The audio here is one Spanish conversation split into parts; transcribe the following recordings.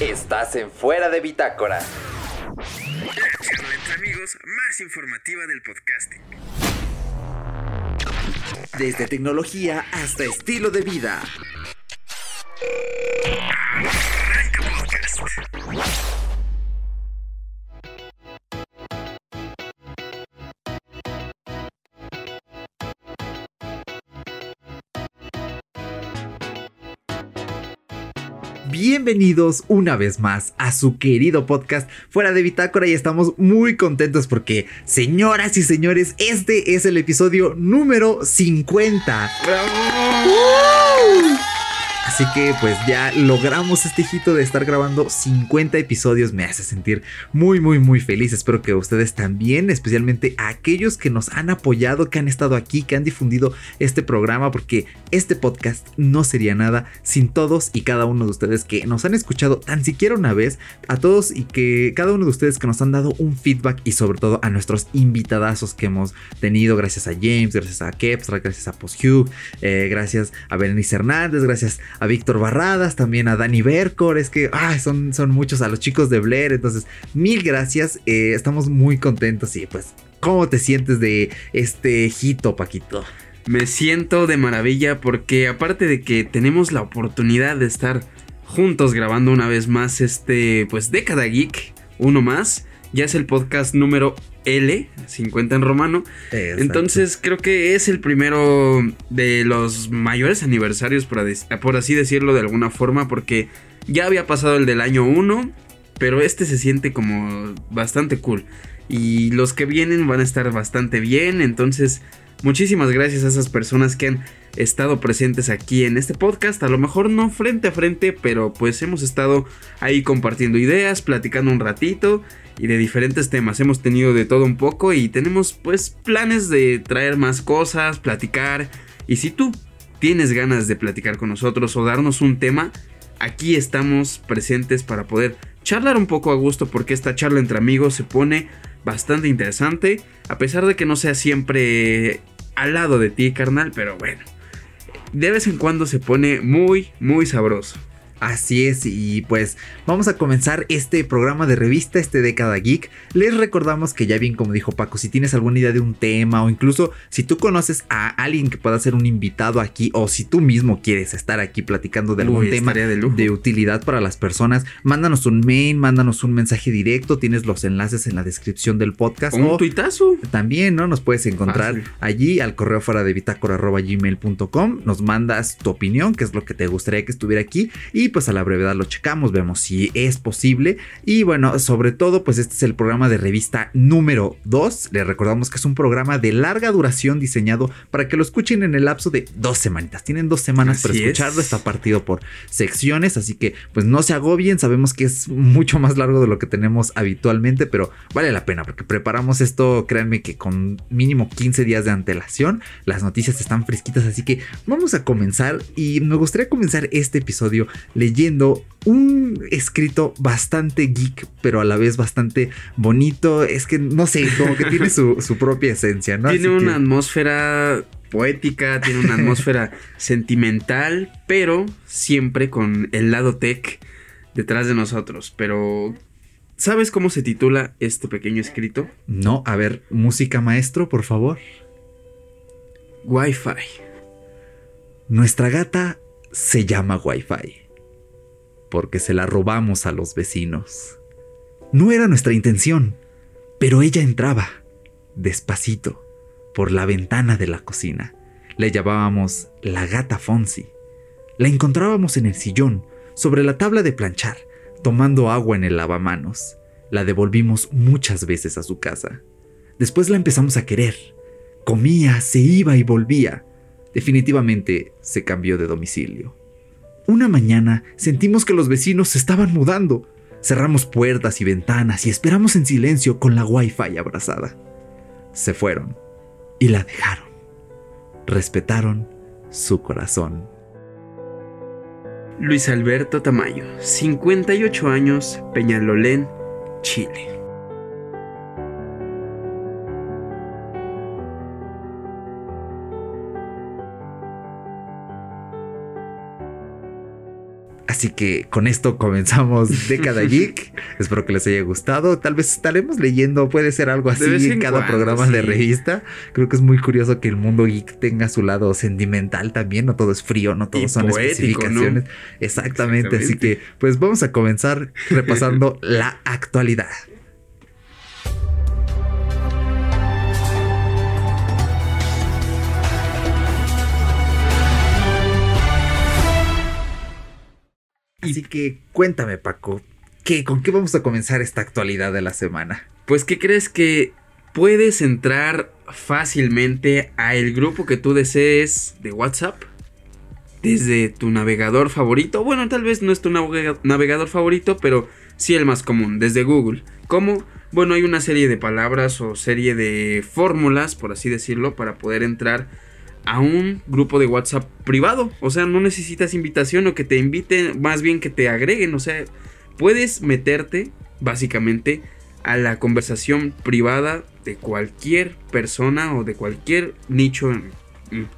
Estás en Fuera de Bitácora. La charla entre amigos más informativa del podcasting. Desde tecnología hasta estilo de vida. Arranca Podcast. Bienvenidos una vez más a su querido podcast Fuera de Bitácora y estamos muy contentos porque, señoras y señores, este es el episodio número 50. Así que pues ya logramos este hito de estar grabando 50 episodios. Me hace sentir muy, muy, muy feliz. Espero que ustedes también, especialmente a aquellos que nos han apoyado, que han estado aquí, que han difundido este programa, porque este podcast no sería nada sin todos y cada uno de ustedes que nos han escuchado tan siquiera una vez. A todos y que cada uno de ustedes que nos han dado un feedback y sobre todo a nuestros invitadazos que hemos tenido. Gracias a James, gracias a Kepstra, gracias a Posthugh, eh, gracias a Berenice Hernández, gracias a Víctor Barradas, también a Dani Bercor, es que ay, son, son muchos, a los chicos de Blair, entonces mil gracias, eh, estamos muy contentos y pues, ¿cómo te sientes de este hito, Paquito? Me siento de maravilla porque aparte de que tenemos la oportunidad de estar juntos grabando una vez más este, pues, Década Geek, uno más, ya es el podcast número L, 50 en romano. Exacto. Entonces creo que es el primero de los mayores aniversarios, por, por, así decirlo de alguna forma, porque ya había pasado el del año 1, pero este se siente como bastante cool. Y los que vienen van a estar bastante bien, entonces muchísimas gracias a esas personas que han estado presentes aquí en este podcast, a lo mejor no frente a frente, pero pues hemos estado ahí compartiendo ideas, platicando un ratito y de diferentes temas. Hemos tenido de todo un poco y tenemos pues planes de traer más cosas, platicar. Y si tú tienes ganas de platicar con nosotros o darnos un tema, aquí estamos presentes para poder charlar un poco a gusto porque esta charla entre amigos se pone bastante interesante. A pesar de que no sea siempre al lado de ti, carnal, pero bueno. De vez en cuando se pone muy, muy sabroso. Así es, y pues vamos a comenzar este programa de revista, este Década Geek. Les recordamos que ya bien como dijo Paco, si tienes alguna idea de un tema o incluso si tú conoces a alguien que pueda ser un invitado aquí o si tú mismo quieres estar aquí platicando de algún Uy, tema de utilidad para las personas, mándanos un mail, mándanos un mensaje directo, tienes los enlaces en la descripción del podcast. Un o tuitazo. también, ¿no? Nos puedes encontrar Fácil. allí al correo fuera de bitácora.gmail.com. Nos mandas tu opinión, qué es lo que te gustaría que estuviera aquí. Y pues a la brevedad lo checamos, vemos si es posible. Y bueno, sobre todo, pues este es el programa de revista número 2. Les recordamos que es un programa de larga duración diseñado para que lo escuchen en el lapso de dos semanitas. Tienen dos semanas para escucharlo. es. Está partido por secciones, así que pues no se agobien. Sabemos que es mucho más largo de lo que tenemos habitualmente, pero vale la pena porque preparamos esto, créanme que con mínimo 15 días de antelación. Las noticias están fresquitas, así que vamos a comenzar y me gustaría comenzar este episodio leyendo un escrito bastante geek, pero a la vez bastante bonito. Es que no sé, como que tiene su, su propia esencia, ¿no? Tiene Así que- una atmósfera poética, tiene una atmósfera sentimental, pero siempre con el lado tech detrás de nosotros. Pero, ¿sabes cómo se titula este pequeño escrito? No, a ver, música maestro, por favor. Wi-Fi. Nuestra gata se llama Wi-Fi. Porque se la robamos a los vecinos. No era nuestra intención, pero ella entraba, despacito, por la ventana de la cocina. Le llamábamos la gata Fonsi. La encontrábamos en el sillón, sobre la tabla de planchar, tomando agua en el lavamanos. La devolvimos muchas veces a su casa. Después la empezamos a querer. Comía, se iba y volvía. Definitivamente se cambió de domicilio. Una mañana sentimos que los vecinos se estaban mudando. Cerramos puertas y ventanas y esperamos en silencio con la wifi abrazada. Se fueron y la dejaron. Respetaron su corazón. Luis Alberto Tamayo, 58 años, Peñalolén, Chile. Así que con esto comenzamos Década Geek. Espero que les haya gustado. Tal vez estaremos leyendo, puede ser algo así en, en cada cuando, programa de revista. Creo que es muy curioso que el mundo geek tenga su lado sentimental también. No todo es frío, no todo Y son poético, especificaciones. ¿no? Exactamente. Así Exactamente. que, pues vamos a comenzar repasando la actualidad. Así que cuéntame, Paco, ¿qué, ¿con qué vamos a comenzar esta actualidad de la semana? Pues, ¿qué crees que puedes entrar fácilmente a el grupo que tú desees de WhatsApp? Desde tu navegador favorito. Bueno, tal vez no es tu navega- navegador favorito, pero sí el más común, desde Google. ¿Cómo? Bueno, hay una serie de palabras o serie de fórmulas, por así decirlo, para poder entrar a un grupo de WhatsApp privado. O sea, no necesitas invitación o que te inviten, más bien que te agreguen. O sea, puedes meterte básicamente a la conversación privada de cualquier persona o de cualquier nicho en,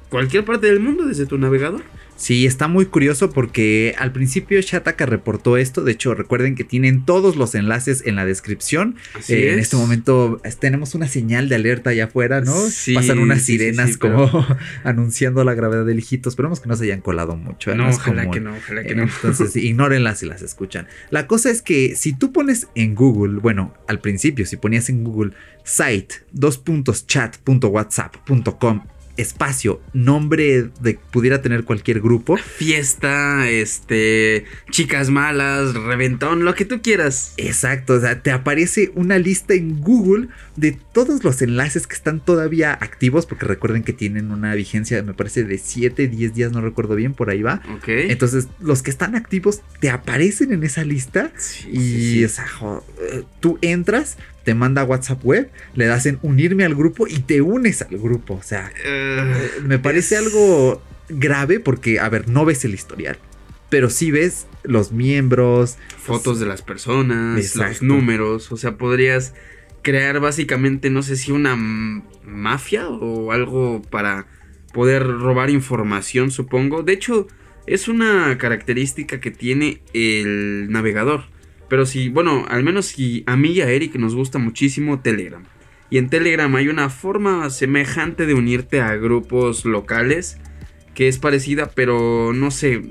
cualquier parte del mundo desde tu navegador. Sí, está muy curioso porque al principio Shataka reportó esto. De hecho, recuerden que tienen todos los enlaces en la descripción. Eh, En es. este momento tenemos una señal de alerta allá afuera, ¿no? Sí, Pasan unas sí, sirenas sí, como anunciando la gravedad del hijito. Esperemos que no se hayan colado mucho. ¿eh? No, ojalá común. que no, ojalá que no. Entonces, ignórenlas si las escuchan. La cosa es que si tú pones en Google, bueno, al principio, si ponías en Google site, dos puntos espacio, nombre de pudiera tener cualquier grupo. Fiesta, este, chicas malas, reventón, lo que tú quieras. Exacto, o sea, te aparece una lista en Google de todos los enlaces que están todavía activos, porque recuerden que tienen una vigencia, me parece, de 7, 10 días, no recuerdo bien, por ahí va. Ok. Entonces, los que están activos te aparecen en esa lista Sí, y sí, sí. o sea, jo- eh, tú entras, te manda WhatsApp web, le das en unirme al grupo y te unes al grupo. O sea, Eh, me parece es- algo grave porque, a ver, no ves el historial, pero sí ves los miembros, fotos de las personas, los números, o sea, podrías crear básicamente, no sé si una mafia o algo para poder robar información, supongo. De hecho, es una característica que tiene el navegador. Pero si, bueno, al menos si a mí y a Eric nos gusta muchísimo Telegram. Y en Telegram hay una forma semejante de unirte a grupos locales que es parecida, pero no sé.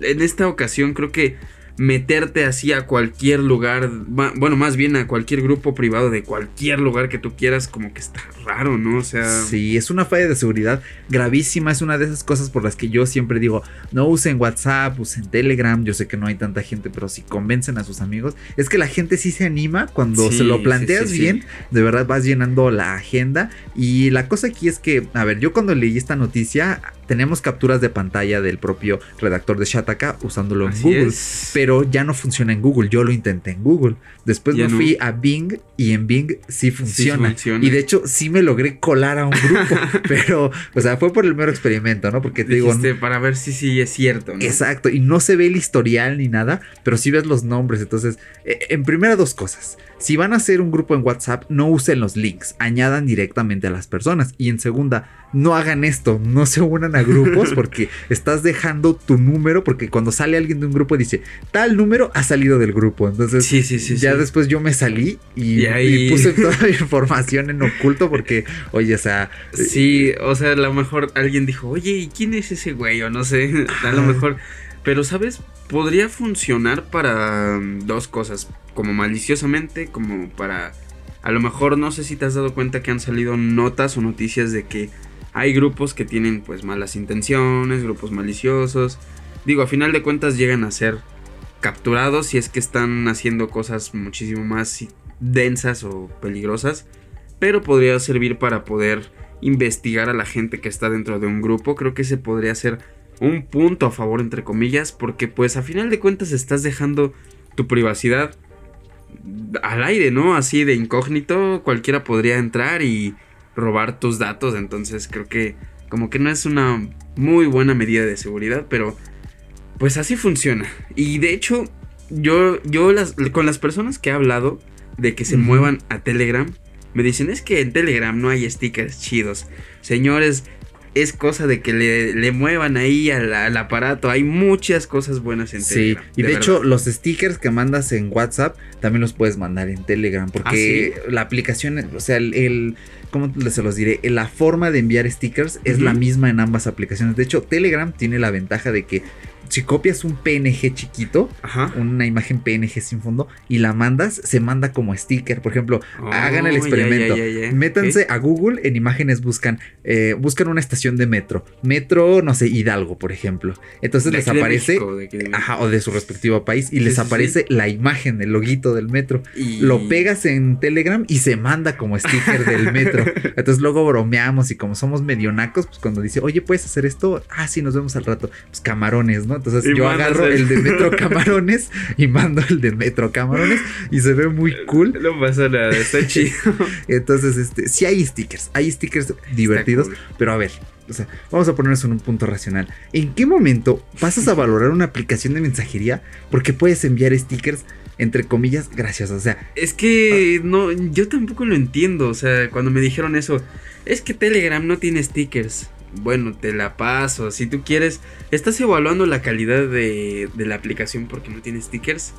En esta ocasión creo que meterte así a cualquier lugar, bueno, más bien a cualquier grupo privado de cualquier lugar que tú quieras, como que está raro, ¿no? O sea, Sí, es una falla de seguridad gravísima. Es una de esas cosas por las que yo siempre digo: no usen WhatsApp, usen Telegram. Yo sé que no hay tanta gente, pero si convencen a sus amigos, es que la gente sí se anima cuando Sí, se lo planteas sí, sí. bien. De verdad vas llenando la agenda. Y la cosa aquí es que, a ver, yo cuando leí esta noticia, tenemos capturas de pantalla del propio redactor de Shataka usándolo en así Google. es. Pero ya no funciona en Google, yo lo intenté en Google. Después Ya me no. fui a Bing y en Bing sí funciona. funciona. Y de hecho sí me logré colar a un grupo, pero, o sea, fue por el mero experimento, ¿no? Porque te digo, para ver si sí es cierto, ¿no? exacto, y no se ve el historial ni nada, pero sí ves los nombres. Entonces, eh, en primera dos cosas. Si van a hacer un grupo en WhatsApp, no usen los links, añadan directamente a las personas. Y en segunda, no hagan esto, no se unan a grupos porque estás dejando tu número, porque cuando sale alguien de un grupo dice, tal número ha salido del grupo. Entonces, Sí, sí, sí. ya después yo me salí y, Y ahí- y puse toda mi información en oculto porque, oye, o sea, Sí, o sea, a lo mejor alguien dijo, oye, ¿y quién es ese güey? O no sé, a lo mejor. Pero, ¿sabes? Podría funcionar para mm, dos cosas. Como maliciosamente, como para... A lo mejor no sé si te has dado cuenta que han salido notas o noticias de que hay grupos que tienen pues malas intenciones, grupos maliciosos. Digo, a final de cuentas llegan a ser capturados si es que están haciendo cosas muchísimo más densas o peligrosas. Pero podría servir para poder investigar a la gente que está dentro de un grupo. Creo que ese podría ser un punto a favor, entre comillas, porque pues a final de cuentas estás dejando tu privacidad al aire, ¿no? Así de incógnito, cualquiera podría entrar y robar tus datos, entonces creo que como que no es una muy buena medida de seguridad, pero pues así funciona. Y de hecho, yo, yo las, con las personas que he hablado de que se muevan a Telegram, me dicen, es que en Telegram no hay stickers chidos. Señores, es cosa de que le, le muevan ahí al, al aparato. Hay muchas cosas buenas en Sí, Telegram. y de, hecho los stickers que mandas en WhatsApp también los puedes mandar en Telegram porque la aplicación, o sea, el, el- ¿cómo se los diré? La forma de enviar stickers es la misma en ambas aplicaciones. De hecho, Telegram tiene la ventaja de que si copias un PNG chiquito, Ajá. una imagen PNG sin fondo y la mandas, se manda como sticker. Por ejemplo, Oh, hagan el experimento. Métanse a Google, en imágenes buscan, eh, buscan una estación de metro. Metro, no sé, Hidalgo, por ejemplo. Entonces De les de aparece, México, de ajá, o de su respectivo país, y les sí, aparece la imagen, el loguito del metro. Y- Lo pegas en Telegram y se manda como sticker del metro. Entonces luego bromeamos y como somos medio nacos, pues cuando dice, oye, ¿puedes hacer esto? Ah, sí, nos vemos al rato. Pues camarones, ¿no? Entonces Y yo agarro el- el de metro camarones y mando el de metro camarones y se ve muy cool. No pasa nada, está chido. Entonces, este, sí hay stickers, hay stickers divertidos, cool. pero a ver, o sea, vamos a ponernos en un punto racional. ¿En qué momento pasas a valorar una aplicación de mensajería porque puedes enviar stickers entre comillas graciosos? O sea, Es que no, yo tampoco lo entiendo. O sea, cuando me dijeron eso, es que Telegram no tiene stickers. Bueno, te la paso. Si tú quieres, estás evaluando la calidad de, de la aplicación porque no tiene stickers.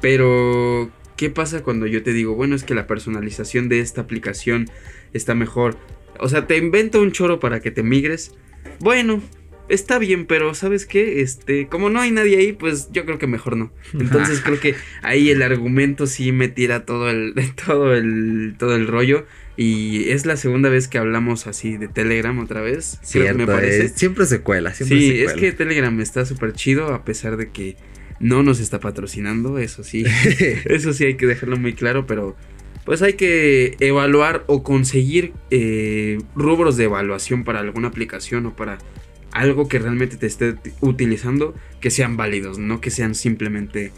Pero, ¿qué pasa cuando yo te digo, bueno, es que la personalización de esta aplicación está mejor? O sea, te invento un choro para que te migres. Bueno, está bien, pero ¿sabes qué? Este, como no hay nadie ahí, pues yo creo que mejor no. Entonces creo que ahí el argumento sí me tira todo el, todo el, todo el rollo. Y es la segunda vez que hablamos así de Telegram otra vez. que me cierto, parece. es- siempre se cuela, siempre Sí, se es cuela. que Telegram está súper chido a pesar de que no nos está patrocinando, eso sí. Eso sí hay que dejarlo muy claro, pero pues hay que evaluar o conseguir eh, rubros de evaluación para alguna aplicación o para algo que realmente te esté utilizando que sean válidos, no que sean simplemente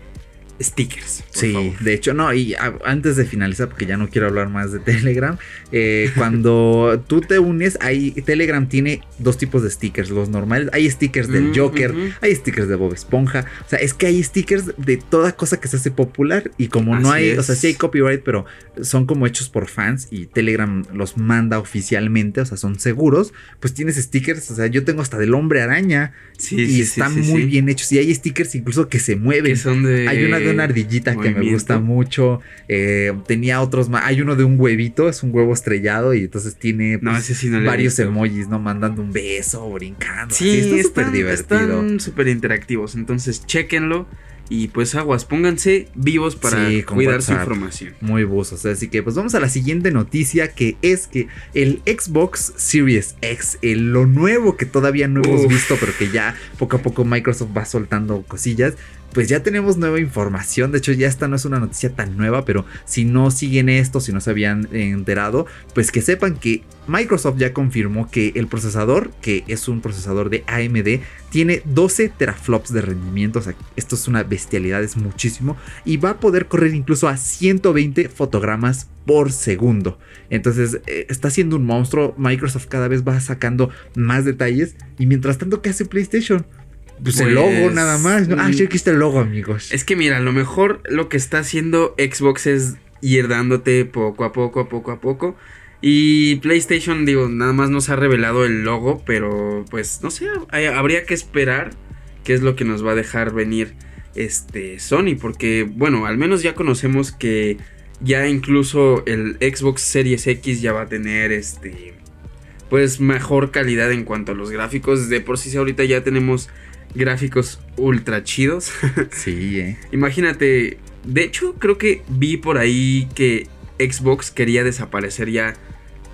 stickers. por Sí, favor. de hecho, no, y a- antes de finalizar, porque ya no quiero hablar más de Telegram, eh, cuando tú te unes, ahí Telegram tiene dos tipos de stickers, los normales, hay stickers del Mm, Joker, hay stickers de Bob Esponja, o sea, es que hay stickers de toda cosa que se hace popular y como no hay, o sea, sí hay copyright, pero son como hechos por fans y Telegram los manda oficialmente, o sea, son seguros, pues tienes stickers, o sea, yo tengo hasta del hombre araña Sí, y sí, están sí, muy bien hechos y hay stickers incluso que se mueven. Que son de Hay una de una ardillita que me gusta mucho. eh, tenía otros más. Hay uno de un huevito, es un huevo estrellado y entonces tiene pues, sí no varios emojis, ¿no? Mandando un beso, brincando. Sí, así, está súper divertido. están súper interactivos. Entonces, chéquenlo. Y pues aguas, pónganse vivos para Sí, cuidar su información. Muy buzos. Así que pues vamos a la siguiente noticia que es que el Xbox Series X, el- lo nuevo que todavía no hemos Uf. visto, pero que ya poco a poco Microsoft va soltando cosillas. Pues ya tenemos nueva información. De hecho, ya esta no es una noticia tan nueva, pero si no siguen esto, si no se habían enterado, pues que sepan que Microsoft ya confirmó que el procesador, que es un procesador de AMD, tiene 12 teraflops de rendimiento. O sea, esto es una bestialidad, es muchísimo. Y va a poder correr incluso a 120 fotogramas por segundo. Entonces, eh, está siendo un monstruo. Microsoft cada vez va sacando más detalles. Y mientras tanto, ¿qué hace PlayStation? Pues, el Pues, logo nada más. ¿no? Ah, mm, sí, aquí está el logo, amigos. Es que mira, a lo mejor lo que está haciendo Xbox es ir dándote poco a poco, a poco a poco. Y PlayStation, digo, nada más nos ha revelado el logo, pero pues no sé, hay- habría que esperar qué es lo que nos va a dejar venir este Sony, porque bueno, al menos ya conocemos que ya incluso el Xbox Series X ya va a tener este pues mejor calidad en cuanto a los gráficos. De por sí ahorita ya tenemos gráficos ultra chidos. Sí, eh. Imagínate, de hecho creo que vi por ahí que Xbox quería desaparecer ya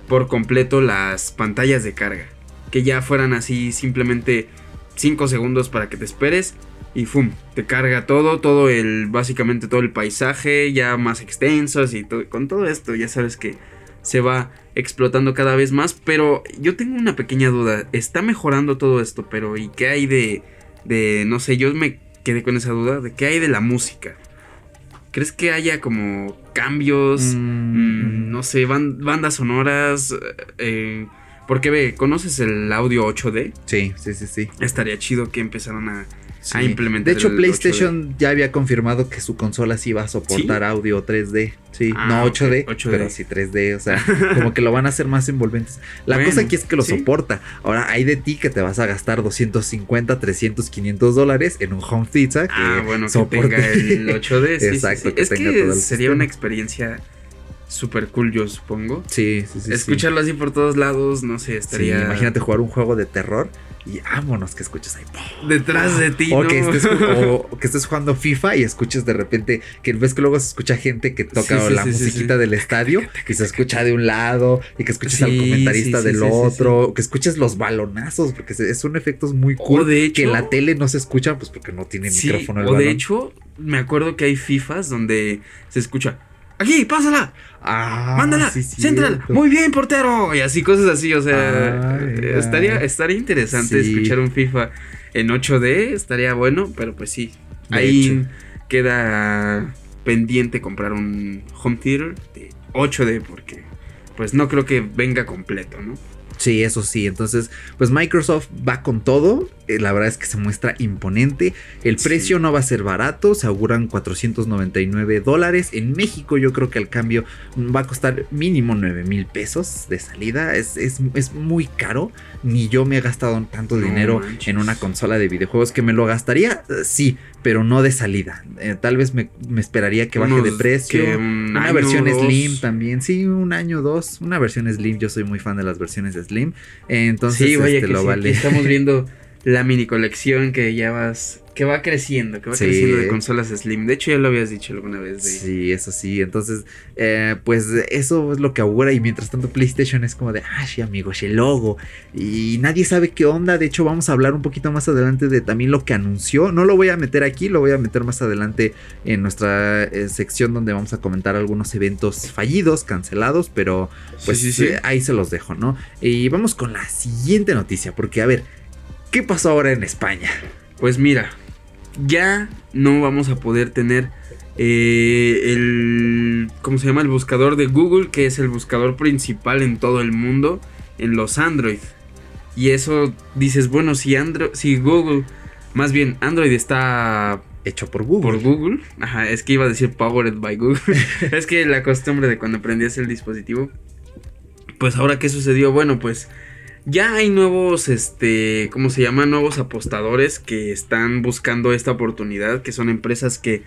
por completo las pantallas de carga. Que ya fueran así simplemente 5 segundos para que te esperes y ¡fum! Te carga todo, todo el, básicamente todo el paisaje, ya más extensos y todo, con todo esto ya sabes que se va explotando cada vez más. Pero yo tengo una pequeña duda, está mejorando todo esto, pero ¿y qué hay de, de, no sé, yo me quedé con esa duda, de qué hay de la música? ¿Crees que haya como cambios? Mm, Mm, no sé, ban- bandas sonoras. eh, porque ve, ¿conoces el audio 8D? Sí, sí, sí, sí. Estaría chido que empezaran a Sí. a implementar. De hecho, el PlayStation ya había confirmado que su consola sí iba a soportar audio 3D. Sí, Ah, no ok, 8D, 8D. pero sí 3D. O sea, como que lo van a hacer más envolventes. La Bueno, cosa aquí es que lo sí. soporta. Ahora, hay de ti que te vas a gastar 250, 300, 500 dólares en un home theater que Ah, bueno, que soporte. tenga el 8D. sí, sí, Exacto, que es tenga que todo el sería sistema. una experiencia súper cool, yo supongo. Sí, sí, sí. sí. Escucharlo así por todos lados, no sé, Sí, estaría. imagínate jugar un juego de terror y vámonos que escuches ahí. Detrás de ti, O, ¿no? que estés, o que estés jugando FIFA y escuches de repente que ves que luego se escucha gente que toca Sí, sí, la sí, musiquita del estadio y se escucha de un lado y que escuches al comentarista del otro, o que escuches los balonazos porque se- son efectos muy cool que en la tele no se escuchan pues porque no tiene micrófono el o de hecho, me acuerdo que hay FIFAs donde se escucha. Aquí, pásala, ah, mándala, sí, cierto. muy bien, portero. Y así, cosas así, o sea, eh, estaría, estaría interesante Sí. escuchar un FIFA en 8D, estaría bueno, pero pues sí, De ahí hecho. queda pendiente comprar un home theater de 8D porque pues no creo que venga completo, ¿no? Sí, eso sí. Entonces, pues Microsoft va con todo. Eh, la verdad es que se muestra imponente. El Sí. precio no va a ser barato. Se auguran 499 dólares. En México yo creo que el cambio va a costar mínimo 9 mil pesos de salida. Es, es- es muy caro. Ni yo me he gastado tanto No dinero manches. en una consola de videojuegos que me lo gastaría. eh, Sí, pero no de salida. Eh, tal vez me, me esperaría que baje de precio. que un Una año, versión dos. Slim también. Sí, un año, dos. Una versión Slim. Yo soy muy fan de las versiones Slim. Entonces, sí, vaya este, que lo sí, vale. estamos viendo la mini colección que ya vas, que va creciendo, que va Sí. creciendo de consolas Slim. De hecho, ya lo habías dicho alguna vez. De... Sí, eso sí. Entonces, eh, pues eso es lo que augura. Y mientras tanto, PlayStation es como de, ah, sí, amigos, el logo. Y nadie sabe qué onda. De hecho, vamos a hablar un poquito más adelante de también lo que anunció. No lo voy a meter aquí, lo voy a meter más adelante en nuestra eh, sección donde vamos a comentar algunos eventos fallidos, cancelados. Pero pues sí, sí, sí. eh, ahí se los dejo, ¿no? Y vamos con la siguiente noticia. Porque, a ver, ¿qué pasó ahora en España? Pues mira, ya no vamos a poder tener eh, el, ¿cómo se llama? El buscador de Google, que es el buscador principal en todo el mundo, en los Android. Y eso dices, bueno, si Android, si Google, más bien Android está Hecho por Google. por Google, ajá, es que iba a decir powered by Google. es que la costumbre de cuando prendías el dispositivo. Pues ahora qué sucedió, bueno, pues ya hay nuevos, este, ¿cómo se llama? Nuevos apostadores que están buscando esta oportunidad, que son empresas que,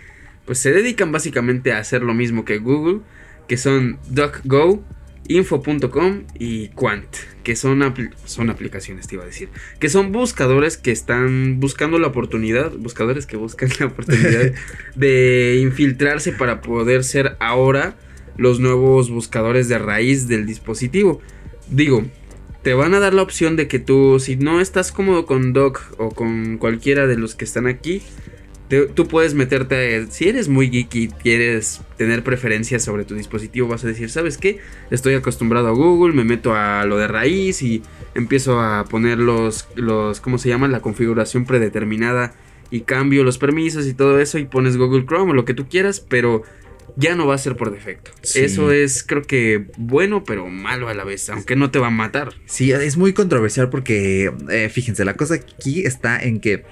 pues, se dedican básicamente a hacer lo mismo que Google, que son DuckGo, Info.com y Quant, que son, son aplicaciones, te iba a decir, que son buscadores que están buscando la oportunidad, buscadores que buscan la oportunidad de infiltrarse para poder ser ahora los nuevos buscadores de raíz del dispositivo. Digo, te van a dar la opción de que tú, si no estás cómodo con Doc o con cualquiera de los que están aquí, te- tú puedes meterte, si eres muy geeky y quieres tener preferencias sobre tu dispositivo, vas a decir, ¿sabes qué? Estoy acostumbrado a Google, me meto a lo de raíz y empiezo a poner los, los ¿cómo se llama? La configuración predeterminada y cambio los permisos y todo eso y pones Google Chrome o lo que tú quieras, pero ya no va a ser por defecto. Sí. Eso es creo que bueno, pero malo a la vez, aunque no te va a matar. Sí, es muy controversial porque, eh, fíjense, la cosa aquí está en que,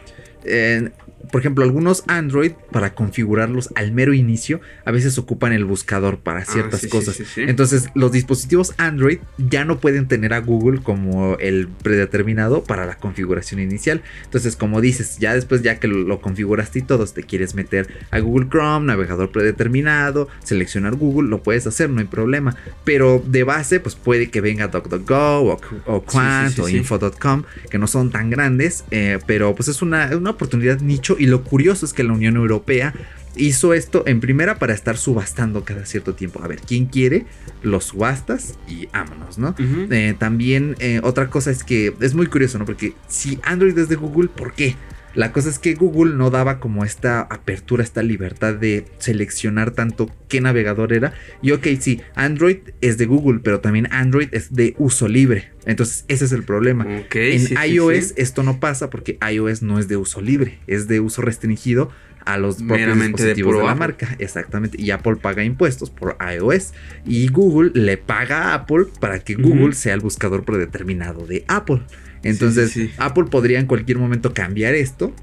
eh, por ejemplo, algunos Android, para configurarlos al mero inicio, a veces ocupan el buscador para ciertas Ah, sí, sí, cosas. sí, sí. Entonces, los dispositivos Android ya no pueden tener a Google como el predeterminado para la configuración inicial. Entonces, como dices, ya después, ya que lo, lo configuraste y todos, te quieres meter a Google Chrome, navegador predeterminado, seleccionar Google, lo puedes hacer, no hay problema. Pero de base, pues puede que venga DuckDuckGo o, o Quant o. Info.com, que no son tan grandes, eh, pero pues es una, una oportunidad nicho. Y lo curioso es que la Unión Europea hizo esto en primera para estar subastando cada cierto tiempo. A ver, ¿quién quiere? Los subastas y vámonos, ¿no? Eh, también eh, otra cosa es que es muy curioso, ¿no? Porque si Android es de Google, ¿por qué? La cosa es que Google no daba como esta apertura, esta libertad de seleccionar tanto qué navegador era. Y ok, sí, Android es de Google, pero también Android es de uso libre. Entonces ese es el problema. En sí, sí, iOS sí. esto no pasa porque iOS no es de uso libre, es de uso restringido a los propios Meramente de dispositivos de, puro la marca. Exactamente. Y Apple paga impuestos por iOS. Y Google le paga a Apple para que. Google sea el buscador predeterminado de Apple. Entonces, sí, sí. Apple podría en cualquier momento cambiar esto.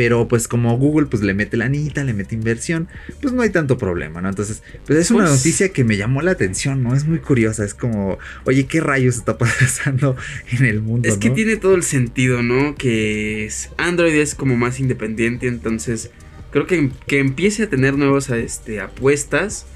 Pero pues como Google pues le mete la anita, le mete inversión, pues no hay tanto problema, ¿no? Entonces, pues es una Pues- noticia que me llamó la atención, ¿no? Es muy curiosa, es como, oye, ¿qué rayos está pasando en el mundo? Es que tiene todo el sentido, ¿no? Que es- Android es como más independiente, entonces creo que, que empiece a tener nuevas este, apuestas.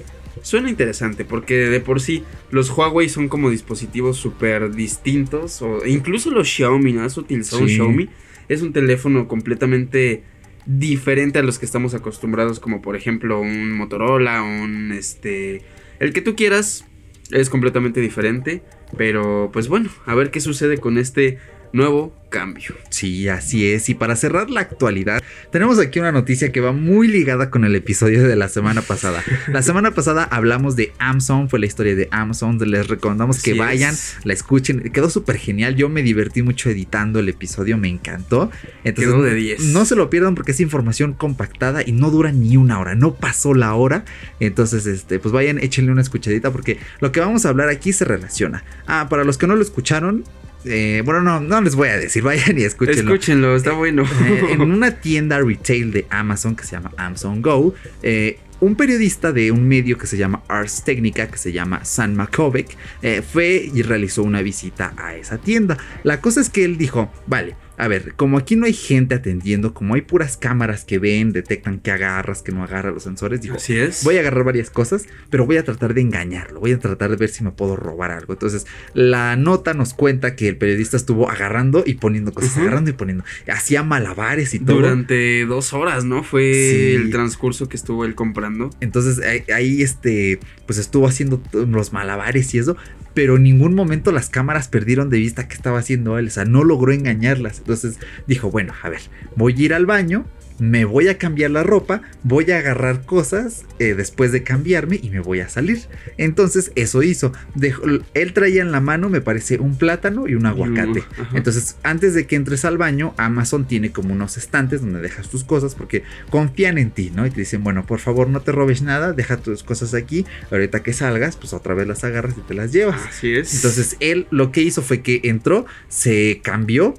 Suena interesante porque de por sí los Huawei son como dispositivos súper distintos. O incluso los Xiaomi, ¿no? ¿Has utilizado un Sí. Xiaomi? Es un teléfono completamente diferente a los que estamos acostumbrados, como por ejemplo un Motorola, un este. El que tú quieras es completamente diferente. Pero pues bueno, a ver qué sucede con este nuevo cambio. Sí, así es. Y para cerrar la actualidad, tenemos aquí una noticia que va muy ligada con el episodio de la semana pasada. La semana pasada hablamos de Amazon, fue la historia de Amazon. Les recomendamos que vayan, es. la escuchen. Quedó súper genial. Yo me divertí mucho editando el episodio, me encantó. Entonces, Quedó de 10. No se lo pierdan porque es información compactada y no dura ni una hora. No pasó la hora. Entonces, este, pues vayan, échenle una escuchadita porque lo que vamos a hablar aquí se relaciona. Ah, para los que no lo escucharon. Eh, bueno, no, no les voy a decir, vayan y escúchenlo. Escúchenlo, está bueno. Eh, en una tienda retail de Amazon que se llama Amazon Go, eh, un periodista de un medio que se llama Ars Technica, que se llama San Makovic, eh, fue y realizó una visita a esa tienda. La cosa es que él dijo, vale, a ver, como aquí no hay gente atendiendo, como hay puras cámaras que ven, detectan que agarras, que no agarra los sensores, dijo, Así es. Voy a agarrar varias cosas, pero voy a tratar de engañarlo. Voy a tratar de ver si me puedo robar algo. Entonces, la nota nos cuenta que el periodista estuvo agarrando y poniendo cosas, agarrando y poniendo. Hacía malabares y todo. Durante dos horas, ¿no? Fue Sí. el transcurso que estuvo él comprando. Entonces, ahí, ahí, este, pues estuvo haciendo los malabares y eso. Pero en ningún momento las cámaras perdieron de vista qué estaba haciendo él. O sea, no logró engañarlas. Entonces dijo, bueno, a ver, voy a ir al baño. Me voy a cambiar la ropa, voy a agarrar cosas eh, después de cambiarme y me voy a salir. Entonces eso hizo. Dejó- él traía en la mano, me parece, un plátano y un aguacate. Entonces, antes de que entres al baño, Amazon tiene como unos estantes donde dejas tus cosas porque confían en ti, ¿no? Y te dicen, bueno, por favor no te robes nada, deja tus cosas aquí. Ahorita que salgas, pues otra vez las agarras y te las llevas. Así es. Entonces, él lo que hizo fue que entró, se cambió,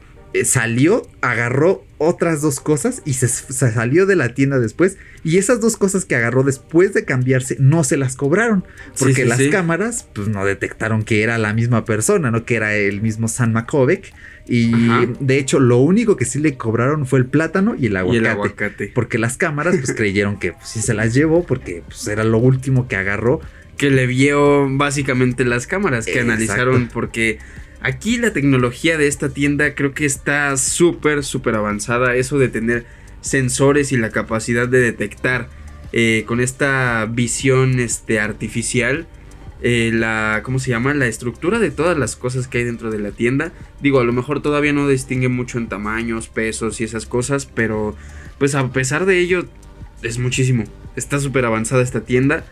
salió, agarró otras dos cosas y se, se salió de la tienda después. Y esas dos cosas que agarró después de cambiarse no se las cobraron. Porque sí, las sí. cámaras pues no detectaron que era la misma persona, ¿no? Que era el mismo San Makovic. Y Ajá. de hecho lo único que sí le cobraron fue el plátano y el y aguacate. el aguacate. Porque las cámaras pues creyeron que pues, sí se las llevó porque pues, era lo último que agarró. Que le vio básicamente las cámaras que Exacto. analizaron porque aquí la tecnología de esta tienda creo que está súper, súper avanzada. Eso de tener sensores y la capacidad de detectar eh, con esta visión este, artificial eh, la, ¿cómo se llama? La estructura de todas las cosas que hay dentro de la tienda. Digo, a lo mejor todavía no distingue mucho en tamaños, pesos y esas cosas, pero pues a pesar de ello es muchísimo. Está súper avanzada esta tienda.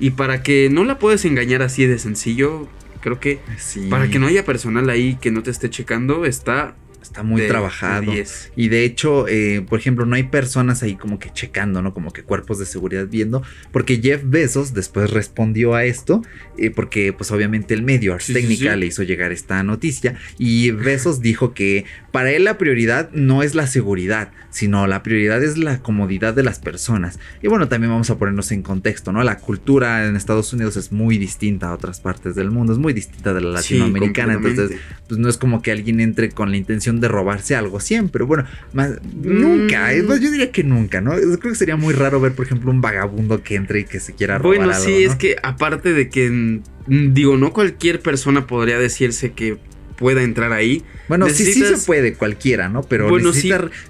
Y para que no la puedes engañar así de sencillo, creo que Sí. para que no haya personal ahí que no te esté checando, está Está muy de- trabajado. de 10. Y de hecho, eh, por ejemplo, no hay personas ahí como que checando, ¿no? Como que cuerpos de seguridad viendo. Porque Jeff Bezos después respondió a esto. eh, porque pues obviamente el medio Ars Sí, sí, Technica sí. le hizo llegar esta noticia. Y Bezos dijo que para él la prioridad no es la seguridad, sino la prioridad es la comodidad de las personas. Y bueno, también vamos a ponernos en contexto, ¿no? La cultura en Estados Unidos es muy distinta a otras partes del mundo. Es muy distinta de la latinoamericana. entonces pues no es como que alguien entre con la intención de robarse algo siempre. Bueno, más, nunca. Mm. Yo diría que nunca, ¿no? Yo Creo que sería muy raro ver, por ejemplo, un vagabundo que entre y que se quiera robar Bueno, algo, sí, ¿no? es que aparte de que, mm, digo, no cualquier persona podría decirse que pueda entrar ahí. Bueno, sí, sí se puede cualquiera, ¿no? Pero Bueno,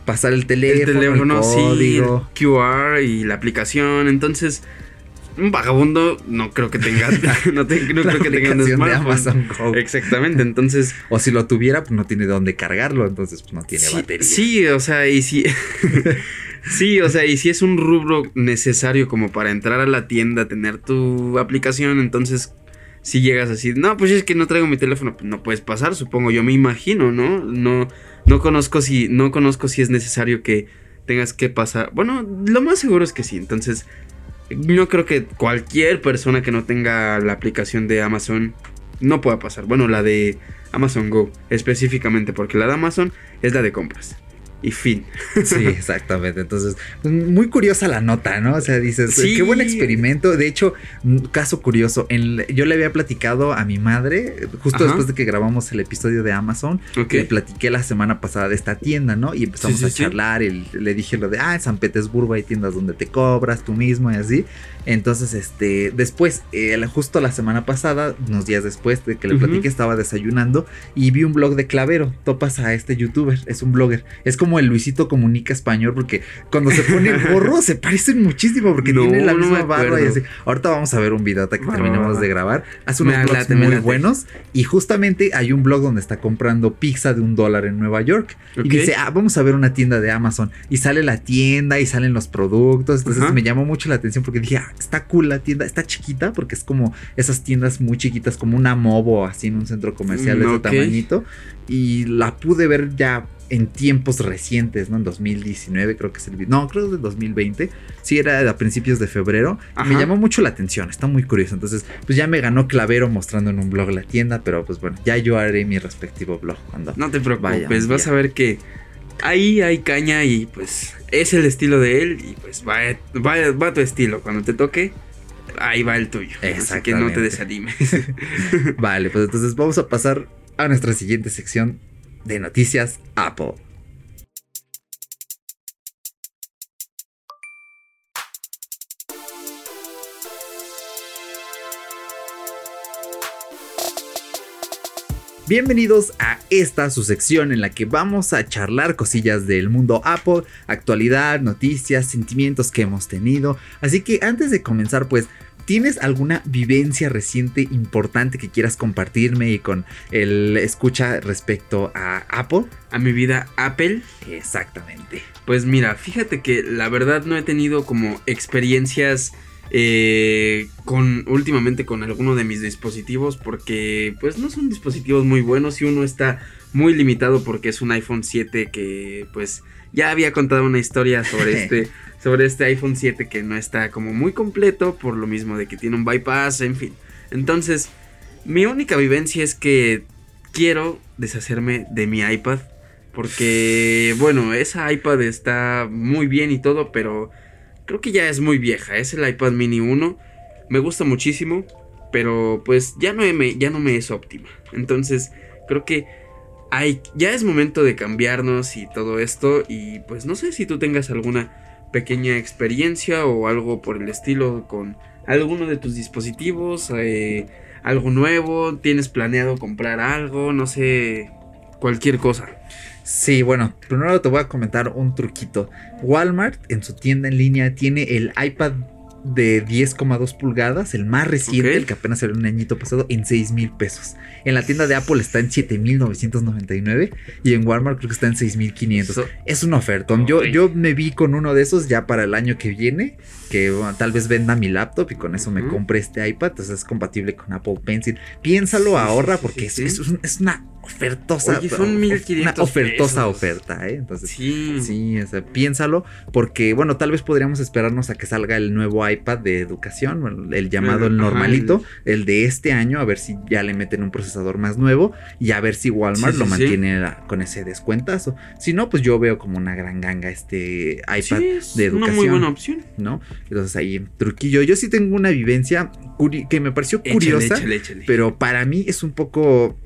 pasar el El teléfono, el, teléfono, sí, el código. QR y la aplicación. Entonces, un vagabundo no creo que tenga, no, te- no la creo que tenga un aplicación de smartphone. Amazon Go. Exactamente, entonces O si lo tuviera, pues no tiene dónde cargarlo, entonces pues no tiene sí, batería. sí, o sea, y si Sí, o sea, y si es un rubro necesario como para entrar a la tienda, tener tu aplicación, entonces si llegas así, no, pues es que no traigo mi teléfono, pues no puedes pasar, supongo, yo me imagino, ¿no? No no conozco si no conozco si es necesario que tengas que pasar. Bueno, lo más seguro es que sí, entonces no creo que cualquier persona que no tenga la aplicación de Amazon no pueda pasar. Bueno, la de Amazon Go específicamente, porque la de Amazon es la de compras. Y fin. Sí, exactamente. Entonces, pues, muy curiosa la nota, ¿no? O sea, dices, Sí. qué buen experimento. De hecho, caso curioso, en- yo le había platicado a mi madre, justo Ajá. después de que grabamos el episodio de Amazon, le platiqué la semana pasada de esta tienda, ¿no? Y empezamos Sí, sí, a charlar, y le dije lo de, ah, en San Petersburgo hay tiendas donde te cobras tú mismo y así. Entonces, este, después, eh, justo la semana pasada, unos días después de que le platiqué, estaba desayunando y vi un blog de Clavero. Topas a este youtuber, es un blogger. Es como el Luisito Comunica español, porque cuando se pone el gorro se parecen muchísimo, porque No, tiene la no misma barba y así. Ahorita vamos a ver un video hasta que va. de grabar. Hace unos blogs late, muy buenos y justamente hay un blog donde está comprando pizza de un dólar en Nueva York. Y dice, ah, vamos a ver una tienda de Amazon. Y sale la tienda y salen los productos. Entonces me llamó mucho la atención porque dije, ah, está cool la tienda. Está chiquita porque es como esas tiendas muy chiquitas, como una Mobo así en un centro comercial de Mm, ese ok. tamañito. Y la pude ver ya en tiempos recientes, ¿no? En 2019 creo que es el video. No, creo que es del 2020. Sí, era a principios de febrero. Y Me llamó mucho la atención, está muy curioso. Entonces, pues ya me ganó Clavero mostrando en un blog la tienda, pero pues bueno, ya yo haré mi respectivo blog cuando... No te preocupes, Vaya, vas ya. a ver que ahí hay caña y pues es el estilo de él y pues va, va, va tu estilo. Cuando te toque, ahí va el tuyo. Así que no te desanimes. Vale, pues entonces vamos a pasar a nuestra siguiente sección de noticias Apple. Bienvenidos a esta su sección en la que vamos a charlar cosillas del mundo Apple, actualidad, noticias, sentimientos que hemos tenido. Así que antes de comenzar, pues, ¿tienes alguna vivencia reciente importante que quieras compartirme y con el escucha respecto a Apple? a mi vida Apple, Exactamente. pues mira, fíjate que la verdad no he tenido como experiencias eh, con últimamente con alguno de mis dispositivos porque pues no son dispositivos muy buenos y uno está muy limitado porque es un iPhone 7 que pues ya había contado una historia sobre este sobre este iPhone 7 que no está como muy completo por lo mismo de que tiene un bypass, en fin. Entonces, mi única vivencia es que quiero deshacerme de mi iPad porque bueno, esa iPad está muy bien y todo, pero creo que ya es muy vieja. Es el iPad mini 1. Me gusta muchísimo, pero pues ya no me, ya no me es óptima. Entonces, creo que hay, ya es momento de cambiarnos y todo esto. Y pues no sé si tú tengas alguna pequeña experiencia o algo por el estilo con alguno de tus dispositivos. eh, algo nuevo, tienes planeado comprar algo, no sé, cualquier cosa. Sí, bueno, primero te voy a comentar un truquito. Walmart en su tienda en línea tiene el iPad de 10,2 pulgadas, el más reciente, el que apenas salió un añito pasado, en 6 mil pesos. En la tienda de Apple está en 7,999 y en Walmart creo que está en 6,500. So- Es un ofertón. Yo, yo me vi con uno de esos ya para el año que viene, que bueno, tal vez venda mi laptop y con eso me compre este iPad. Entonces es compatible con Apple Pencil. Piénsalo, Sí, ahorra sí, porque sí, es, una ofertosa. Oye, son of- 1500 Una ofertosa pesos. oferta, ¿eh? Entonces, Sí. Sí, o sea, piénsalo, porque bueno, tal vez podríamos esperarnos a que salga el nuevo iPad de educación, el llamado el Ajá, normalito, el de este año, a ver si ya le meten un procesador más nuevo y a ver si Walmart lo mantiene la- con ese descuentazo. Si no, pues yo veo como una gran ganga este iPad de educación. Una muy buena opción. ¿no? Entonces ahí, truquillo. Yo sí tengo una vivencia que me pareció curiosa, Échale, échale. pero para mí es un poco,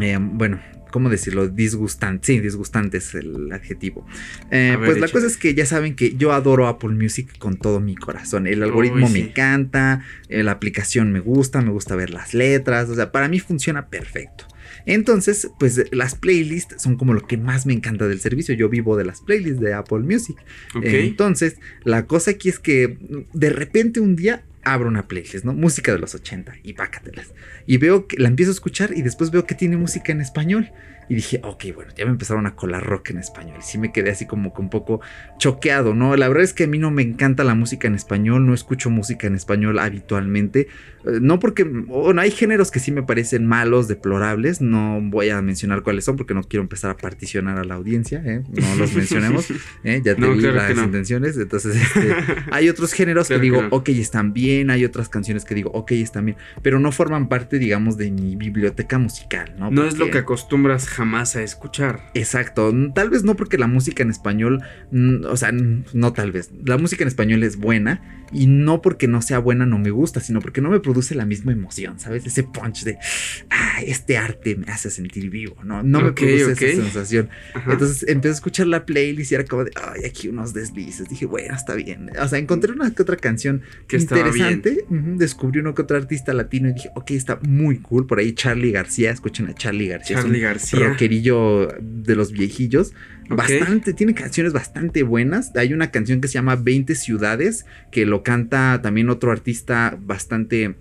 eh, bueno, ¿cómo decirlo? Disgustante. Sí, disgustante es el adjetivo. Eh, ver, pues la cosa es que ya saben que yo adoro Apple Music con todo mi corazón. El algoritmo Uy, me sí. encanta, eh, la aplicación me gusta, me gusta ver las letras, o sea, para mí funciona perfecto. Entonces, pues las playlists son como lo que más me encanta del servicio. Yo vivo de las playlists de Apple Music. Entonces, la cosa aquí es que de repente un día abro una playlist, ¿no? Música de los 80 y pácatelas. Y veo que la empiezo a escuchar y después veo que tiene música en español. Y dije, ok, bueno, ya me empezaron a colar rock en español. Y sí me quedé así como que un poco choqueado, ¿no? La verdad es que a mí no me encanta la música en español, no escucho música en español habitualmente. Eh, no porque, bueno, hay géneros que sí me parecen malos, deplorables. No voy a mencionar cuáles son porque no quiero empezar a particionar a la audiencia, ¿eh? No los mencionemos. ¿eh? Ya te No, vi claro las no. intenciones. Entonces, este, hay otros géneros Claro que que digo, no. ok, están bien. Hay otras canciones que digo, ok, están bien. Pero no forman parte, digamos, de mi biblioteca musical, ¿no? No es lo que acostumbras jamás a escuchar. Exacto, tal vez no porque la música en español, mm, o sea, no tal vez, la música en español es buena y no porque no sea buena no me gusta, sino porque no me produce la misma emoción, ¿sabes? Ese punch de, ah, este arte me hace sentir vivo, ¿no? No me produce esa sensación. Entonces empecé a escuchar la playlist y era como de, ay, aquí unos deslices. Dije, bueno, está bien. O sea, encontré una que otra canción que interesante. Descubrí uno que otro artista latino y dije, ok, está muy cool. Por ahí Charlie García, escuchen a Charlie García. Charlie García. Rockerillo de los viejillos. Bastante, tiene canciones bastante buenas. Hay una canción que se llama 20 ciudades, que lo canta también otro artista bastante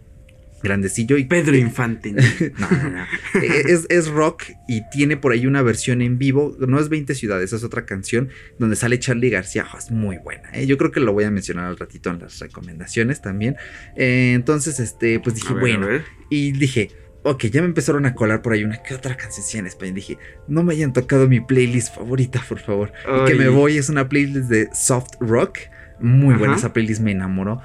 grandecillo y Pedro Infante. no, no, no. es, es, rock y tiene por ahí una versión en vivo. No es 20 ciudades, es otra canción donde sale Charlie García. Oh, es muy buena. ¿eh? Yo creo que lo voy a mencionar al ratito en las recomendaciones también. Eh, entonces, este, pues dije, bueno. Y dije, ok, ya me empezaron a colar por ahí una que otra canción en español. Dije, no me hayan tocado mi playlist favorita, por favor. Y que me voy, es una playlist de soft rock. Muy buena, esa playlist me enamoró.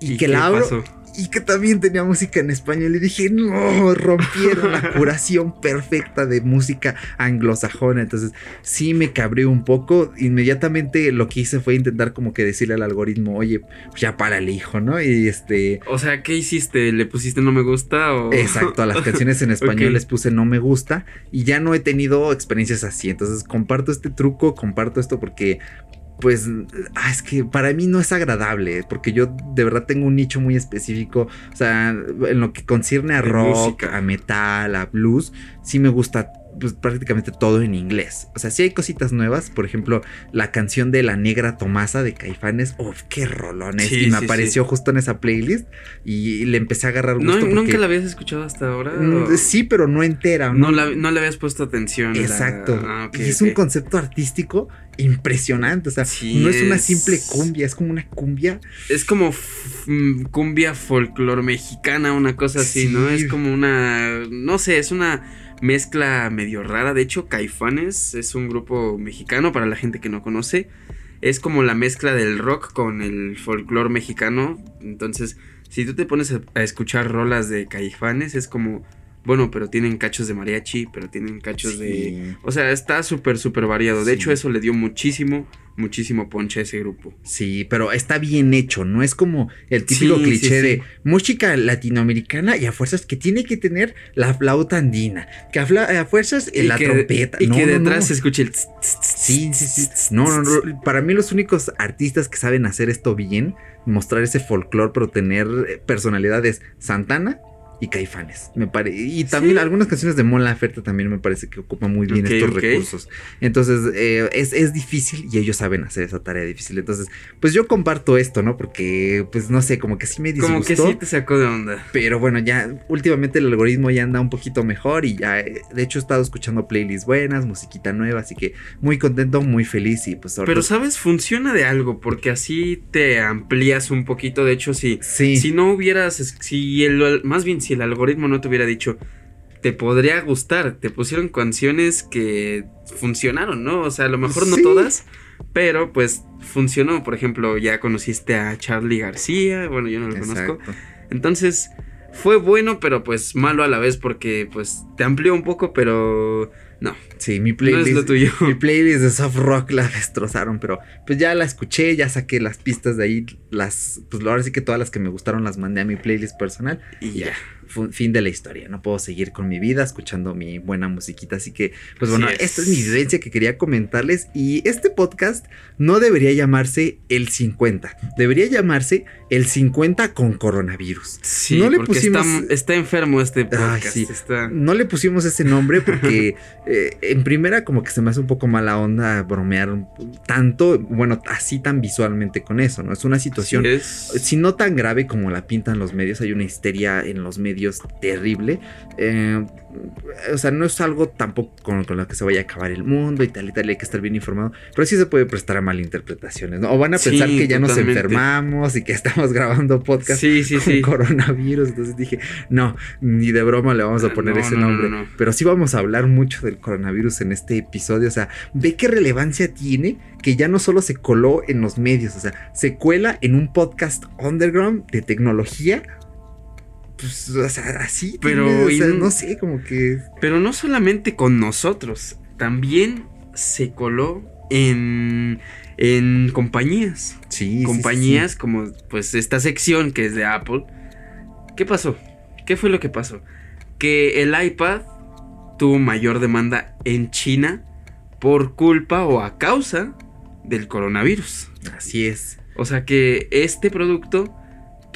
Y, que la abro y que también tenía música en español. Y dije, no, rompieron la curación perfecta de música anglosajona. Entonces, sí me cabré un poco. Inmediatamente lo que hice fue intentar como que decirle al algoritmo, oye, pues ya para el hijo, ¿no? Y este. O sea, ¿qué hiciste? ¿Le pusiste no me gusta? O... Exacto, a las canciones en español les puse no me gusta. Y ya no he tenido experiencias así. Entonces, comparto este truco, comparto esto porque pues ah, es que para mí no es agradable, porque yo de verdad tengo un nicho muy específico, o sea, en lo que concierne a rock, a metal, a blues, sí me gusta pues, prácticamente todo en inglés. O sea, sí hay cositas nuevas, por ejemplo, la canción de La Negra Tomasa de Caifanes, ¡Uf, qué rolones! y me apareció justo en esa playlist y le empecé a agarrar gusto. ¿Nunca la habías escuchado hasta ahora? Mm, sí, pero no entera. No, no le habías puesto atención. Exacto. Ah, y es un concepto artístico impresionante. O sea, no es, una simple cumbia, es como una cumbia. Es como mm, cumbia folclor mexicana, una cosa así, ¿no? Es como una. No sé, es una mezcla medio rara. De hecho, Caifanes es un grupo mexicano para la gente que no conoce. Es como la mezcla del rock con el folclore mexicano. Entonces, si tú te pones a escuchar rolas de Caifanes, es como bueno, pero tienen cachos de mariachi, pero tienen cachos de... O sea, está súper, súper variado. De hecho, eso le dio muchísimo, muchísimo ponche a ese grupo. Sí, pero está bien hecho, no es como el típico cliché de música latinoamericana y a fuerzas que tiene que tener la flauta andina, que a, fuerzas la trompeta. Y que detrás se escuche el... Sí, sí, sí. No, no, no. Para mí los únicos artistas que saben hacer esto bien, mostrar ese folclore, pero tener personalidades Santana y Caifanes. Me pare y también algunas canciones de Mon Laferte también me parece que ocupan muy bien estos recursos. Entonces, eh, es, difícil y ellos saben hacer esa tarea difícil. Entonces, pues yo comparto esto, ¿no? Porque, pues no sé, como que sí me disgustó. Como que sí te sacó de onda. Pero bueno, ya últimamente el algoritmo ya anda un poquito mejor y ya, eh, de hecho, he estado escuchando playlists buenas, musiquita nueva, así que muy contento, muy feliz y pues Pero, ¿sabes? Funciona de algo porque así te amplías un poquito. De hecho, si, si no hubieras, si el, más bien si el algoritmo no te hubiera dicho, te podría gustar, te pusieron canciones que funcionaron, ¿no? O sea, a lo mejor no todas, pero pues funcionó. Por ejemplo, ya conociste a Charlie García, bueno, yo no lo conozco. Entonces, fue bueno, pero pues malo a la vez porque pues te amplió un poco, pero no. Sí, mi playlist. Mi playlist de soft rock la destrozaron, pero pues ya la escuché, ya saqué las pistas de ahí, las, pues ahora sí que todas las que me gustaron las mandé a mi playlist personal y ya fin de la historia. No puedo seguir con mi vida escuchando mi buena musiquita. Así que, pues bueno, esta es mi vivencia que quería comentarles. Y este podcast no debería llamarse el 50. Debería llamarse el 50 con coronavirus. Sí, no le pusimos. Está, enfermo este podcast. No le pusimos ese nombre porque, eh, en primera, como que se me hace un poco mala onda bromear tanto, bueno, así tan visualmente con eso, ¿no? Es una situación, si no tan grave como la pintan los medios, hay una histeria en los medios terrible. Eh, o sea, no es algo tampoco con, lo que se vaya a acabar el mundo y tal y tal, hay que estar bien informado, pero sí se puede prestar a malinterpretaciones, ¿no? O van a pensar que ya nos enfermamos y que estamos grabando podcast con coronavirus, entonces dije, no, ni de broma le vamos a ah, poner ese nombre, pero sí vamos a hablar mucho del coronavirus en este episodio, o sea, ve qué relevancia tiene que ya no solo se coló en los medios, o sea, se cuela en un podcast underground de tecnología pues, o sea, así. Pero, tiene, o sea, no sé, como que. Pero no solamente con nosotros, también se coló en, en compañías. Sí, sí, compañías sí. como pues esta sección que es de Apple. ¿Qué pasó? ¿Qué fue lo que pasó? Que el iPad tuvo mayor demanda en China por culpa o a causa del coronavirus. Así es. O sea que este producto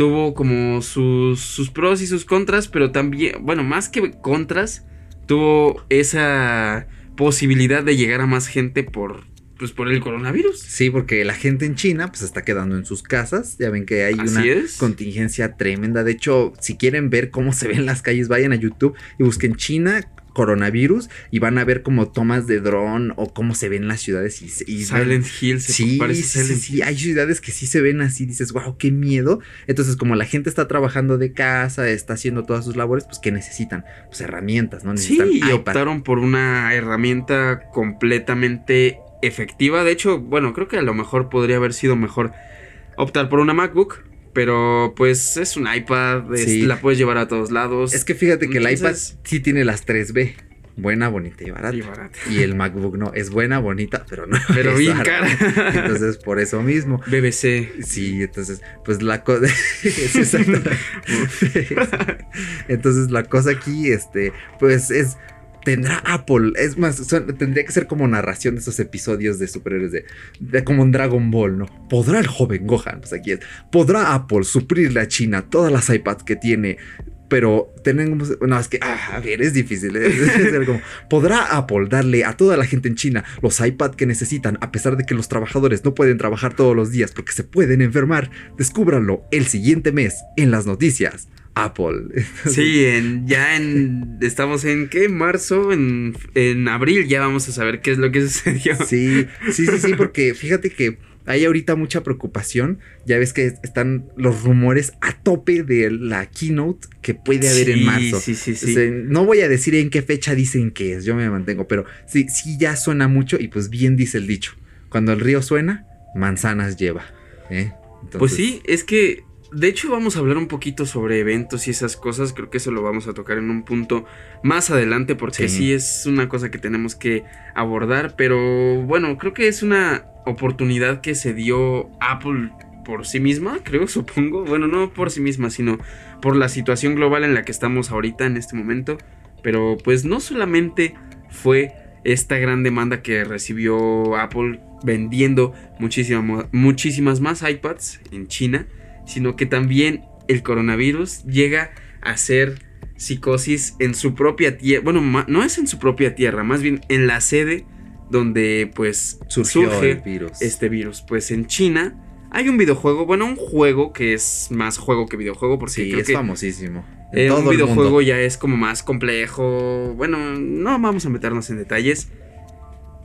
tuvo como sus, sus pros y sus contras, pero también, bueno, más que contras, tuvo esa posibilidad de llegar a más gente por, pues, por el coronavirus. Sí, porque la gente en China pues se está quedando en sus casas. Ya ven que hay Así una es. contingencia tremenda. De hecho, si quieren ver cómo se ven las calles, vayan a YouTube y busquen China coronavirus y van a ver como tomas de dron o cómo se ven las ciudades y, Silent Hill se Sí, parece sí, sí, Silent sí, hay ciudades que sí se ven así, dices, wow, qué miedo. Entonces, como la gente está trabajando de casa, está haciendo todas sus labores, pues, ¿qué necesitan? Pues herramientas, ¿no? Sí, Necesitan y iPad. optaron por una herramienta completamente efectiva. De hecho, bueno, creo que a lo mejor podría haber sido mejor optar por una MacBook. Pero pues es un iPad, es- Sí. la puedes llevar a todos lados. Es que fíjate que el iPad sí tiene las 3B. Buena, bonita y barata. Y barata. Y el MacBook no, es buena, bonita, pero no. Pero bien cara. Entonces, por eso mismo. BBC. Sí, entonces, pues la cosa. entonces, la cosa aquí, este, pues es. Tendrá Apple, es más, tendría que ser como narración de esos episodios de superhéroes de, de como en Dragon Ball, ¿no? ¿Podrá el joven Gohan? Pues aquí es. ¿Podrá Apple suplirle a China todas las iPads que tiene? Pero tenemos. No, es que. ah, a ver, es difícil. Es como, ¿Podrá Apple darle a toda la gente en China los iPad que necesitan a pesar de que los trabajadores no pueden trabajar todos los días porque se pueden enfermar? Descúbranlo el siguiente mes en las noticias. Apple. Sí, en, ya en. Estamos en qué? Marzo, en, en abril ya vamos a saber qué es lo que sucedió. Sí, sí, sí, sí, porque fíjate que hay ahorita mucha preocupación. Ya ves que están los rumores a tope de la keynote que puede haber en marzo. Sí, sí, sí. O sea, no voy a decir en qué fecha dicen que es, yo me mantengo, pero sí, sí ya suena mucho y pues bien dice el dicho. Cuando el río suena, manzanas lleva. ¿eh? Entonces, Pues sí, es que de hecho vamos a hablar un poquito sobre eventos y esas cosas, creo que eso lo vamos a tocar en un punto más adelante porque Sí. sí, es una cosa que tenemos que abordar, pero bueno, creo que es una oportunidad que se dio Apple por sí misma, creo, supongo, bueno, no por sí misma, sino por la situación global en la que estamos ahorita en este momento, pero pues no solamente fue esta gran demanda que recibió Apple vendiendo muchísima- muchísimas más iPads en China, sino que también el coronavirus llega a ser psicosis en su propia tierra. Bueno, no es en su propia tierra, más bien en la sede donde pues surgió surge virus. este virus. Pues en China hay un videojuego, bueno, un juego que es más juego que videojuego, porque sí, creo es que famosísimo. Eh, un el videojuego ya es como más complejo. Bueno, no vamos a meternos en detalles.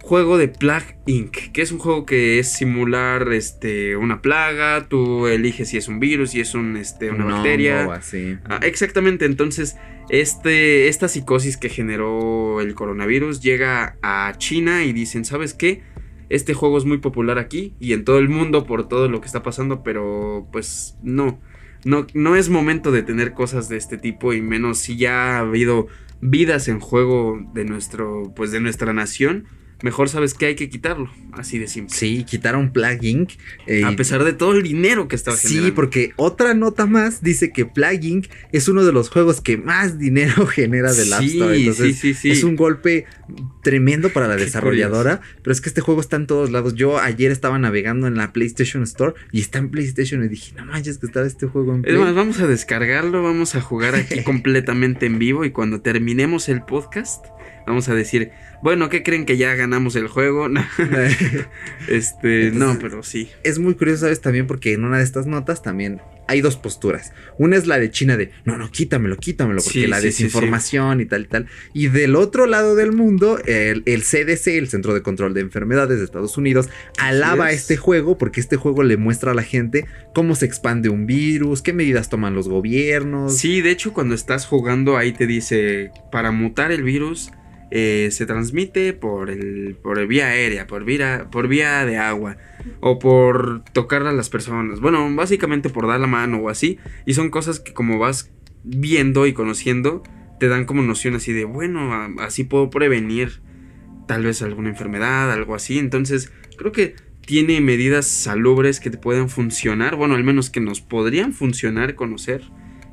Juego de Plague Inc., que es un juego que es simular este, una plaga. Tú eliges si es un virus, si es un, este, una Un bacteria. hongo, así. Ah, exactamente, entonces este, esta psicosis que generó el coronavirus llega a China y dicen, ¿sabes qué? Este juego es muy popular aquí y en todo el mundo por todo lo que está pasando, pero pues no, no, no es momento de tener cosas de este tipo y menos si ya ha habido vidas en juego de nuestro, pues de nuestra nación. Mejor sabes que hay que quitarlo, así de simple. Sí, quitaron Plague Inc. eh, A pesar de todo el dinero que estaba Sí, generando. porque otra nota más dice que Plague Inc. es uno de los juegos que más dinero genera del App Sí, Store. Entonces, sí, sí, sí. es un golpe tremendo para la Qué desarrolladora. Pero es que este juego está en todos lados. Yo ayer estaba navegando en la PlayStation Store y está en PlayStation y dije, no manches que está este juego en Es Play. más, vamos a descargarlo, vamos a jugar aquí completamente en vivo y cuando terminemos el podcast vamos a decir, bueno, ¿qué creen que ya ganamos el juego? No, este, no, pero sí. es muy curioso, ¿sabes? También porque en una de estas notas también hay dos posturas. Una es la de China de, no, no, quítamelo, quítamelo, porque Sí, la sí, sí, desinformación y tal y tal. Y del otro lado del mundo, el, el CDC, el Centro de Control de Enfermedades de Estados Unidos, alaba es. este juego porque este juego le muestra a la gente cómo se expande un virus, qué medidas toman los gobiernos. Sí, de hecho, cuando estás jugando ahí te dice, para mutar el virus eh, se transmite por el por vía aérea, por vía, por vía de agua o por tocar a las personas. Bueno, básicamente por dar la mano o así. Y son cosas que como vas viendo y conociendo, te dan como noción así de, bueno, así puedo prevenir tal vez alguna enfermedad, algo así. Entonces, creo que tiene medidas salubres que te pueden funcionar, bueno, al menos que nos podrían funcionar conocer.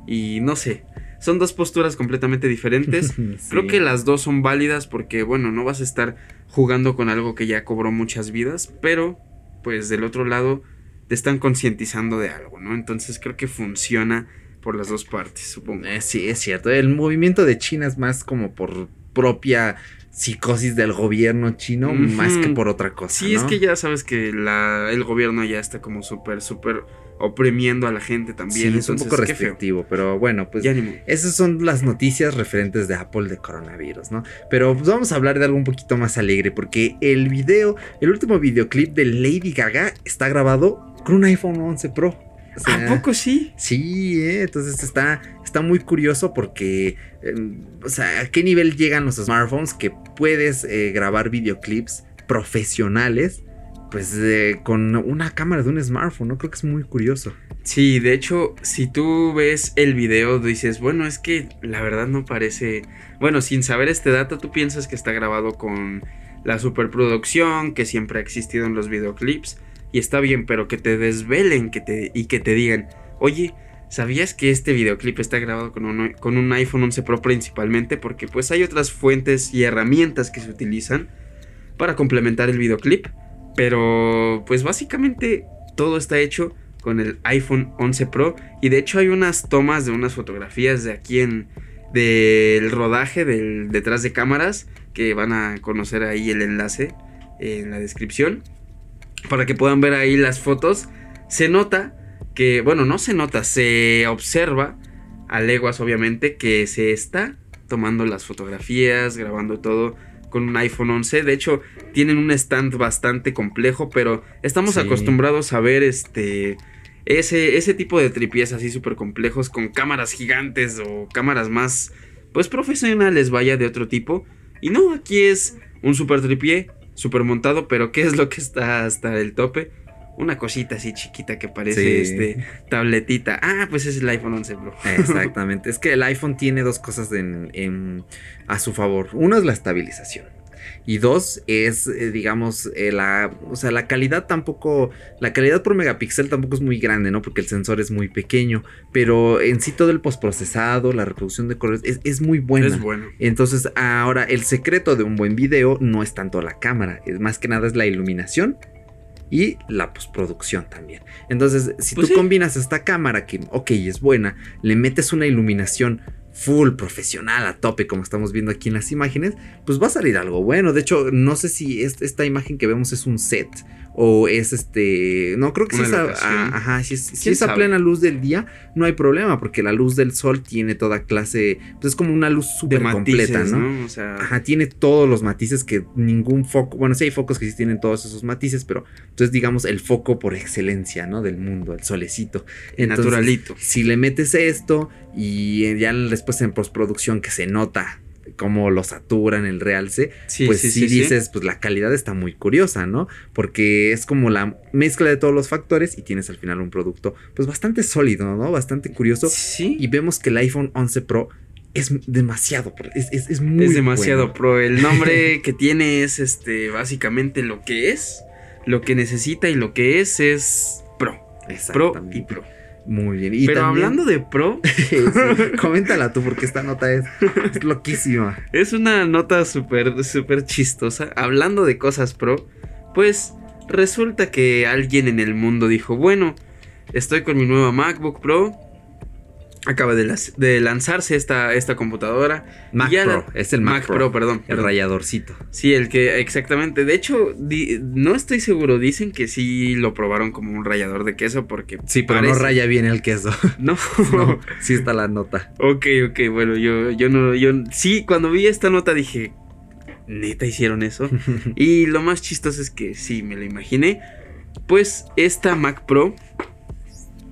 Y no sé, son dos posturas completamente diferentes. Creo que las dos son válidas porque, bueno, no vas a estar jugando con algo que ya cobró muchas vidas, pero pues del otro lado te están concientizando de algo, ¿no? Entonces creo que funciona por las dos partes, supongo. Eh, sí, es cierto. El movimiento de China es más como por propia psicosis del gobierno chino, más que por otra cosa. Sí, es que ya sabes que la, el gobierno ya está como súper, súper oprimiendo a la gente Sí, también. es un poco restrictivo, pero bueno, pues. Esas son las noticias referentes de Apple de coronavirus, ¿no? Pero pues, vamos a hablar de algo un poquito más alegre, porque el video, el último videoclip de Lady Gaga está grabado con un iPhone 11 Pro. O sea, ¿A poco sí? Sí, ¿eh? entonces está, está muy curioso porque, eh, o sea, ¿a qué nivel llegan los smartphones que puedes eh, grabar videoclips profesionales? Pues eh, con una cámara de un smartphone, ¿no? Creo que es muy curioso. Sí, de hecho, si tú ves el video, dices, bueno, es que la verdad no parece. Bueno, sin saber este dato, tú piensas que está grabado con la superproducción que siempre ha existido en los videoclips. Y está bien, pero que te desvelen que te, y que te digan, oye, ¿sabías que este videoclip está grabado con un, con un iPhone 11 Pro principalmente? Porque pues hay otras fuentes y herramientas que se utilizan para complementar el videoclip. Pero pues básicamente todo está hecho con el iPhone 11 Pro. Y de hecho hay unas tomas de unas fotografías de aquí en... Del rodaje detrás de cámaras. Que van a conocer ahí el enlace en la descripción. Para que puedan ver ahí las fotos. Se nota que, bueno, no se nota, se observa a leguas obviamente que se está tomando las fotografías, grabando todo con un iPhone 11. De hecho, tienen un stand bastante complejo, pero estamos Sí. acostumbrados a ver este ese, ese tipo de tripies así súper complejos con cámaras gigantes o cámaras más pues profesionales, vaya, de otro tipo. Y no, aquí es un super tripié, super montado, pero ¿qué es lo que está hasta el tope? Una cosita así chiquita que parece Sí. este tabletita. Ah, pues es el iPhone 11 Pro. Exactamente. es que el iPhone tiene dos cosas en- en- a su favor. Uno es la estabilización. Y dos es, eh, digamos, eh, la, o sea, la calidad tampoco, la calidad por megapíxel tampoco es muy grande, ¿no? Porque el sensor es muy pequeño, pero en sí todo el postprocesado, la reproducción de colores es, es muy buena. Es bueno. Entonces, ahora el secreto de un buen video no es tanto la cámara, es más que nada es la iluminación y la postproducción también. Entonces, si Pues tú sí. combinas esta cámara que, ok, es buena, le metes una iluminación full profesional a tope, como estamos viendo aquí en las imágenes, pues va a salir algo bueno. De hecho, no sé si es- esta imagen que vemos es un set o es este. No, creo que Una es a, ajá, si si plena luz del día, no hay problema, porque la luz del sol tiene toda clase. Pues es como una luz súper completa, ¿no? ¿no? O sea, Ajá, tiene todos los matices que ningún foco. Bueno, sí hay focos que sí tienen todos esos matices, pero entonces digamos el foco por excelencia, ¿no? Del mundo, el solecito. Entonces, naturalito. Si le metes esto y ya después en postproducción que se nota cómo lo saturan el realce, Sí, pues sí, sí, sí, sí. dices, pues la calidad está muy curiosa, ¿no? Porque es como la mezcla de todos los factores y tienes al final un producto pues bastante sólido, ¿no? Bastante curioso. Sí. Y vemos que el iPhone 11 Pro es demasiado, es, es, es muy es demasiado bueno. pro. El nombre que tiene es este básicamente lo que es, lo que necesita y lo que es es pro. Pro y pro. Muy bien. Y Pero también- hablando de pro, Sí, coméntala tú porque esta nota es, es loquísima. es una nota súper, súper chistosa. Hablando de cosas pro, pues resulta que alguien en el mundo dijo, bueno, estoy con mi nueva MacBook Pro. Acaba de, las- de lanzarse esta, esta computadora. Mac Pro, la- es el Mac, Pro, perdón. el rayadorcito. Sí, el que exactamente. De hecho, di- no estoy seguro. Dicen que sí lo probaron como un rallador de queso porque Sí, pero no parece- raya bien el queso. No. no, sí está la nota. ok, ok. Bueno, yo, yo no, yo sí. Cuando vi esta nota dije, neta hicieron eso. y lo más chistoso es que sí, me lo imaginé. Pues esta Mac Pro,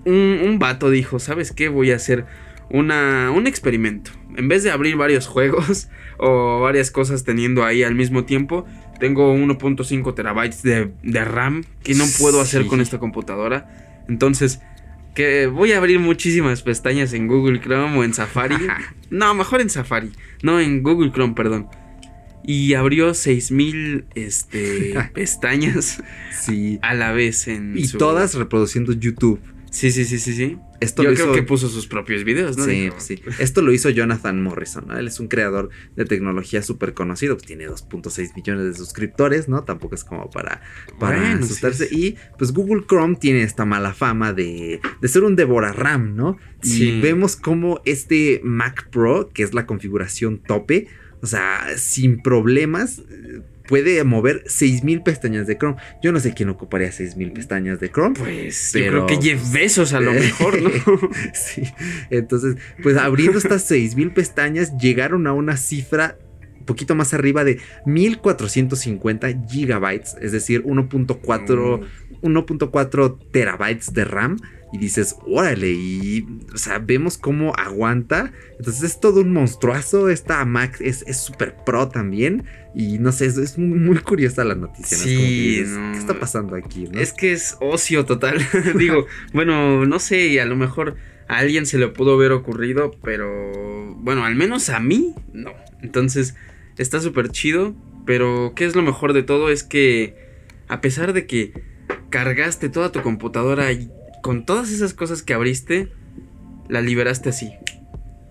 un, un vato dijo, ¿sabes qué? Voy a hacer una, un experimento. En vez de abrir varios juegos o varias cosas teniendo ahí al mismo tiempo, tengo 1.5 terabytes de, de RAM que no puedo hacer Sí. con esta computadora. Entonces, que voy a abrir muchísimas pestañas en Google Chrome o en Safari. no, mejor en Safari. No, en Google Chrome, perdón. Y abrió 6000 este, pestañas Sí. a la vez en Y su- todas reproduciendo YouTube. Sí, sí, sí, sí, sí. Esto Yo lo creo hizo- que puso sus propios videos, ¿no? Sí, pues sí. Esto lo hizo Jonathan Morrison, ¿no? Él es un creador de tecnología súper conocido, pues tiene 2.6 millones de suscriptores, ¿no? Tampoco es como para, para Bueno, asustarse. sí. Y pues Google Chrome tiene esta mala fama de, de ser un devorar-RAM, ¿no? Y Sí. vemos como este Mac Pro, que es la configuración tope, o sea, sin problemas... Puede mover 6000 pestañas de Chrome. Yo no sé quién ocuparía 6000 pestañas de Chrome. Pues Pero- yo creo que Jeff Bezos a lo mejor, ¿no? sí. Entonces, pues abriendo estas 6000 pestañas, llegaron a una cifra un poquito más arriba de 1450 gigabytes, es decir, 1.4 1.4 terabytes de RAM. Y dices, órale, y o sea, vemos cómo aguanta. Entonces es todo un monstruazo. Esta Mac es es súper pro también. Y no sé, es, es muy, curiosa la noticia. ¿no? Es como que Sí, no. ¿Qué está pasando aquí? no? Es que es ocio total. Digo, bueno, no sé, a lo mejor a alguien se le pudo haber ocurrido, pero bueno, al menos a mí no. Entonces, está súper chido, pero ¿qué es lo mejor de todo? Es que a pesar de que cargaste toda tu computadora y con todas esas cosas que abriste, la liberaste así.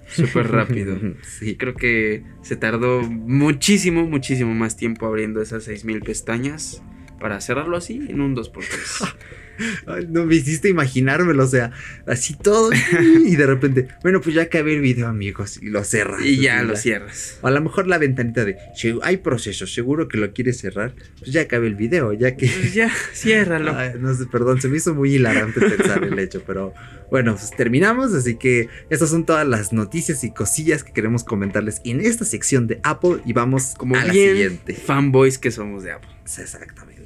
Súper rápido. sí. Creo que se tardó muchísimo, muchísimo más tiempo abriendo esas 6000 pestañas para cerrarlo así en un 2x3. Ay, no me hiciste imaginármelo, o sea, así todo. Y de repente, bueno, pues ya acabé el video, amigos, y lo cerras. y ya así, lo cierras. O a lo mejor la ventanita de, "Che, hay proceso, seguro que lo quieres cerrar. Pues ya acabé el video, ya que. Pues ya, ciérralo. Ay, no sé, perdón, se me hizo muy hilarante pensar el hecho, pero bueno, pues terminamos, así que estas son todas las noticias y cosillas que queremos comentarles en esta sección de Apple y vamos Como a la bien siguiente. fanboys que somos de Apple. Exactamente.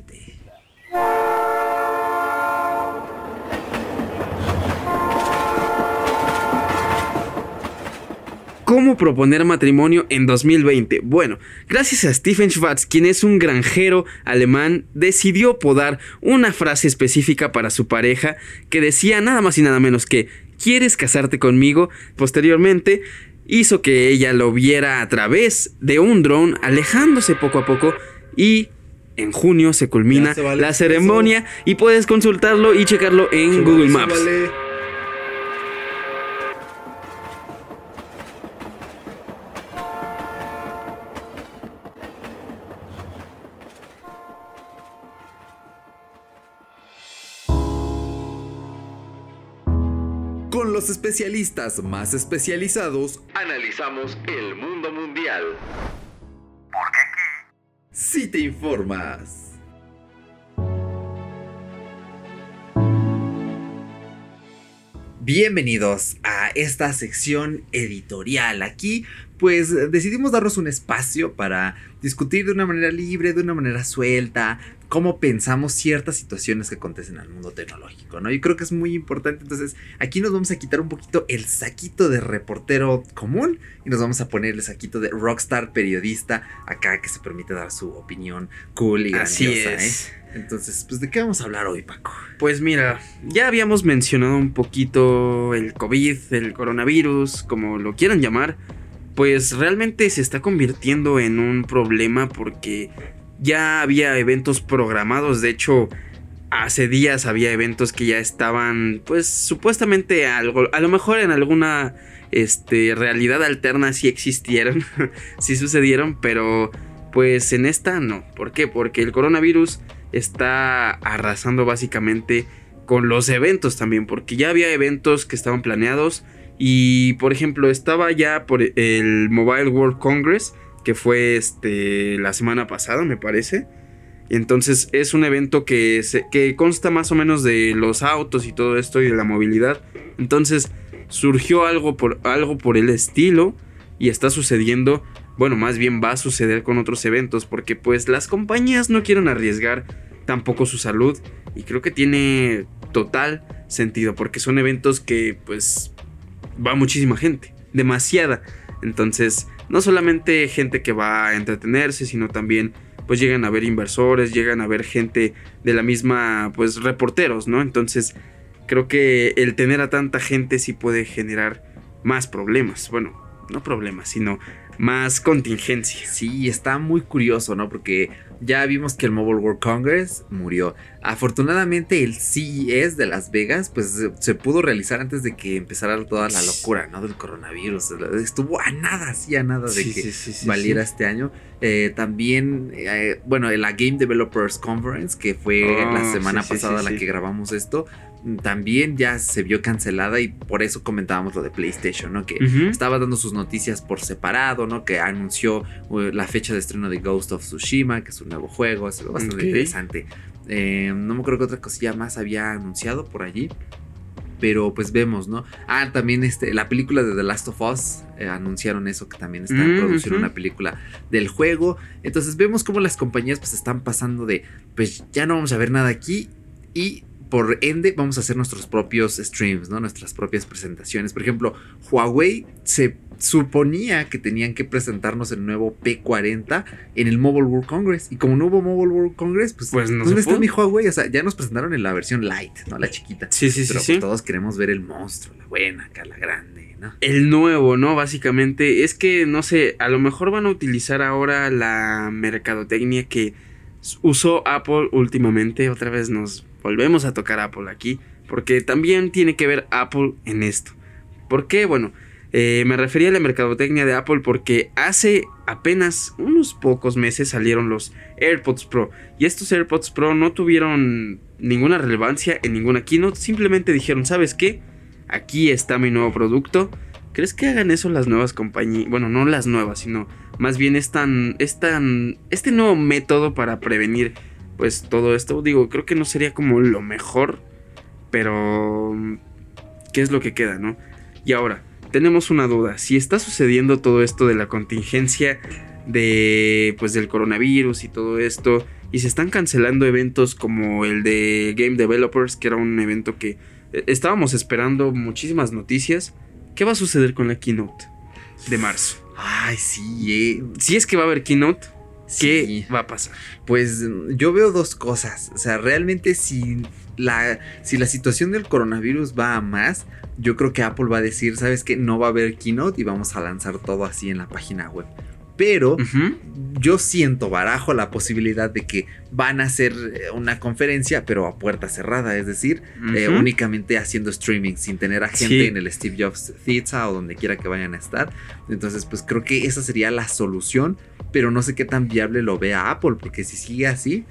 ¿Cómo proponer matrimonio en 2020? Bueno, gracias a Stephen Schwartz, quien es un granjero alemán, decidió podar una frase específica para su pareja que decía nada más y nada menos que ¿quieres casarte conmigo? Posteriormente hizo que ella lo viera a través de un dron alejándose poco a poco y en junio se culmina Ya se vale la eso. ceremonia y puedes consultarlo y checarlo en Google Maps. Con los especialistas más especializados, analizamos el mundo mundial. Porque aquí sí te informas. Bienvenidos a esta sección editorial. Aquí pues decidimos darnos un espacio para discutir de una manera libre, de una manera suelta, cómo pensamos ciertas situaciones que acontecen en el mundo tecnológico, ¿no? Yo creo que es muy importante, entonces aquí nos vamos a quitar un poquito el saquito de reportero común y nos vamos a poner el saquito de rockstar periodista acá que se permite dar su opinión cool y Así grandiosa, es. ¿eh? Entonces, pues ¿de qué vamos a hablar hoy, Paco? Pues mira, ya habíamos mencionado un poquito el COVID, el coronavirus, como lo quieran llamar, pues realmente se está convirtiendo en un problema porque ya había eventos programados, de hecho, hace días había eventos que ya estaban, pues supuestamente algo, a lo mejor en alguna este, realidad alterna sí existieron, sí sucedieron, pero pues en esta no. ¿Por qué? Porque el coronavirus está arrasando básicamente con los eventos también, porque ya había eventos que estaban planeados y por ejemplo estaba ya por el Mobile World Congress que fue este la semana pasada me parece. Entonces es un evento que, se- que consta más o menos de los autos y todo esto y de la movilidad. Entonces surgió algo por, algo por el estilo y está sucediendo, bueno, más bien va a suceder con otros eventos porque pues las compañías no quieren arriesgar tampoco su salud y creo que tiene total sentido porque son eventos que pues va muchísima gente, demasiada. Entonces, no solamente gente que va a entretenerse, sino también pues llegan a ver inversores, llegan a ver gente de la misma, pues reporteros, ¿no? Entonces, creo que el tener a tanta gente sí puede generar más problemas. Bueno, no problemas, sino más contingencia. Sí, está muy curioso, ¿no? Porque ya vimos que el Mobile World Congress murió. Afortunadamente el CES de Las Vegas pues se pudo realizar antes de que empezara toda la locura, ¿no? Del coronavirus. Estuvo a nada, sí, a nada de que valiera este año. Eh, también, eh, bueno, la Game Developers Conference, que fue la oh, semana pasada la que grabamos esto, también ya se vio cancelada y por eso comentábamos lo de PlayStation, ¿no? Que estaba dando sus noticias por separado, ¿no? Que anunció uh, la fecha de estreno de Ghost of Tsushima, que es un nuevo juego, es bastante interesante. Eh, no me acuerdo que otra cosilla más había anunciado por allí. Pero pues vemos, ¿no? Ah, también este, la película de The Last of Us eh, anunciaron eso, que también están produciendo una película del juego. Entonces vemos cómo las compañías pues están pasando de, pues ya no vamos a ver nada aquí. Y por ende vamos a hacer nuestros propios streams, ¿no? Nuestras propias presentaciones. Por ejemplo, Huawei se suponía que tenían que presentarnos el nuevo P40 en el Mobile World Congress. Y como no hubo Mobile World Congress, pues, pues no ¿dónde está mi Huawei? O sea, ya nos presentaron en la versión light, ¿no? La chiquita. Sí, sí, Pero sí, pues, todos queremos ver el monstruo, la buena, acá la grande, ¿no? El nuevo, ¿no? Básicamente. Es que, no sé, a lo mejor van a utilizar ahora la mercadotecnia que usó Apple últimamente. Otra vez nos volvemos a tocar Apple aquí, porque también tiene que ver Apple en esto. ¿Por qué? Bueno, eh, me refería a la mercadotecnia de Apple porque hace apenas unos pocos meses salieron los AirPods Pro y estos AirPods Pro no tuvieron ninguna relevancia en ninguna keynote, simplemente dijeron, ¿sabes qué? Aquí está mi nuevo producto. ¿Crees que hagan eso las nuevas compañías? Bueno, no las nuevas, sino más bien es este nuevo método para prevenir pues todo esto. Digo, creo que no sería como lo mejor, pero ¿qué es lo que queda, no? Y ahora, tenemos una duda. Si está sucediendo todo esto de la contingencia de pues del coronavirus y todo esto y se están cancelando eventos como el de Game Developers, que era un evento que eh, estábamos esperando muchísimas noticias, ¿qué va a suceder con la keynote de marzo? Ay, sí, eh. si es que va a haber keynote, ¿Qué va a pasar? Pues yo veo dos cosas. O sea, realmente si la, si la situación del coronavirus va a más, yo creo que Apple va a decir, ¿sabes qué? No va a haber keynote y vamos a lanzar todo así en la página web. Pero yo siento barajo la posibilidad de que van a hacer eh, una conferencia, pero a puerta cerrada, es decir, eh, únicamente haciendo streaming, sin tener a gente en el Steve Jobs Theater o donde quiera que vayan a estar. Entonces, pues creo que esa sería la solución, pero no sé qué tan viable lo vea Apple, porque si sigue así,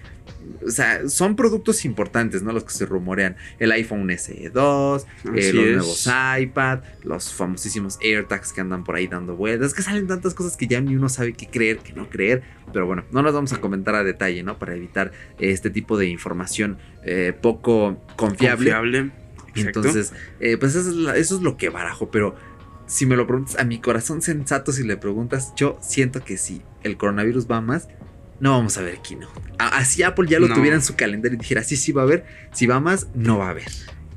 o sea, son productos importantes, ¿no? Los que se rumorean. El iPhone SE2, eh, los nuevos iPad, los famosísimos AirTags que andan por ahí dando vueltas. Es que salen tantas cosas que ya ni uno sabe qué creer, qué no creer. Pero bueno, no las vamos a comentar a detalle, ¿no? Para evitar este tipo de información eh, poco confiable. Confiable. Entonces, eh, pues eso es, eso es lo que barajo, pero si me lo preguntas a mi corazón sensato, si le preguntas, yo siento que si el coronavirus va más, no vamos a ver Keynote. Así Apple ya lo tuviera en su calendario y dijera, sí, sí va a haber, si va más, no va a haber.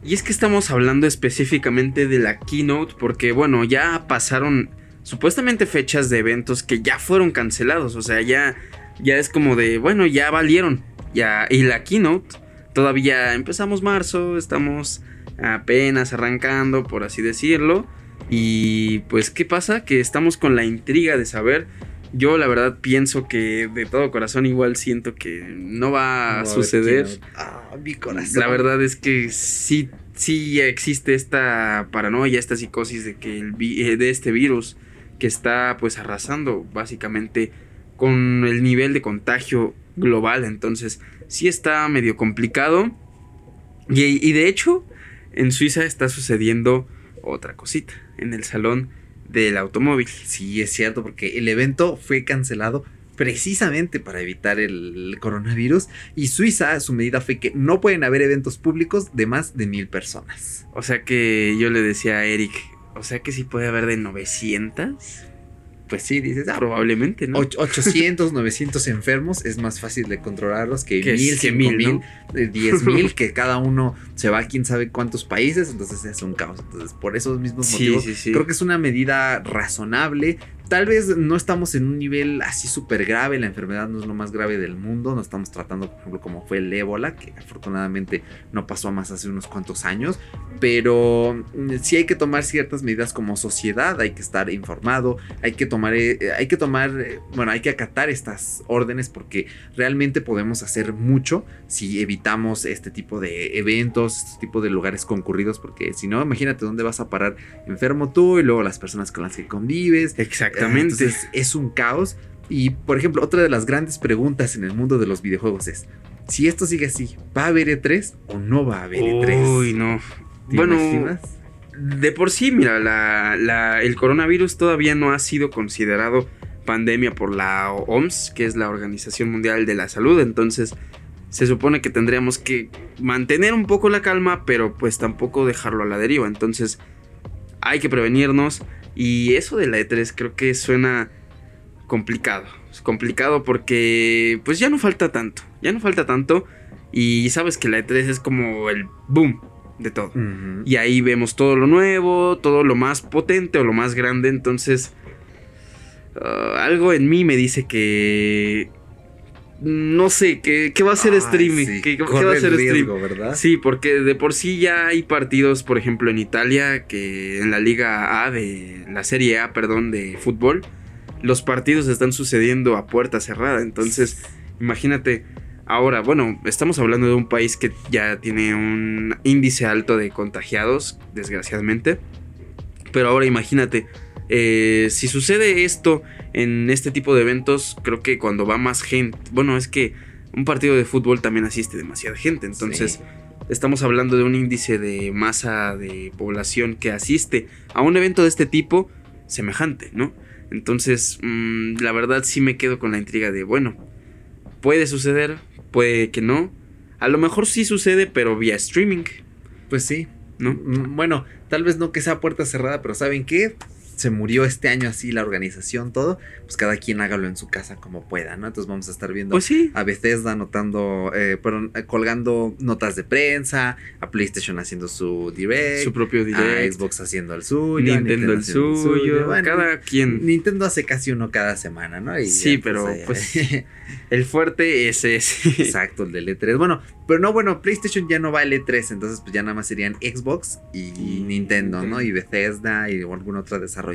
Y es que estamos hablando específicamente de la Keynote porque, bueno, ya pasaron supuestamente fechas de eventos que ya fueron cancelados, o sea, ya, ya es como de, bueno, ya valieron, ya, y la Keynote, todavía empezamos marzo, estamos apenas arrancando, por así decirlo, y pues, ¿qué pasa? Que estamos con la intriga de saber yo la verdad pienso que de todo corazón igual siento que no va a suceder. Ah, mi corazón. La verdad es que sí, sí existe esta paranoia, esta psicosis de que el eh, de este virus que está pues arrasando básicamente con el nivel de contagio global. Entonces sí está medio complicado. Y, y de hecho en Suiza está sucediendo otra cosita. En el salón del automóvil. Sí, es cierto, porque el evento fue cancelado precisamente para evitar el coronavirus y Suiza su medida fue que no pueden haber eventos públicos de más de mil personas. O sea que yo le decía a Eric, o sea que sí puede haber de 900 pues sí, dices, ah, probablemente, ¿no? 800, 900 enfermos es más fácil de controlarlos que mil, que mil, diez mil, que cada uno se va a quién sabe cuántos países, entonces es un caos. Entonces, por esos mismos motivos, creo que es una medida razonable. Tal vez no estamos en un nivel así súper grave, la enfermedad no es lo más grave del mundo, no estamos tratando, por ejemplo, como fue el ébola, que afortunadamente no pasó más hace unos cuantos años, pero mm, sí hay que tomar ciertas medidas como sociedad, hay que estar informado, hay que tomar, eh, hay que tomar, eh, bueno, hay que acatar estas órdenes porque realmente podemos hacer mucho si evitamos este tipo de eventos, este tipo de lugares concurridos, porque si no, imagínate dónde vas a parar enfermo tú y luego las personas con las que convives. Exactamente. Entonces es un caos. Y por ejemplo, otra de las grandes preguntas en el mundo de los videojuegos es, si esto sigue así, ¿va a haber E3 o no va a haber E3? Uy, no. ¿Te Bueno, imaginas? de por sí, mira, la, la- el coronavirus todavía no ha sido considerado pandemia por la OMS, que es la Organización Mundial de la Salud. Entonces, se supone que tendríamos que mantener un poco la calma, pero pues tampoco dejarlo a la deriva. Entonces, hay que prevenirnos. Y eso de la E3 creo que suena complicado. Es complicado porque pues ya no falta tanto. Ya no falta tanto. Y sabes que la E3 es como el boom de todo. Y ahí vemos todo lo nuevo, todo lo más potente o lo más grande. Entonces, ah, algo en mí me dice que... No sé, que, que va a ser streaming. sí, corre va a ser el stream. riesgo, ¿verdad? Sí, porque de por sí ya hay partidos, por ejemplo, en Italia, que en la Liga A de la Serie A, perdón, de fútbol, los partidos están sucediendo a puerta cerrada. Entonces, imagínate, ahora, bueno, estamos hablando de un país que ya tiene un índice alto de contagiados, desgraciadamente. Pero ahora imagínate, eh, si sucede esto en este tipo de eventos, creo que cuando va más gente, bueno, es que un partido de fútbol también asiste demasiada gente, entonces Sí. estamos hablando de un índice de masa de población que asiste a un evento de este tipo semejante, ¿no? Entonces, mm, la verdad sí me quedo con la intriga de, bueno, puede suceder, puede que no. A lo mejor sí sucede, pero vía streaming, Pues sí. ¿no? Mm, Bueno, tal vez no que sea puerta cerrada, pero ¿saben qué? Se murió este año así la organización, todo. Pues cada quien hágalo en su casa como pueda, ¿no? Entonces vamos a estar viendo Pues sí. a Bethesda anotando, eh, perdón, eh, colgando notas de prensa, a PlayStation haciendo su direct, Su propio a direct. Xbox haciendo el suyo, a Nintendo el suyo, Bueno, cada quien. Nintendo hace casi uno cada semana, ¿no? Y Sí, ya, pero, ahí- pues, El fuerte ese es. Exacto, el del E3. Bueno, pero no, bueno, PlayStation ya no va el E3, entonces pues ya nada más serían Xbox y Y Nintendo, ¿no? Y Bethesda y alguna otra desarrolladora.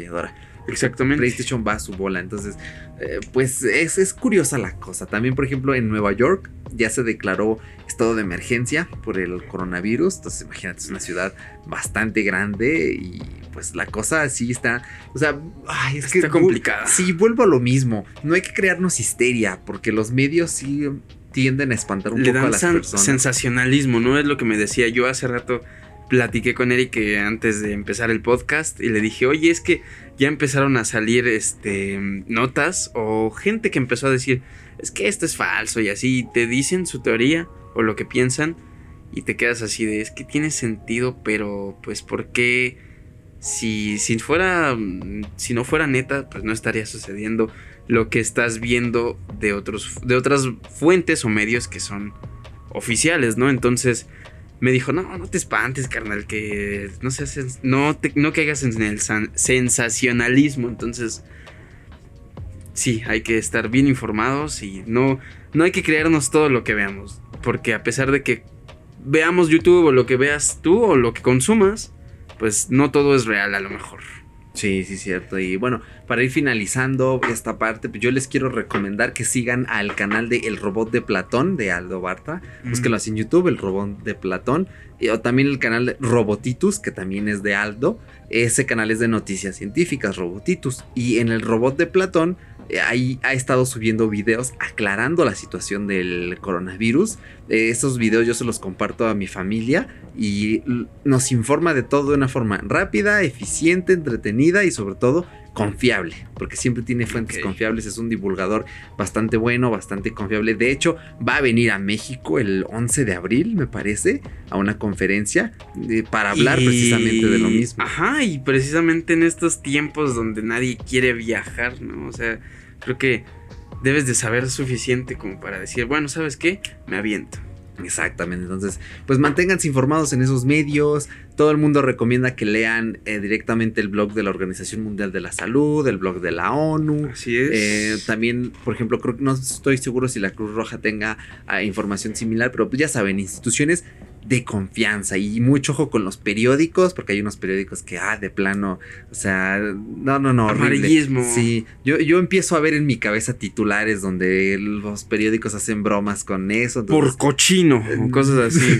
Exactamente. PlayStation va a su bola, entonces, eh, pues es, es curiosa la cosa. También, por ejemplo, en Nueva York ya se declaró estado de emergencia por el coronavirus, entonces imagínate, es una ciudad bastante grande y pues la cosa sí está, o sea, ay, es que Está complicada. Sí, vuelvo a lo mismo. No hay que crearnos histeria, porque los medios sí tienden a espantar un Le poco a las personas. sensacionalismo, ¿no? Es lo que me decía. Yo hace rato platiqué con Eric eh, antes de empezar el podcast y le dije, oye, es que ya empezaron a salir este, notas o gente que empezó a decir, es que esto es falso y así, te dicen su teoría o lo que piensan y te quedas así de, es que tiene sentido, pero pues ¿por qué? Si, fuera, si no fuera neta, pues no estaría sucediendo lo que estás viendo de otros, de otras fuentes o medios que son oficiales, ¿no? Entonces me dijo, no, no te espantes, carnal, que no seas, no, te, no caigas en el sensacionalismo. Entonces, sí, hay que estar bien informados y no, no hay que creernos todo lo que veamos. Porque a pesar de que veamos YouTube o lo que veas tú o lo que consumas, pues no todo es real a lo mejor. Sí, sí, cierto. Y bueno, para ir finalizando esta parte, pues yo les quiero recomendar que sigan al canal de El Robot de Platón de Aldo Barta. Búsquenlo así en YouTube, El Robot de Platón. Y, o también el canal de Robotitus, que también es de Aldo. Ese canal es de noticias científicas, Robotitus. Y en el Robot de Platón, ahí ha estado subiendo videos aclarando la situación del coronavirus. Eh, esos videos yo se los comparto a mi familia y nos informa de todo de una forma rápida, eficiente, entretenida y sobre todo confiable, porque siempre tiene fuentes confiables, es un divulgador bastante bueno, bastante confiable. De hecho, va a venir a México el 11 de abril, me parece, a una conferencia eh, para hablar Y- precisamente de lo mismo. Ajá, y precisamente en estos tiempos donde nadie quiere viajar, ¿no? O sea, creo que debes de saber suficiente como para decir, bueno, ¿sabes qué? Me aviento. Exactamente, entonces, pues manténganse informados en esos medios. Todo el mundo recomienda que lean eh, directamente el blog de la Organización Mundial de la Salud, el blog de la ONU. Así es. Eh, también, por ejemplo, creo que no estoy seguro si la Cruz Roja tenga ah, información similar, pero pues ya saben, instituciones de confianza y mucho ojo con los periódicos, porque hay unos periódicos que, ah, de plano, o sea, no, no, no, horrible. Amarillismo. Sí, yo, yo empiezo a ver en mi cabeza titulares donde los periódicos hacen bromas con eso. Por cochino o cosas así.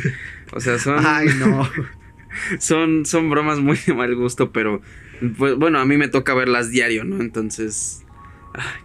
O sea, son, Ay, no. son, son bromas muy de mal gusto, pero pues, bueno, a mí me toca verlas diario, ¿no? Entonces,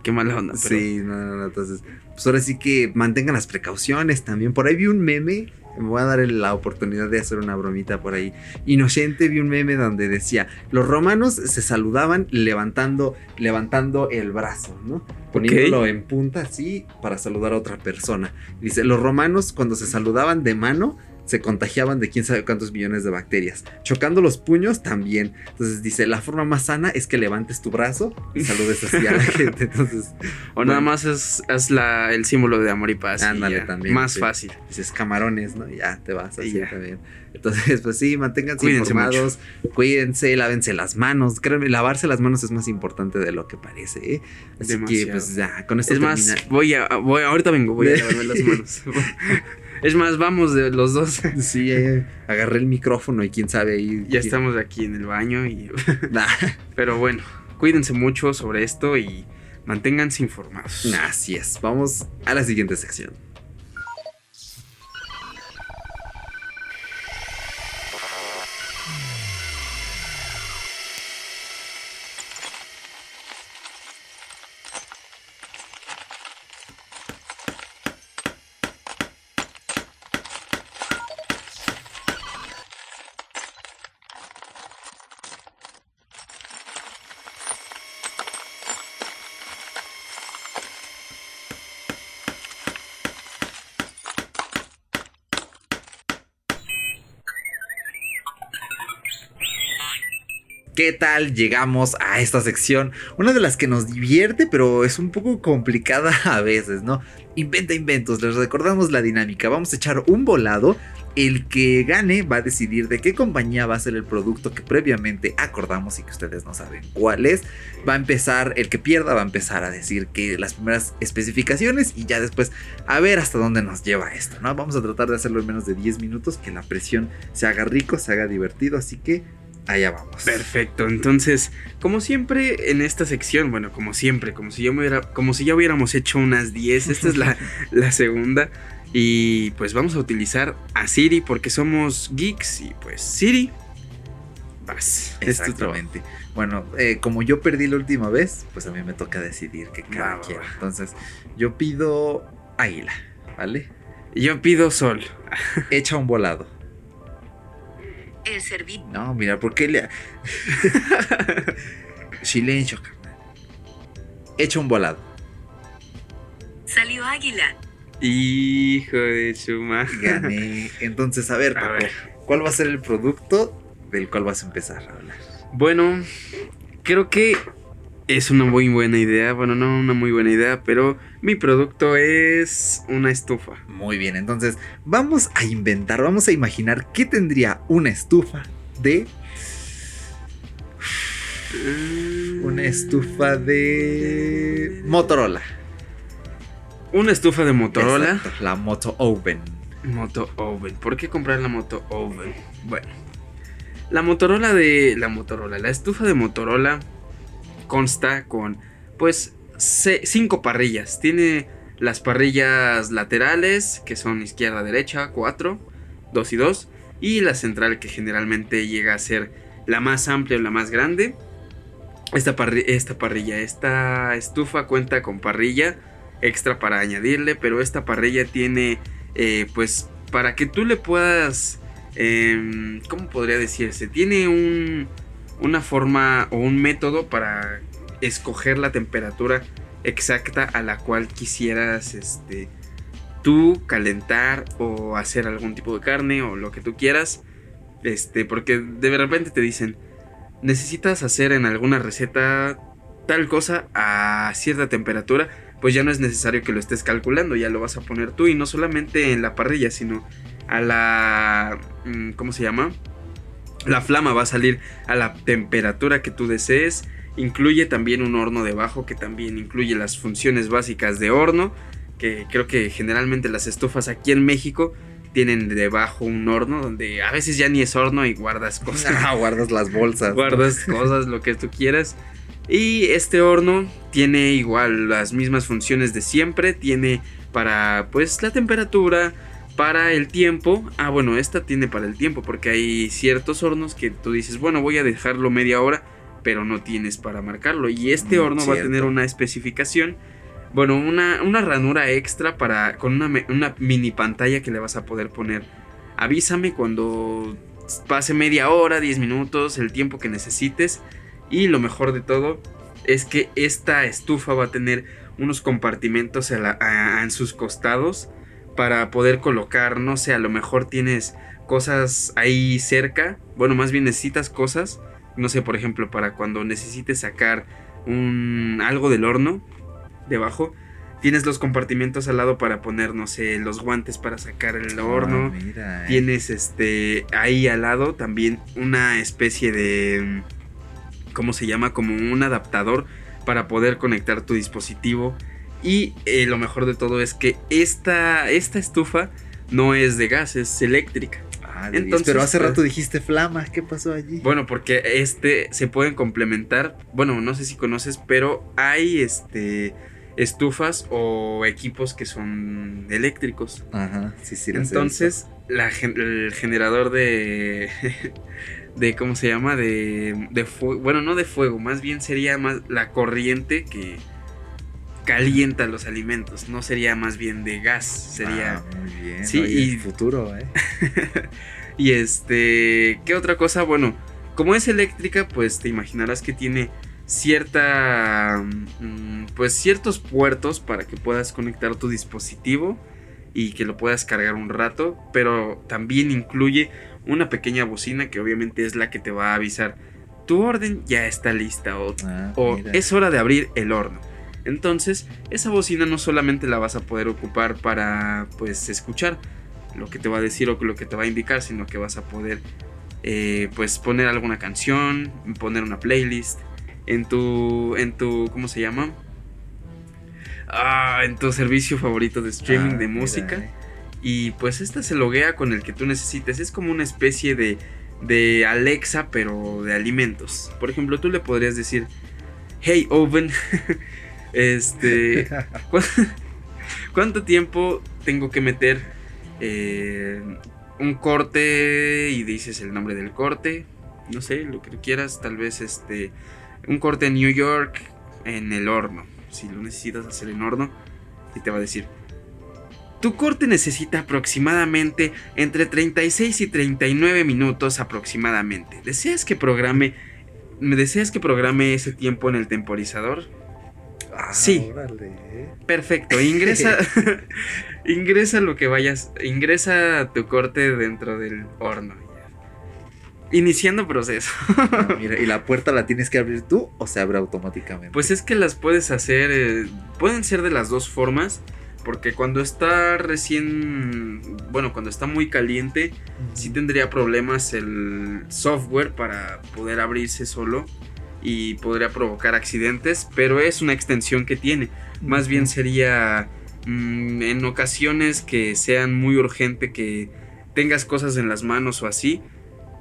qué mala onda. pero- Sí, no, no, no, entonces, pues ahora sí que mantengan las precauciones también. Por ahí vi un meme, me voy a dar la oportunidad de hacer una bromita por ahí. Inocente vi un meme donde decía, los romanos se saludaban levantando, levantando el brazo, ¿no? Poniéndolo en punta así para saludar a otra persona. Dice, los romanos cuando se saludaban de mano se contagiaban de quién sabe cuántos millones de bacterias. Chocando los puños también. Entonces dice, la forma más sana es que levantes tu brazo y saludes así a la gente. Entonces, O nada Bueno. más es, es la, el símbolo de amor y paz. y Ándale, ya, también, Más sí. fácil. dices camarones, ¿no? Ya te vas así Y también. Entonces, pues sí, manténganse Cuídense informados, cuídense, lávense las manos. Créanme, lavarse las manos es más importante de lo que parece, ¿eh? Así que, Demasiado. pues ya, con esto Es más, termina- voy a, voy, ahorita vengo, voy a lavarme las manos. Es más, vamos de los dos. Sí, eh, agarré el micrófono y quién sabe ahí. Ya estamos aquí en el baño y... Nah, Pero bueno, cuídense mucho sobre esto y manténganse informados. así es. Vamos a la siguiente sección. ¿Qué tal llegamos a esta sección? Una de las que nos divierte, pero es un poco complicada a veces, ¿no? Inventa inventos, les recordamos la dinámica. Vamos a echar un volado. El que gane va a decidir de qué compañía va a ser el producto que previamente acordamos y que ustedes no saben cuál es. Va a empezar, el que pierda va a empezar a decir que las primeras especificaciones y ya después a ver hasta dónde nos lleva esto, ¿no? Vamos a tratar de hacerlo en menos de 10 minutos, que la presión se haga rico, se haga divertido, así que allá vamos. Perfecto, entonces, como siempre en esta sección, bueno, como siempre, como si, yo me hubiera, como si ya hubiéramos hecho unas 10, esta es la, la segunda. Y pues vamos a utilizar a Siri porque somos geeks y pues Siri, vas. Exactamente. Bueno, eh, como yo perdí la última vez, pues a mí me toca decidir qué Va, cada va, quiera. va. Entonces, yo pido águila, ¿vale? Yo pido sol. Echa un volado. El servicio. No, mira, ¿por qué le.? Silencio, carnal. Echa un volado. Salió águila. Hijo de su madre. Gané. Entonces, a ver, A Paco, ver. ¿cuál va a ser el producto del cual vas a empezar a hablar? Bueno, creo que es una muy buena idea. Bueno, no una muy buena idea, pero mi producto es una estufa. Muy bien, entonces vamos a inventar, vamos a imaginar qué tendría una estufa de. Una estufa de. Motorola. Una estufa de Motorola. Exacto, la Moto Oven. Moto Oven. ¿Por qué comprar la Moto Oven? Bueno, la Motorola de. La Motorola, la estufa de Motorola consta con, pues, cinco parrillas. Tiene las parrillas laterales, que son izquierda-derecha, cuatro, dos y dos. Y la central, que generalmente llega a ser la más amplia o la más grande. Esta, esta parrilla, esta estufa cuenta con parrilla extra para añadirle, pero esta parrilla tiene eh, pues para que tú le puedas, em, ¿cómo podría decirse? Tiene un, una forma o un método para escoger la temperatura exacta a la cual quisieras este, tú calentar o hacer algún tipo de carne o lo que tú quieras. Este, porque de repente te dicen, necesitas hacer en alguna receta tal cosa a cierta temperatura, pues ya no es necesario que lo estés calculando, ya lo vas a poner tú y no solamente en la parrilla, sino a la... mm, ¿Cómo se llama? La flama va a salir a la temperatura que tú desees. Incluye también un horno debajo que también incluye las funciones básicas de horno. Que creo que generalmente las estufas aquí en México tienen debajo un horno donde a veces ya ni es horno y guardas cosas. Ah, guardas las bolsas. guardas cosas, lo que tú quieras. Y este horno tiene igual las mismas funciones de siempre. Tiene para pues la temperatura, para el tiempo. Ah, bueno, esta tiene para el tiempo porque hay ciertos hornos que tú dices, bueno, voy a dejarlo media hora, pero no tienes para marcarlo. Y este Mm, horno va a tener una especificación. Bueno, una, una ranura extra para con una, mini pantalla que le vas a poder poner. Avísame cuando pase media hora, 10 minutos, el tiempo que necesites. Y lo mejor de todo es que esta estufa va a tener unos compartimentos la- en sus costados para poder colocar, no sé, a lo mejor tienes cosas ahí cerca. Bueno, más bien necesitas cosas. No sé, por ejemplo, para cuando necesites sacar un algo del horno debajo. Tienes los compartimentos al lado para poner, no sé, los guantes para sacar el horno. Ah, mira, eh. Tienes este ahí al lado también una especie de ¿cómo se llama? Como un adaptador para poder conectar tu dispositivo y eh, lo mejor de todo es que esta esta estufa no es de gas, es eléctrica. Ah, entonces, pero hace pues- rato dijiste flama. ¿Qué pasó allí? Bueno, porque este se pueden complementar. Bueno, no sé si conoces, pero hay este estufas o equipos que son eléctricos. Ajá, sí, sí. Entonces, la el generador de. de ¿Cómo se llama? De, de fuego. Bueno, no de fuego, más bien sería más la corriente que calienta los alimentos. No sería más bien de gas. Sería. Ah, muy bien. Sí, oye, y- el futuro, ¿eh? Y este. ¿Qué otra cosa? Bueno, como es eléctrica, pues te imaginarás que tiene cierta. mm, Pues ciertos puertos para que puedas conectar tu dispositivo y que lo puedas cargar un rato. Pero también incluye una pequeña bocina que obviamente es la que te va a avisar. Tu orden ya está lista o, Ah, o es hora de abrir el horno. Entonces, esa bocina no solamente la vas a poder ocupar para pues escuchar lo que te va a decir o lo que te va a indicar, sino que vas a poder eh, pues poner alguna canción, poner una playlist en tu en tu ¿cómo se llama? Ah, en tu servicio favorito de streaming Ah, de mira, música. eh. Y pues esta se loguea con el que tú necesites. Es como una especie de, de Alexa, pero de alimentos. Por ejemplo, tú le podrías decir, hey Oven, este, ¿cu- ¿cuánto tiempo tengo que meter eh, un corte? Y dices el nombre del corte. No sé, lo que quieras. Tal vez este, un corte en New York en el horno. Si lo necesitas hacer en horno. Y te va a decir, tu corte necesita aproximadamente entre 36 y 39 minutos aproximadamente. ¿Deseas que programe ¿Me deseas que programe ese tiempo en el temporizador? Ah, Sí. órale. Perfecto, ingresa ingresa lo que vayas, ingresa tu corte dentro del horno. Iniciando proceso. Ah, mira, ¿y la puerta la tienes que abrir tú o se abre automáticamente? Pues es que las puedes hacer, eh, pueden ser de las dos formas, porque cuando está recién, bueno, cuando está muy caliente, sí tendría problemas el software para poder abrirse solo y podría provocar accidentes, pero es una extensión que tiene. Más bien sería mm, en ocasiones que sean muy urgente que tengas cosas en las manos o así.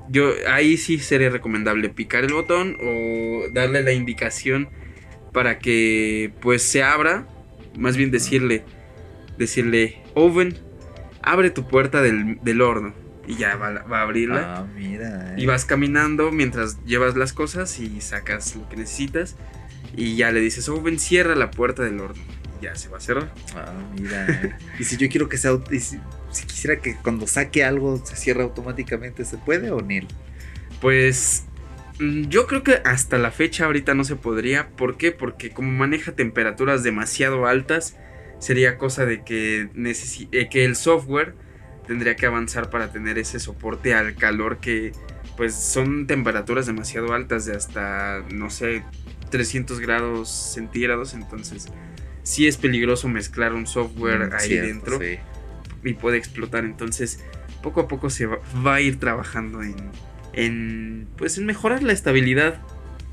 Yo ahí sí sería recomendable picar el botón o darle la indicación para que pues se abra, más bien decirle decirle oven, abre tu puerta del, del horno y ya va, va a abrirla. Ah, mira. eh. Y vas caminando mientras llevas las cosas y sacas lo que necesitas. Y ya le dices, Oven, cierra la puerta del horno. Y ya se va a cerrar. Ah, mira. eh. y si yo quiero que sea. y Si, si quisiera que cuando saque algo se cierre automáticamente, ¿se puede o ni? Pues mm, yo creo que hasta la fecha ahorita no se podría. ¿Por qué? Porque como maneja temperaturas demasiado altas, sería cosa de que, necesi- eh, que el software tendría que avanzar para tener ese soporte al calor que pues son temperaturas demasiado altas de hasta, no sé, 300 grados centígrados. Entonces sí es peligroso mezclar un software Mm, ahí cierto, dentro sí. y puede explotar. Entonces, poco a poco se va, va a ir trabajando en, en, pues, en mejorar la estabilidad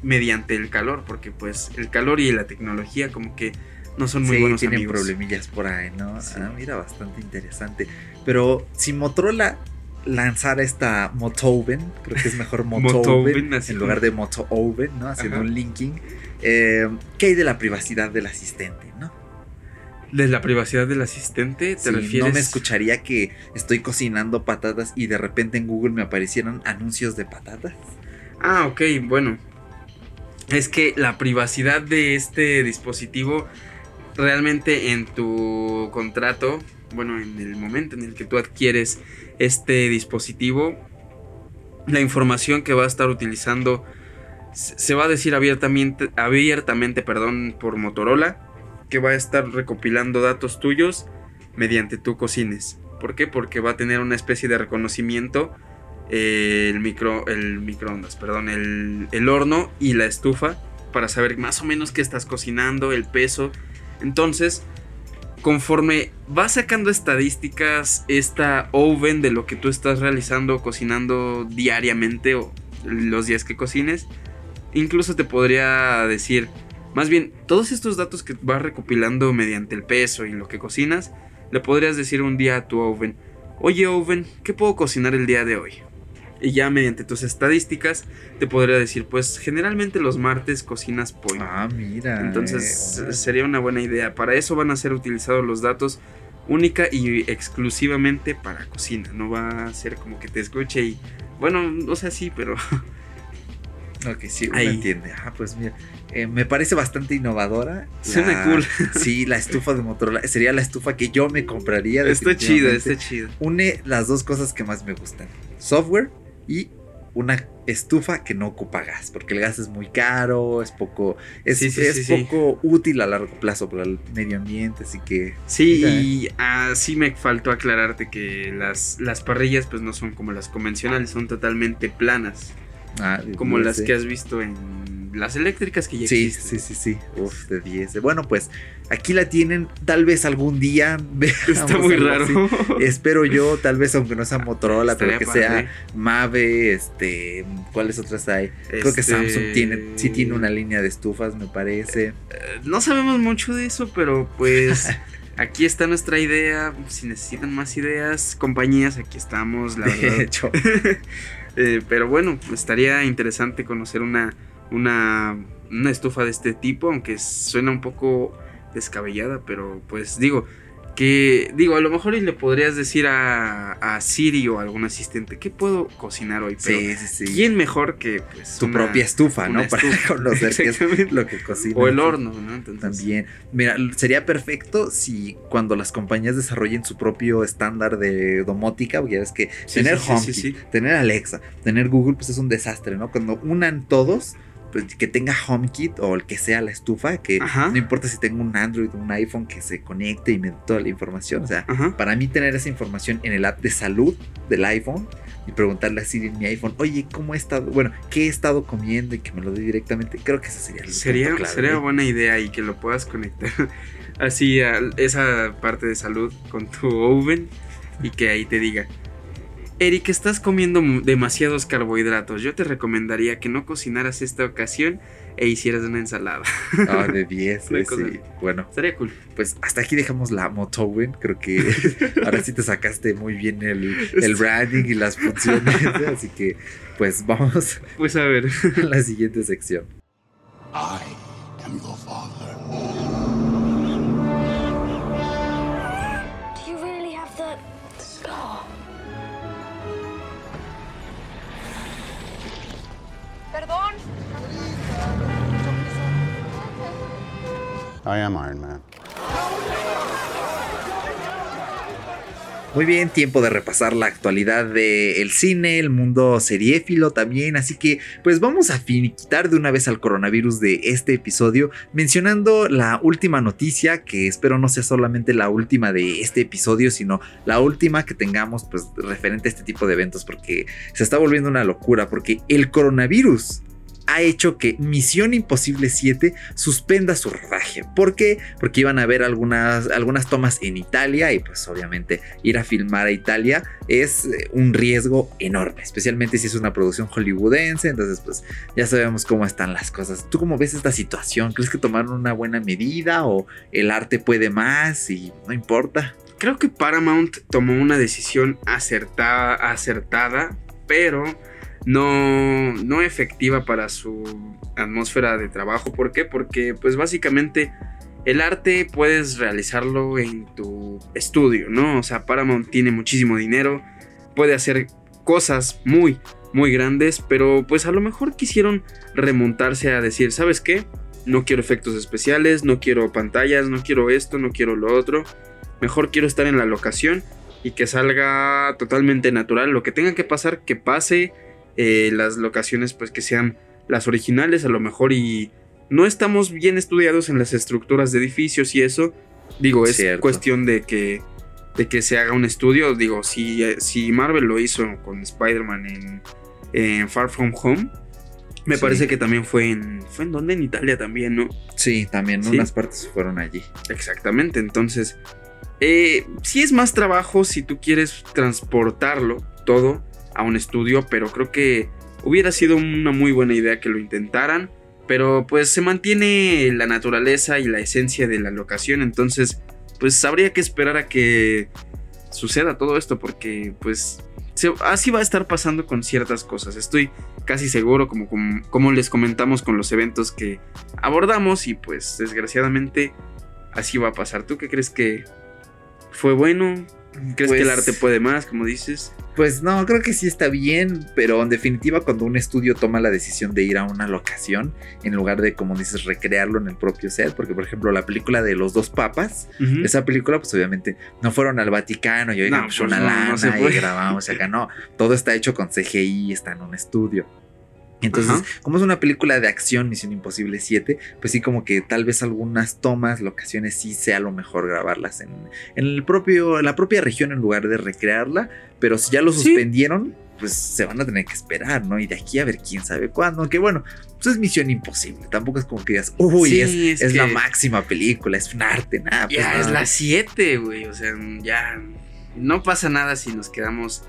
mediante el calor, porque pues el calor y la tecnología como que no son muy sí, buenos tienen amigos. problemillas por ahí, ¿no? Sí. Ah, mira, bastante interesante. Pero si Motorola lanzara esta Motoven, creo que es mejor Motoven en lugar de Motooven, ¿no? Haciendo Ajá. un linking. Eh, ¿Qué hay de la privacidad del asistente, no? De la privacidad del asistente, ¿te Sí, refieres? no me escucharía que estoy cocinando patatas y de repente en Google me aparecieran anuncios de patatas. Ah, ok, bueno. Es que la privacidad de este dispositivo realmente en tu contrato, bueno, en el momento en el que tú adquieres este dispositivo, la información que va a estar utilizando se va a decir abiertamente, abiertamente perdón, por Motorola, que va a estar recopilando datos tuyos mediante tu cocines. ¿Por qué? Porque va a tener una especie de reconocimiento eh, el micro el microondas, perdón, el, el horno y la estufa para saber más o menos qué estás cocinando, el peso. Entonces, conforme va sacando estadísticas esta oven de lo que tú estás realizando, cocinando diariamente o los días que cocines, incluso te podría decir, más bien, todos estos datos que vas recopilando mediante el peso y lo que cocinas, le podrías decir un día a tu oven, oye oven, ¿qué puedo cocinar el día de hoy? Y ya mediante tus estadísticas te podría decir, pues generalmente los martes cocinas pollo. Ah, mira. Entonces eh, sería una buena idea. Para eso van a ser utilizados los datos única y exclusivamente para cocina. No va a ser como que te escuche y... Bueno, o sea, sí, pero... Ok, sí, uno Ahí. entiende. Ah, pues mira, eh, me parece bastante innovadora. Suena cool. Sí, la estufa de Motorola sería la estufa que yo me compraría. está chido, definitivamente. está chido. Une las dos cosas que más me gustan: software y una estufa que no ocupa gas, porque el gas es muy caro, es poco, es, Sí, sí, es sí, poco útil a largo plazo para el medio ambiente, así que Sí, Mira, y ah, sí me faltó aclararte que las, las parrillas pues no son como las convencionales, son totalmente planas. ah, Como 10, las que has visto en las eléctricas que ya Sí, existen. sí, sí, sí. Uf, de 10. Bueno, pues aquí la tienen. Tal vez algún día. Está muy raro. así. Espero yo, tal vez aunque no sea Motorola, pero Estaría que padre. sea Mave, este, ¿cuáles otras hay? Creo que Este, Samsung tiene, sí tiene una línea de estufas, me parece. Eh, No sabemos mucho de eso, pero pues aquí está nuestra idea. Si necesitan más ideas, compañías, aquí estamos, la De verdad. hecho, Eh, pero bueno, estaría interesante conocer una, una, una estufa de este tipo, aunque suena un poco descabellada, pero pues digo, que digo, a lo mejor y le podrías decir a, a Siri o a algún asistente, ¿qué puedo cocinar hoy? Pero, sí, sí, sí. ¿Quién mejor que pues, Tu una- propia estufa, ¿no? Para conocer qué es lo que cocina. O el horno, ¿no? Entonces, También. Mira, sería perfecto si cuando las compañías desarrollen su propio estándar de domótica, porque ya ves que Sí, tener HomeKit, sí. tener Alexa, tener Google, pues es un desastre, ¿no? Cuando unan todos, pues que tenga HomeKit o el que sea la estufa, que Ajá. no importa si tengo un Android o un iPhone que se conecte y me dé toda la información. O sea, Ajá. para mí tener esa información en el app de salud del iPhone y preguntarle a Siri en mi iPhone, oye, ¿cómo he estado? Bueno, ¿qué he estado comiendo? Y que me lo dé directamente. Creo que ese sería el Sería, clave, sería ¿eh? buena idea y que lo puedas conectar así a esa parte de salud con tu oven y que ahí te diga, Eric, estás comiendo demasiados carbohidratos. Yo te recomendaría que no cocinaras esta ocasión e hicieras una ensalada. Ah, de 10, Una eh, sí. Bueno, Estaría cool. pues hasta aquí dejamos la Motowen. Creo que ahora sí te sacaste muy bien el, el branding y las funciones. ¿eh? Así que, pues vamos Pues a ver. a la siguiente sección. I I am Iron Man. Muy bien, tiempo de repasar la actualidad del cine, el mundo seriéfilo también, así que pues vamos a finiquitar de una vez al coronavirus de este episodio mencionando la última noticia, que espero no sea solamente la última de este episodio, sino la última que tengamos pues referente a este tipo de eventos, porque se está volviendo una locura, porque el coronavirus ha hecho que Misión Imposible 7 suspenda su rodaje. ¿Por qué? Porque iban a haber algunas, algunas tomas en Italia y pues obviamente ir a filmar a Italia es eh, un riesgo enorme, especialmente si es una producción hollywoodense, entonces pues ya sabemos cómo están las cosas. ¿Tú cómo ves esta situación? ¿Crees que tomaron una buena medida o el arte puede más y no importa? Creo que Paramount tomó una decisión acertada, acertada pero no, no efectiva para su atmósfera de trabajo. ¿Por qué? Porque pues básicamente el arte puedes realizarlo en tu estudio, ¿no? O sea, Paramount tiene muchísimo dinero, puede hacer cosas muy, muy grandes, pero pues a lo mejor quisieron remontarse a decir, ¿sabes qué? No quiero efectos especiales, no quiero pantallas, no quiero esto, no quiero lo otro. Mejor quiero estar en la locación y que salga totalmente natural. Lo que tenga que pasar, que pase eh, las locaciones pues que sean las originales a lo mejor y no estamos bien estudiados en las estructuras de edificios y eso. Digo, es cuestión de que, de que se haga un estudio. Digo, si, si Marvel lo hizo con Spider-Man en, Far From Home, me parece que también fue en. ¿Fue en dónde? En Italia también, ¿no? Sí, también unas partes fueron allí. Exactamente, entonces. Eh, sí es más trabajo si tú quieres transportarlo todo a un estudio, pero creo que hubiera sido una muy buena idea que lo intentaran. Pero pues se mantiene la naturaleza y la esencia de la locación, entonces pues habría que esperar a que suceda todo esto porque pues así va a estar pasando con ciertas cosas. Estoy casi seguro como, como, como, les comentamos con los eventos que abordamos y pues desgraciadamente así va a pasar. ¿Tú qué crees que fue bueno? ¿Crees que el arte pues puede más, como dices? Pues no, creo que sí está bien, pero en definitiva cuando un estudio toma la decisión de ir a una locación, en lugar de, como dices, recrearlo en el propio set, porque por ejemplo la película de los dos papas, esa película pues obviamente no fueron al Vaticano y oigan, pues, una lana y grabamos acá, no, todo está hecho con CGI, está en un estudio. Entonces, como es una película de acción, Misión Imposible 7, pues sí como que tal vez algunas tomas, locaciones sí sea lo mejor grabarlas en, el propio, la propia región en lugar de recrearla, pero si ya lo suspendieron, pues se van a tener que esperar, ¿no? Y de aquí a ver quién sabe cuándo, aunque bueno, pues es Misión Imposible, tampoco es como que digas, uy, es, la máxima película, es un arte, nada. Pues ya es la 7, güey, o sea, ya no pasa nada si nos quedamos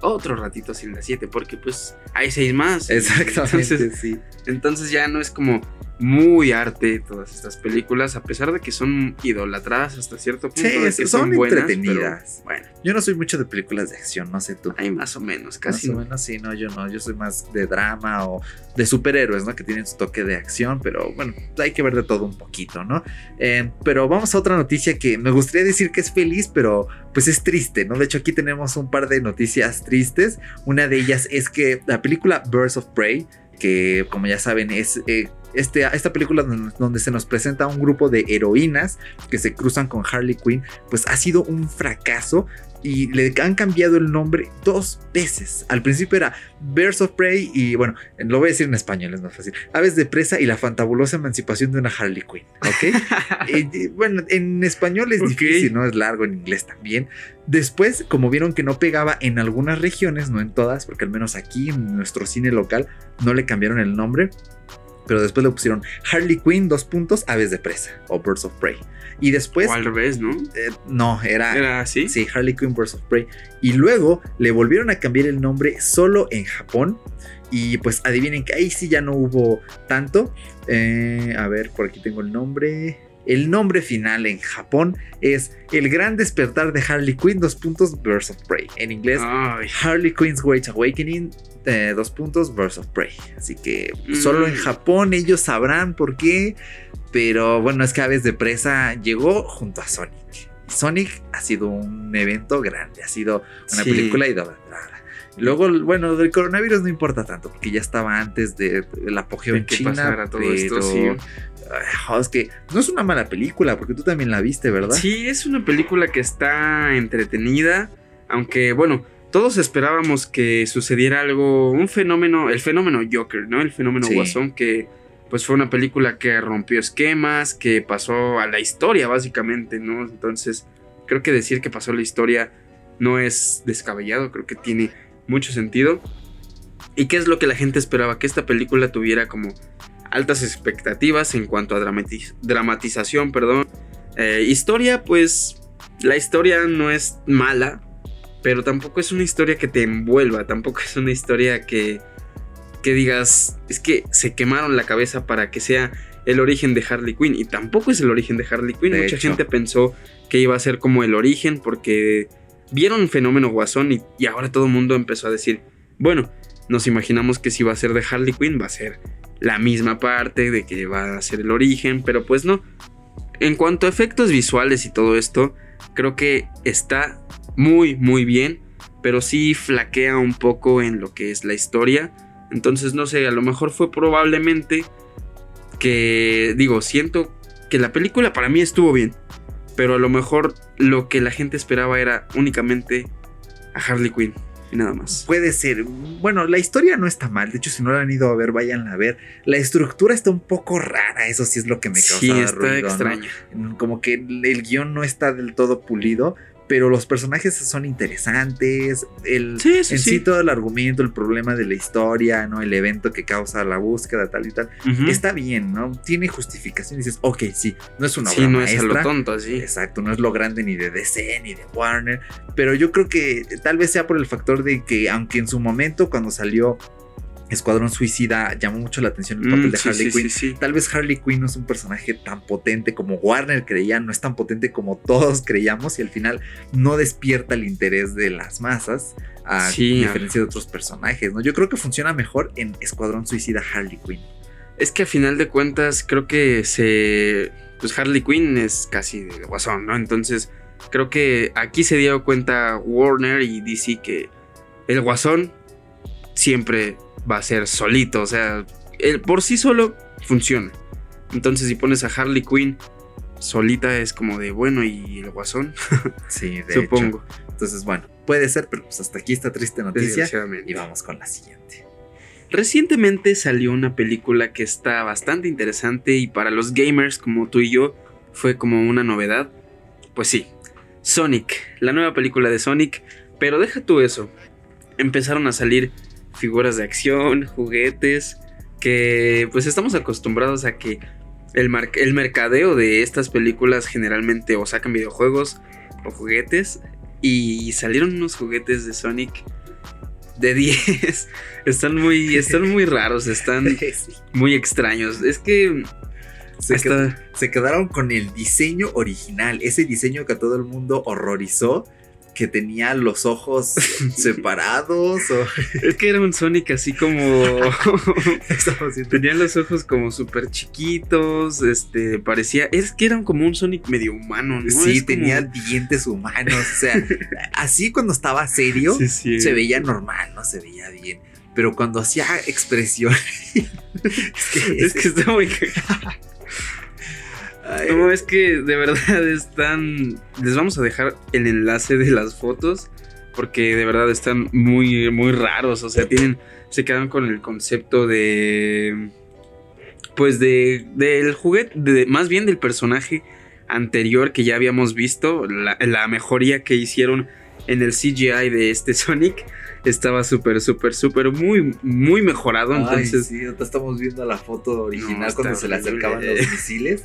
otro ratito sin las 7, porque pues hay seis más. Exactamente, entonces, sí. Entonces ya no es como muy arte todas estas películas, a pesar de que son idolatradas hasta cierto punto. Sí, son, entretenidas. Bueno, yo no soy mucho de películas de acción, no sé tú. Hay más o menos, casi. Más o menos, sí, no, yo no. Yo soy más de drama o de superhéroes, ¿no? Que tienen su toque de acción, pero bueno, hay que ver de todo un poquito, ¿no? Eh, pero vamos a otra noticia que me gustaría decir que es feliz, pero pues es triste, ¿no? De hecho, aquí tenemos un par de noticias tristes. Una de ellas es que la película Birds of Prey que como ya saben es eh, este, esta película donde se nos presenta un grupo de heroínas que se cruzan con Harley Quinn, pues ha sido un fracaso y le han cambiado el nombre dos veces. Al principio era Birds of Prey y bueno, lo voy a decir en español, es más fácil. Aves de presa y la fantabulosa emancipación de una Harley Quinn, ¿ok? bueno, en español es difícil, ¿no? Es largo, en inglés también. Después, como vieron que no pegaba en algunas regiones, no en todas, porque al menos aquí en nuestro cine local no le cambiaron el nombre, pero después le pusieron Harley Quinn, dos puntos, aves de presa o Birds of Prey. Y después. O al revés, ¿no? Eh, no, era. ¿Era así? Sí, Harley Quinn, Birds of Prey. Y luego le volvieron a cambiar el nombre solo en Japón. Y pues adivinen que ahí sí ya no hubo tanto. Eh, a ver, por aquí tengo el nombre. El nombre final en Japón es El Gran Despertar de Harley Quinn, dos puntos, Birds of Prey. En inglés, Harley Quinn's Great Awakening, eh, dos puntos, Birds of Prey. Así que solo en mm. Japón ellos sabrán por qué. Pero bueno, es que Aves de Presa llegó junto a Sonic. Sonic ha sido un evento grande, ha sido una película idolatrada. Luego, bueno, del coronavirus no importa tanto, porque ya estaba antes del apogeo en China. Todo esto, sí. Es que no es una mala película, porque tú también la viste, ¿verdad? Sí, es una película que está entretenida, aunque bueno, todos esperábamos que sucediera algo, un fenómeno, el fenómeno Joker, ¿no? El fenómeno Guasón, que pues fue una película que rompió esquemas, que pasó a la historia básicamente, ¿no? Entonces, creo que decir que pasó a la historia no es descabellado, creo que tiene mucho sentido. ¿Y qué es lo que la gente esperaba? Que esta película tuviera como altas expectativas en cuanto a dramatiz- dramatización, perdón. Eh, historia, pues la historia no es mala, pero tampoco es una historia que te envuelva, tampoco es una historia que, que digas, es que se quemaron la cabeza para que sea el origen de Harley Quinn, y tampoco es el origen de Harley Quinn. De Mucha hecho. gente pensó que iba a ser como el origen porque vieron el fenómeno Guasón y, y ahora todo el mundo empezó a decir, bueno, nos imaginamos que si va a ser de Harley Quinn va a ser la misma parte de que va a ser el origen, pero pues no. En cuanto a efectos visuales y todo esto, creo que está muy muy bien, pero sí flaquea un poco en lo que es la historia. Entonces no sé, a lo mejor fue probablemente que digo, siento que la película para mí estuvo bien, pero a lo mejor lo que la gente esperaba era únicamente a Harley Quinn y nada más. Puede ser. Bueno, la historia no está mal. De hecho, si no la han ido a ver, váyanla a ver. La estructura está un poco rara. Eso sí es lo que me causa Sí, está ruido, ¿no? extraña. Como que el guion no está del todo pulido. Pero los personajes son interesantes. El, Sí, sí, en sí. sí. todo el argumento, el problema de la historia, ¿no? El evento que causa la búsqueda, tal y tal. Está bien, ¿no? Tiene justificación. Dices, ok, sí, no es una Sí, obra no es a lo maestra. tonto así. Exacto, no es lo grande ni de DC ni de Warner, pero yo creo que tal vez sea por el factor de que aunque en su momento cuando salió Escuadrón Suicida llamó mucho la atención el papel Mm, de sí, Harley sí, Quinn, sí, tal vez Harley Quinn no es un personaje tan potente como Warner creía, no es tan potente como todos creíamos y al final no despierta el interés de las masas a diferencia de otros personajes, ¿no? Yo creo que funciona mejor en Escuadrón Suicida Harley Quinn. Es que a final de cuentas creo que se... Pues Harley Quinn es casi de guasón, ¿no? Entonces creo que aquí se dio cuenta Warner y DC que el guasón siempre va a ser solito, o sea, el, por sí solo funciona. Entonces si pones a Harley Quinn solita es como de bueno y el guasón, Sí, de supongo. hecho. Entonces, bueno, puede ser, pero pues hasta aquí esta triste noticia y vamos con la siguiente. Recientemente salió una película que está bastante interesante y para los gamers como tú y yo fue como una novedad. Pues sí, Sonic, la nueva película de Sonic, pero deja tú eso. Empezaron a salir figuras de acción, juguetes, que pues estamos acostumbrados a que el, mar- el mercadeo de estas películas generalmente o sacan videojuegos o juguetes y salieron unos juguetes de Sonic de 10. Están muy, están muy raros, están muy extraños. Es que Se, hasta- qued- se quedaron con el diseño original, ese diseño que a todo el mundo horrorizó, que tenía los ojos separados o es que era un Sonic así como tenía los ojos como súper chiquitos, este parecía es que era como un Sonic medio humano, ¿no? Sí, Es como- tenía dientes humanos, o sea, así cuando estaba serio Sí, sí. se veía normal, no se veía bien, pero cuando hacía expresión es que, Es que está muy No, es que de verdad están. Les vamos a dejar el enlace de las fotos. Porque de verdad están muy, muy raros. O sea, tienen. Se quedaron con el concepto de. Pues de. Del juguete. más bien del personaje anterior que ya habíamos visto. La mejoría que hicieron en el CGI de este Sonic. Estaba súper, súper, súper muy, muy mejorado. Ay, Entonces. sí, estamos viendo la foto original No, cuando se le acercaban los misiles.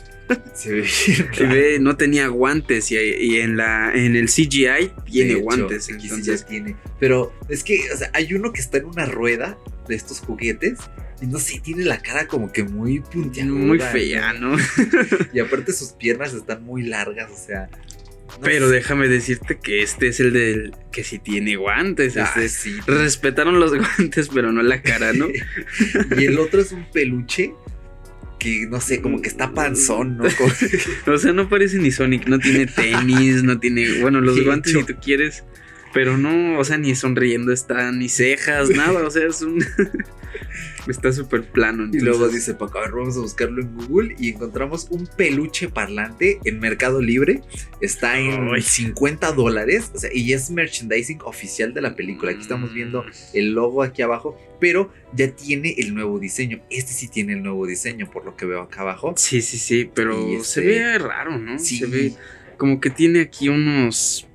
Se ve Se ve, no tenía guantes y, y en la en el CGI tiene hecho, guantes. Entonces, tiene. Pero es que, o sea, hay uno que está en una rueda de estos juguetes. Y no sé, tiene la cara como que muy puntiaguda. muy fea, ¿no? Y aparte sus piernas están muy largas, o sea. No Pero sé. déjame decirte que este es el del que sí tiene guantes. Ah, este- sí. Respetaron los guantes, pero no la cara, ¿no? y el otro es un peluche que no sé, como que está panzón, ¿no? O sea, no parece ni Sonic, no tiene tenis, no tiene, bueno, los guantes si tú quieres, pero no, o sea, ni sonriendo está, ni cejas, nada, o sea, es un está súper plano. Y luego entonces- dice, Paco, a ver, vamos a buscarlo en Google y encontramos un peluche parlante en Mercado Libre. Está en Ay. 50 dólares o sea, y es merchandising oficial de la película. Aquí estamos viendo el logo aquí abajo, pero ya tiene el nuevo diseño. Este sí tiene el nuevo diseño, por lo que veo acá abajo. Sí, sí, sí, pero se este- ve raro, ¿no? Sí. Se ve como que tiene aquí unos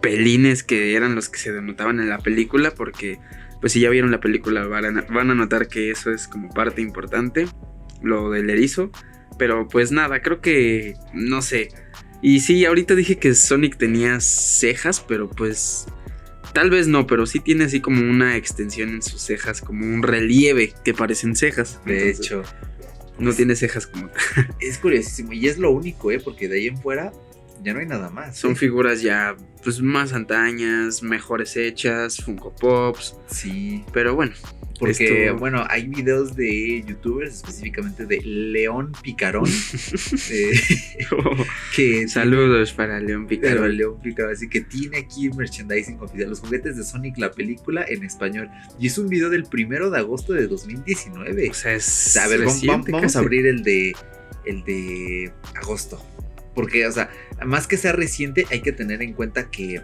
pelines que eran los que se denotaban en la película porque pues si ya vieron la película van a, van a notar que eso es como parte importante, lo del erizo. Pero pues nada, creo que, no sé. Y sí, ahorita dije que Sonic tenía cejas, pero pues Tal vez no, pero sí tiene así como una extensión en sus cejas, como un relieve que parecen cejas. De Entonces, hecho, No tiene cejas como tal. es curiosísimo. Y es lo único, ¿eh? Porque de ahí en fuera ya no hay nada más. Son ¿eh? figuras ya pues más antañas, mejores hechas, Funko Pops. Sí. Pero bueno. Porque, esto- bueno, hay videos de youtubers, específicamente de León Picarón. eh, que Saludos para León Pero Picaro. León Picarón, así que tiene aquí merchandising oficial, los juguetes de Sonic, la película en español. Y es un video del primero de agosto de 2019. O sea, es. O sea, a ver, reciente vamos a casi. abrir el de el de agosto. Porque, o sea, más que sea reciente, hay que tener en cuenta que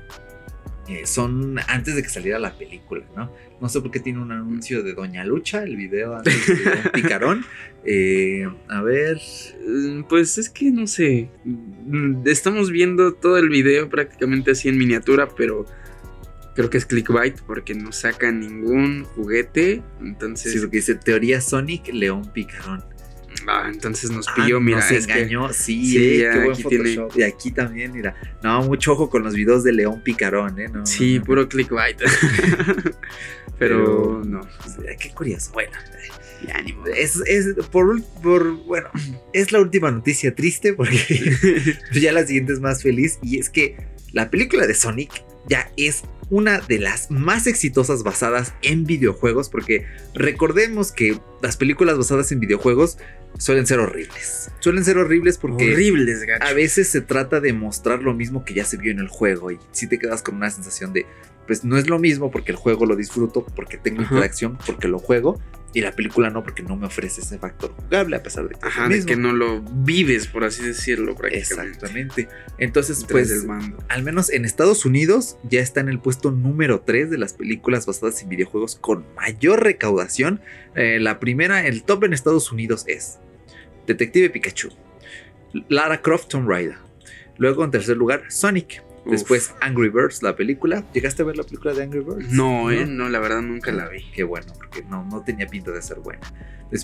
eh, son antes de que saliera la película, ¿no? No sé por qué tiene un anuncio de Doña Lucha, el video antes de Don Picarón. Eh, a ver. Mm, Pues es que no sé. Mm, Estamos viendo todo el video prácticamente así en miniatura, pero creo que es clickbait porque no saca ningún juguete. Entonces, Sí, lo que dice teoría Sonic León Picarón. Ah, entonces nos Ah, pilló, mira, nos es que- engañó, sí, Sí, eh, ya qué buen aquí tiene-. Y aquí también, mira. No, mucho ojo con los videos de León Picarón, ¿eh? No, sí, no, no. puro clickbait. pero, no, Pues, eh, Qué curioso. Bueno, ya ni modo. es, es por, por, bueno, es la última noticia triste porque ya la siguiente es más feliz y es que la película de Sonic ya es una de las más exitosas basadas en videojuegos porque recordemos que las películas basadas en videojuegos suelen ser horribles. Suelen ser horribles porque Horribles, gacho. a veces se trata de mostrar lo mismo que ya se vio en el juego y si te quedas con una sensación de pues no es lo mismo porque el juego lo disfruto, porque tengo Ajá. interacción, porque lo juego y la película no porque no me ofrece ese factor jugable a pesar de que Ajá, de que no lo vives, por así decirlo, prácticamente. Exactamente. Entonces, pues mando. al menos en Estados Unidos ya está en el puesto número 3 de las películas basadas en videojuegos con mayor recaudación. Eh, la primera, el top en Estados Unidos es Detective Pikachu, Lara Croft Tomb Raider. Luego en tercer lugar Sonic. Uf. Después Angry Birds, la película. ¿Llegaste a ver la película de Angry Birds? No, eh, no, la verdad nunca la vi. Qué bueno, porque no, no tenía pinta de ser buena.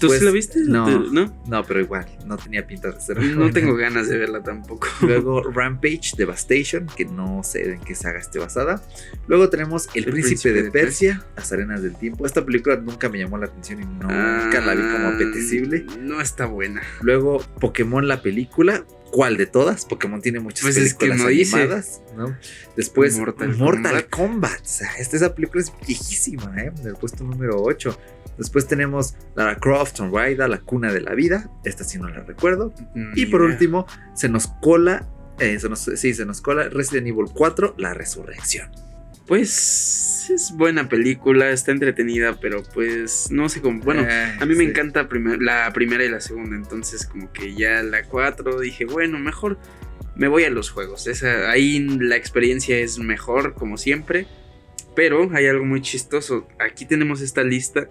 ¿Tú sí la viste? No, ¿Te- ¿No? no, pero igual, no tenía pinta de ser No buena. tengo ganas de verla tampoco. Luego Rampage Devastation, que no sé en qué saga esté basada. Luego tenemos El, El Príncipe, Príncipe de, de Persia, Las Arenas del Tiempo. Esta película nunca me llamó la atención y nunca la vi como Ah, apetecible. No está buena. Luego Pokémon la película. ¿Cuál de todas? Pokémon tiene muchas Pues es que películas no animadas, ¿no? Después Mortal Mortal, Kombat. Kombat. O sea, esta, esa película es viejísima, ¿eh? En el puesto número 8. Después tenemos Lara Croft, Tomb Raider, La Cuna de la Vida. Esta sí no la recuerdo. Y Ni por último, se nos cola, eh, se nos, sí, se nos cola Resident Evil 4, La Resurrección. Pues es buena película, está entretenida, pero pues no sé cómo. Bueno, Eh, a mí me encanta primer- la primera y la segunda, entonces como que ya la 4 dije, bueno, mejor me voy a los juegos. Esa, ahí la experiencia es mejor, como siempre. Pero hay algo muy chistoso. Aquí tenemos esta lista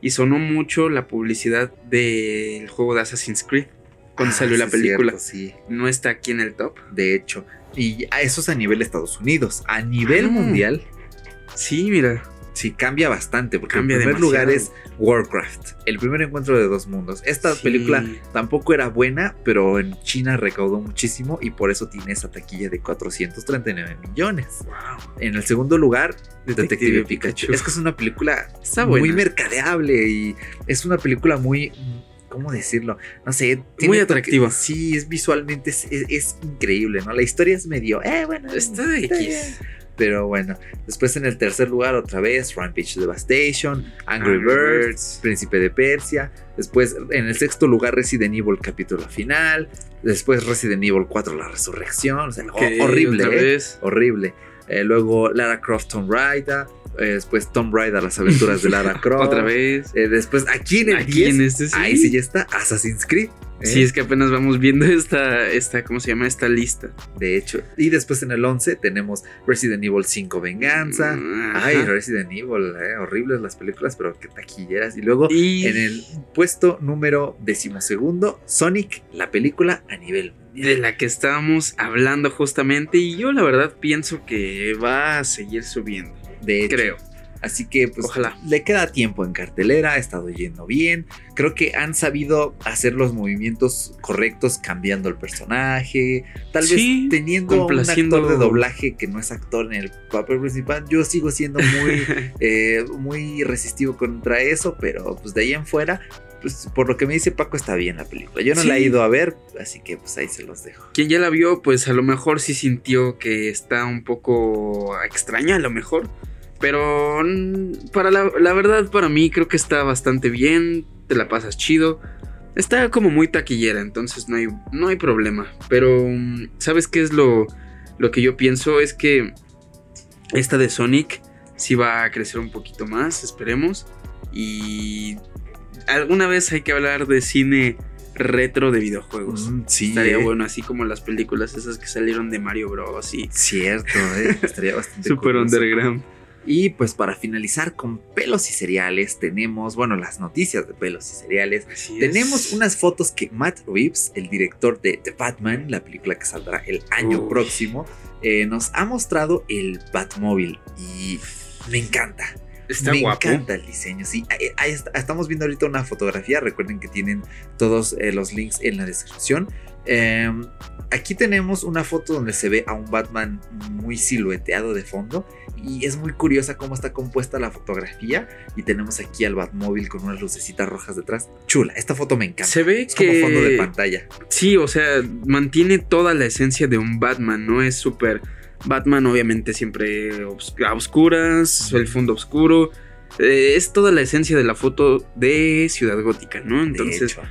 y sonó mucho la publicidad del juego de Assassin's Creed cuando Ah, salió la película. cierto, sí, No está aquí en el top. de hecho. Y eso es a nivel Estados Unidos. A nivel Ah. mundial, Sí, mira. sí cambia bastante. Porque Cambia en primer demasiado. lugar es Warcraft, el primer encuentro de dos mundos. Esta Sí. película tampoco era buena, pero en China recaudó muchísimo y por eso tiene esa taquilla de 439 millones. Wow. En el segundo lugar, Detective, Detective Pikachu. Pikachu. Es que es una película Está muy mercadeable y es una película muy. ¿Cómo decirlo? No sé. Muy toque- atractiva. sí, es visualmente es, es- es increíble, ¿no? La historia es medio. Eh, bueno. Está de. X. Pero bueno, después en el tercer lugar, otra vez, Rampage Devastation, Angry, Angry Birds, Birds. Príncipe de Persia. Después, en el sexto lugar, Resident Evil capítulo final. Después, Resident Evil 4, La Resurrección. O sea, ho- horrible, ¿eh? horrible. Eh, luego Lara Croft Tomb Raider. Eh, después Tomb Raider, las aventuras de Lara Croft. Otra vez. Eh, después aquí en el Aquí 10, en este sí. ahí sí ya está Assassin's Creed. ¿eh? Sí, es que apenas vamos viendo esta, esta, ¿cómo se llama? Esta lista. De hecho. Y después en el 11 tenemos Resident Evil 5 Venganza. Ajá. Ay, Resident Evil, eh, horribles las películas, pero que taquilleras. Y luego y en el puesto número decimosegundo, Sonic, la película a nivel mundial. de la que estábamos hablando justamente. Y yo la verdad pienso que va a seguir subiendo. De hecho, Creo. Así que pues Ojalá. le queda tiempo en cartelera, ha estado yendo bien. Creo que han sabido hacer los movimientos correctos cambiando el personaje. Tal Sí, vez teniendo un actor de doblaje que no es actor en el papel principal. Yo sigo siendo muy, eh, muy resistivo contra eso, pero pues de ahí en fuera, pues por lo que me dice Paco está bien la película. Yo no la he Sí. ido a ver, así que pues ahí se los dejo. Quien ya la vio, pues a lo mejor sí sintió que está un poco extraña, a lo mejor. Pero para la, la verdad, para mí creo que está bastante bien. Te la pasas chido. Está como muy taquillera, entonces no hay, no hay problema. Pero, mm, ¿sabes qué es lo, lo que yo pienso? Es que esta de Sonic sí va a crecer un poquito más, esperemos. Y alguna vez hay que hablar de cine retro de videojuegos. Mm, sí, Estaría bueno, así como las películas esas que salieron de Mario Bros. y Cierto, eh, estaría bastante Super curioso. Underground. Y pues para finalizar con pelos y cereales, tenemos, bueno, las noticias de pelos y cereales. Así Tenemos es. unas fotos que Matt Reeves, el director de The Batman, la película que saldrá el año próximo, eh, nos ha mostrado el Batmóvil y me encanta. Está me guapo. encanta el diseño. Sí, ahí- ahí está- estamos viendo ahorita una fotografía. Recuerden que tienen todos eh, los links en la descripción. Eh, aquí tenemos una foto donde se ve a un Batman muy silueteado de fondo. Y es muy curiosa cómo está compuesta la fotografía. Y tenemos aquí al Batmóvil con unas lucecitas rojas detrás. Chula, esta foto me encanta. Se ve es como que- fondo de pantalla. Sí, o sea, mantiene toda la esencia de un Batman, ¿no? Es súper. Batman, obviamente, siempre obs- a oscuras, el fondo oscuro. Eh, es toda la esencia de la foto de Ciudad Gótica, ¿no? De Entonces hecho.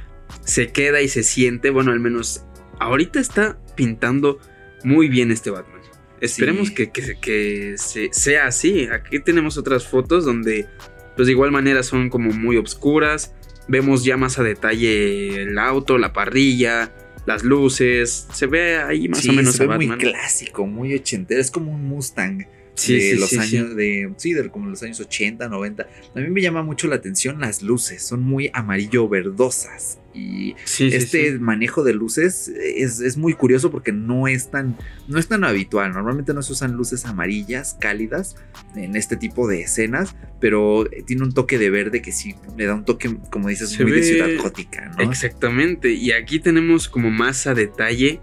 Se queda y se siente, bueno, al menos ahorita está pintando muy bien este Batman. Esperemos Sí. que, que- que se- sea así. Aquí tenemos otras fotos donde, pues de igual manera son como muy obscuras. Vemos ya más a detalle el auto, la parrilla, las luces. Se ve ahí más Sí, o menos se a ve muy Batman. clásico, muy ochentero. Es como un Mustang. Sí, de sí, los sí, años de sí de como los años 80 90 a mí me llama mucho la atención las luces son muy amarillo verdosas. Y este manejo de luces es, es muy curioso porque no es tan no es tan habitual. Normalmente no se usan luces amarillas cálidas en este tipo de escenas pero tiene un toque de verde que sí le da un toque como dices Se muy de ciudad gótica no Exactamente. Y aquí tenemos como más a detalle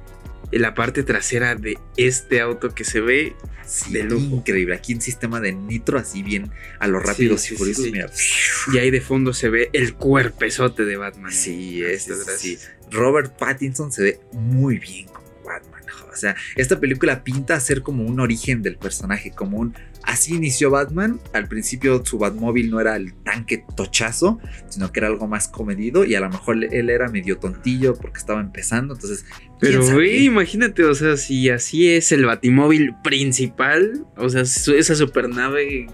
la parte trasera de este auto que se ve Sí, de lujo. increíble aquí en sistema de nitro así bien a los rápidos sí, sí, sí. mira Y ahí de fondo se ve el cuerpezote de Batman. Sí, es, Muchas es- gracias. sí. Robert Pattinson se ve muy bien como Batman. O sea, esta película pinta a ser como un origen del personaje, como un... Así inició Batman. Al principio su Batmóvil no era el tanque tochazo, sino que era algo más comedido y a lo mejor él era medio tontillo porque estaba empezando. Entonces, ¿quién Pero, güey, imagínate, o sea, si así es el batimóvil principal, o sea, esa supernave,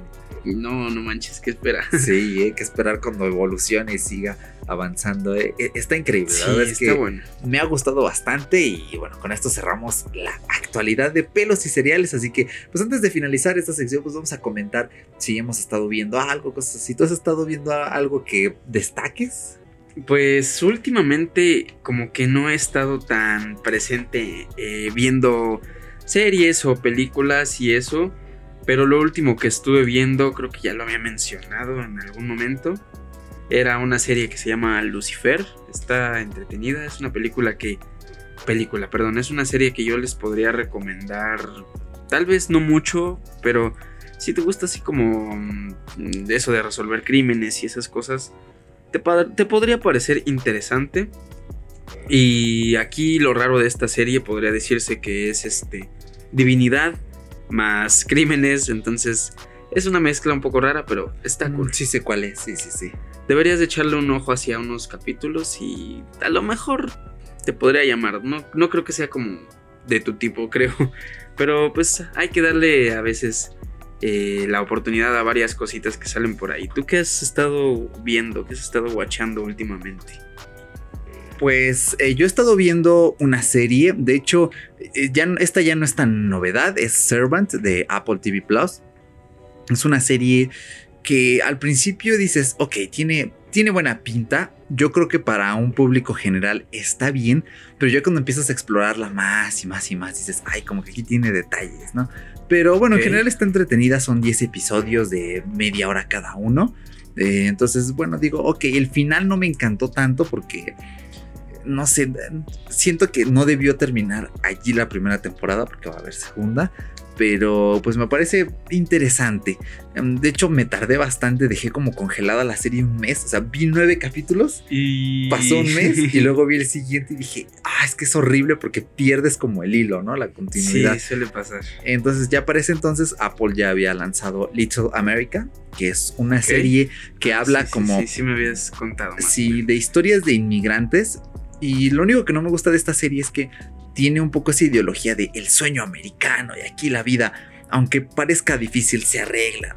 no, no manches, ¿qué espera? Sí, hay que esperar cuando evolucione y siga avanzando. eh. Eh, Está increíble. Sí, la verdad es está que bueno. me ha gustado bastante y bueno, con esto cerramos la actualidad de pelos y cereales, así que pues antes de finalizar esta sección pues vamos a comentar si hemos estado viendo algo, cosas así. ¿Tú has estado viendo algo que destaques? Pues últimamente como que no he estado tan presente eh, viendo series o películas y eso, pero lo último que estuve viendo, creo que ya lo había mencionado en algún momento, era una serie que se llama Lucifer, está entretenida, es una película que... Película, perdón, es una serie que yo les podría recomendar, tal vez no mucho, pero si te gusta así como mm, eso de resolver crímenes y esas cosas, te, te podría parecer interesante. Y aquí lo raro de esta serie podría decirse que es este divinidad más crímenes, entonces es una mezcla un poco rara, pero está cool. Sí sé cuál es, sí, sí, sí. Deberías de echarle un ojo hacia unos capítulos y a lo mejor te podría llamar. No, no creo que sea como de tu tipo, creo. Pero pues hay que darle a veces eh, la oportunidad a varias cositas que salen por ahí. ¿Tú qué has estado viendo? ¿Qué has estado watchando últimamente? Pues eh, yo he estado viendo una serie, de hecho, eh, ya, esta ya no es tan novedad, es Servant de Apple TV Plus. Es una serie que al principio dices, ok, tiene, tiene buena pinta. Yo creo que para un público general está bien, pero ya cuando empiezas a explorarla más y más y más, dices, ay, como que aquí tiene detalles, ¿no? Pero bueno, en general está entretenida, son 10 episodios de media hora cada uno. Eh, entonces, bueno, digo, ok, el final no me encantó tanto porque, no sé, siento que no debió terminar allí la primera temporada porque va a haber segunda. Pero pues me parece interesante. Em, De hecho, me tardé bastante, dejé como congelada la serie un mes. O sea, vi nueve capítulos, Y... pasó un mes y luego vi el siguiente y dije, ah, es que es horrible porque pierdes como el hilo, ¿no? La Sí, continuidad. suele pasar. Entonces ya para ese entonces Apple ya había lanzado Little America, que es una serie que habla Sí, sí, como Sí, sí, me habías contado. más sí, de historias de inmigrantes. Y lo único que no me gusta de esta serie es que tiene un poco esa ideología de el sueño americano y aquí la vida, aunque parezca difícil, se arregla.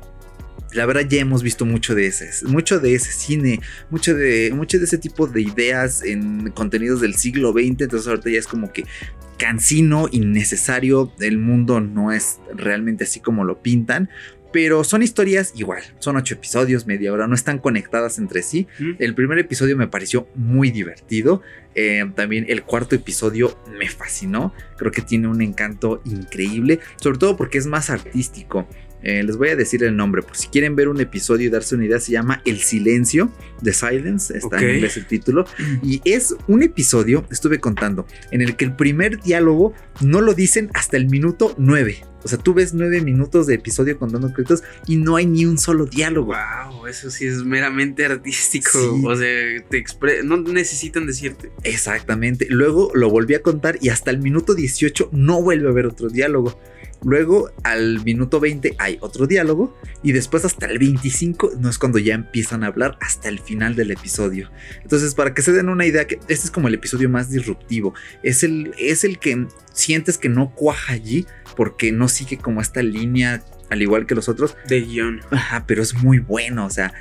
La verdad ya hemos visto mucho de ese, mucho de ese cine, mucho de, mucho de ese tipo de ideas en contenidos del siglo XX. Entonces ahorita ya es como que cansino, innecesario. El mundo no es realmente así como lo pintan. Pero son historias igual, son ocho episodios, media hora, no están conectadas entre sí. ¿Mm? El primer episodio me pareció muy divertido. eh, también el cuarto episodio me fascinó. Creo que tiene un encanto increíble, sobre todo porque es más artístico. Eh, les voy a decir el nombre, por si quieren ver un episodio y darse una idea, se llama El Silencio, The Silence, está en inglés el título. Y es un episodio, estuve contando, en el que el primer diálogo no lo dicen hasta el minuto 9. O sea, tú ves nueve minutos de episodio contando créditos y no hay ni un solo diálogo. Wow, eso sí es meramente artístico. Sí. O sea, te expre- no necesitan decirte. Exactamente. Luego lo volví a contar y hasta el minuto 18 no vuelve a haber otro diálogo. Luego al minuto 20 hay otro diálogo y después hasta el 25 no es cuando ya empiezan a hablar hasta el final del episodio. Entonces para que se den una idea que este es como el episodio más disruptivo. Es el, es el que sientes que no cuaja allí porque no sigue como esta línea al igual que los otros. De guion. Ajá, pero es muy bueno, o sea,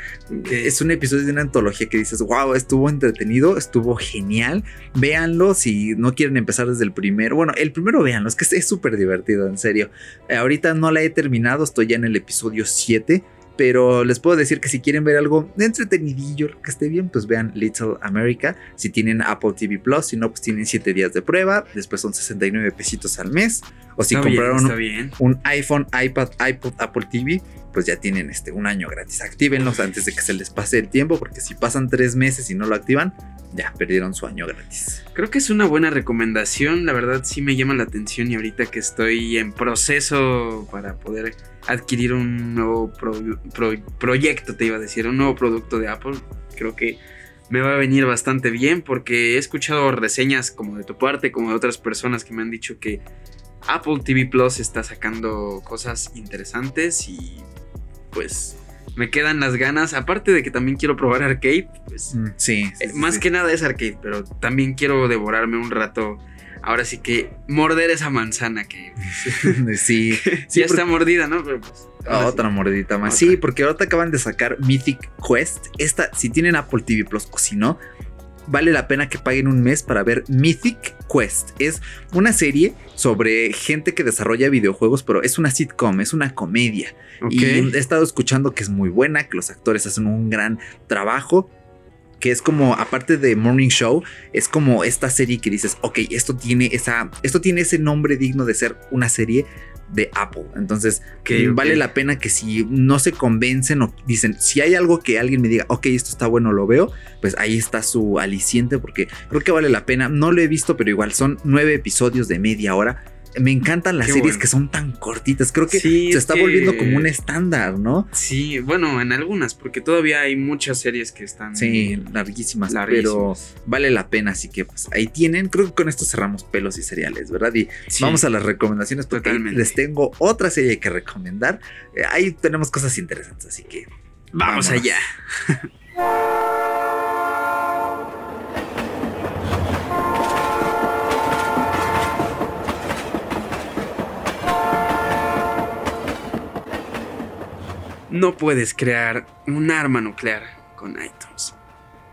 es un episodio de una antología que dices, wow, estuvo entretenido, estuvo genial, véanlo si no quieren empezar desde el primero, bueno, el primero véanlo, es que es súper divertido, en serio. Eh, ahorita no la he terminado, estoy ya en el episodio 7. Pero les puedo decir que si quieren ver algo entretenidillo, que esté bien, pues vean Little America. Si tienen Apple TV Plus, si no, pues tienen 7 días de prueba. Después son 69 pesitos al mes. O si Está compraron bien. un iPhone, iPad, iPod, Apple TV, pues ya tienen este, un año gratis. Actívenlos antes de que se les pase el tiempo, porque si pasan tres meses y no lo activan, ya perdieron su año gratis. Creo que es una buena recomendación, la verdad sí me llama la atención y ahorita que estoy en proceso para poder adquirir un nuevo pro- pro- proyecto, te iba a decir, un nuevo producto de Apple, creo que me va a venir bastante bien porque he escuchado reseñas como de tu parte, como de otras personas que me han dicho que Apple TV Plus está sacando cosas interesantes y pues me quedan las ganas, aparte de que también quiero probar arcade, pues Sí, eh, más que nada es arcade, pero también quiero devorarme un rato. Ahora sí que morder esa manzana que sí, sí, ya porque- está mordida, ¿no? Pero pues, sí. otra mordidita más. Otra. Sí, porque ahorita acaban de sacar Mythic Quest. Esta, si tienen Apple TV Plus o si no, vale la pena que paguen un mes para ver Mythic Quest. Es una serie sobre gente que desarrolla videojuegos, pero es una sitcom, es una comedia. Y he estado escuchando que es muy buena, que los actores hacen un gran trabajo. Que es como, aparte de Morning Show, es como esta serie que dices, ok, esto tiene esa. Esto tiene ese nombre digno de ser una serie de Apple. Entonces, Ok, mm, vale la pena que si no se convencen o dicen, si hay algo que alguien me diga, ok, esto está bueno, lo veo, pues ahí está su aliciente, porque creo que vale la pena. No lo he visto, pero igual son nueve episodios de media hora. Me encantan las Qué series bueno. que son tan cortitas. Creo que Sí, se es está que- volviendo como un estándar, ¿no? Sí, bueno, en algunas, porque todavía hay muchas series que están Sí, larguísimas, pero vale la pena. Así que pues ahí tienen. Creo que con esto cerramos pelos y cereales, ¿verdad? Y Sí. vamos a las recomendaciones porque Totalmente. les tengo otra serie que recomendar. Eh, ahí tenemos cosas interesantes, así que Vamos vámonos. allá. No puedes crear un arma nuclear con iTunes.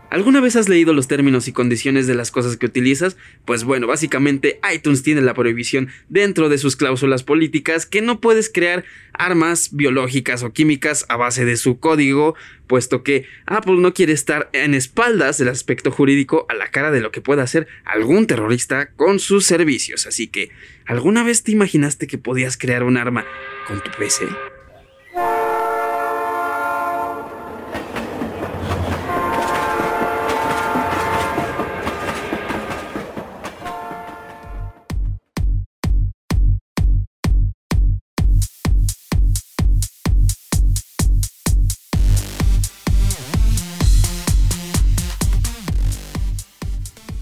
¿Alguna vez has leído los términos y condiciones de las cosas que utilizas? Pues bueno, básicamente iTunes tiene la prohibición dentro de sus cláusulas políticas que no puedes crear armas biológicas o químicas a base de su código, puesto que Apple no quiere estar en espaldas del aspecto jurídico a la cara de lo que pueda hacer algún terrorista con sus servicios. Así que, ¿alguna vez te imaginaste que podías crear un arma con tu PC?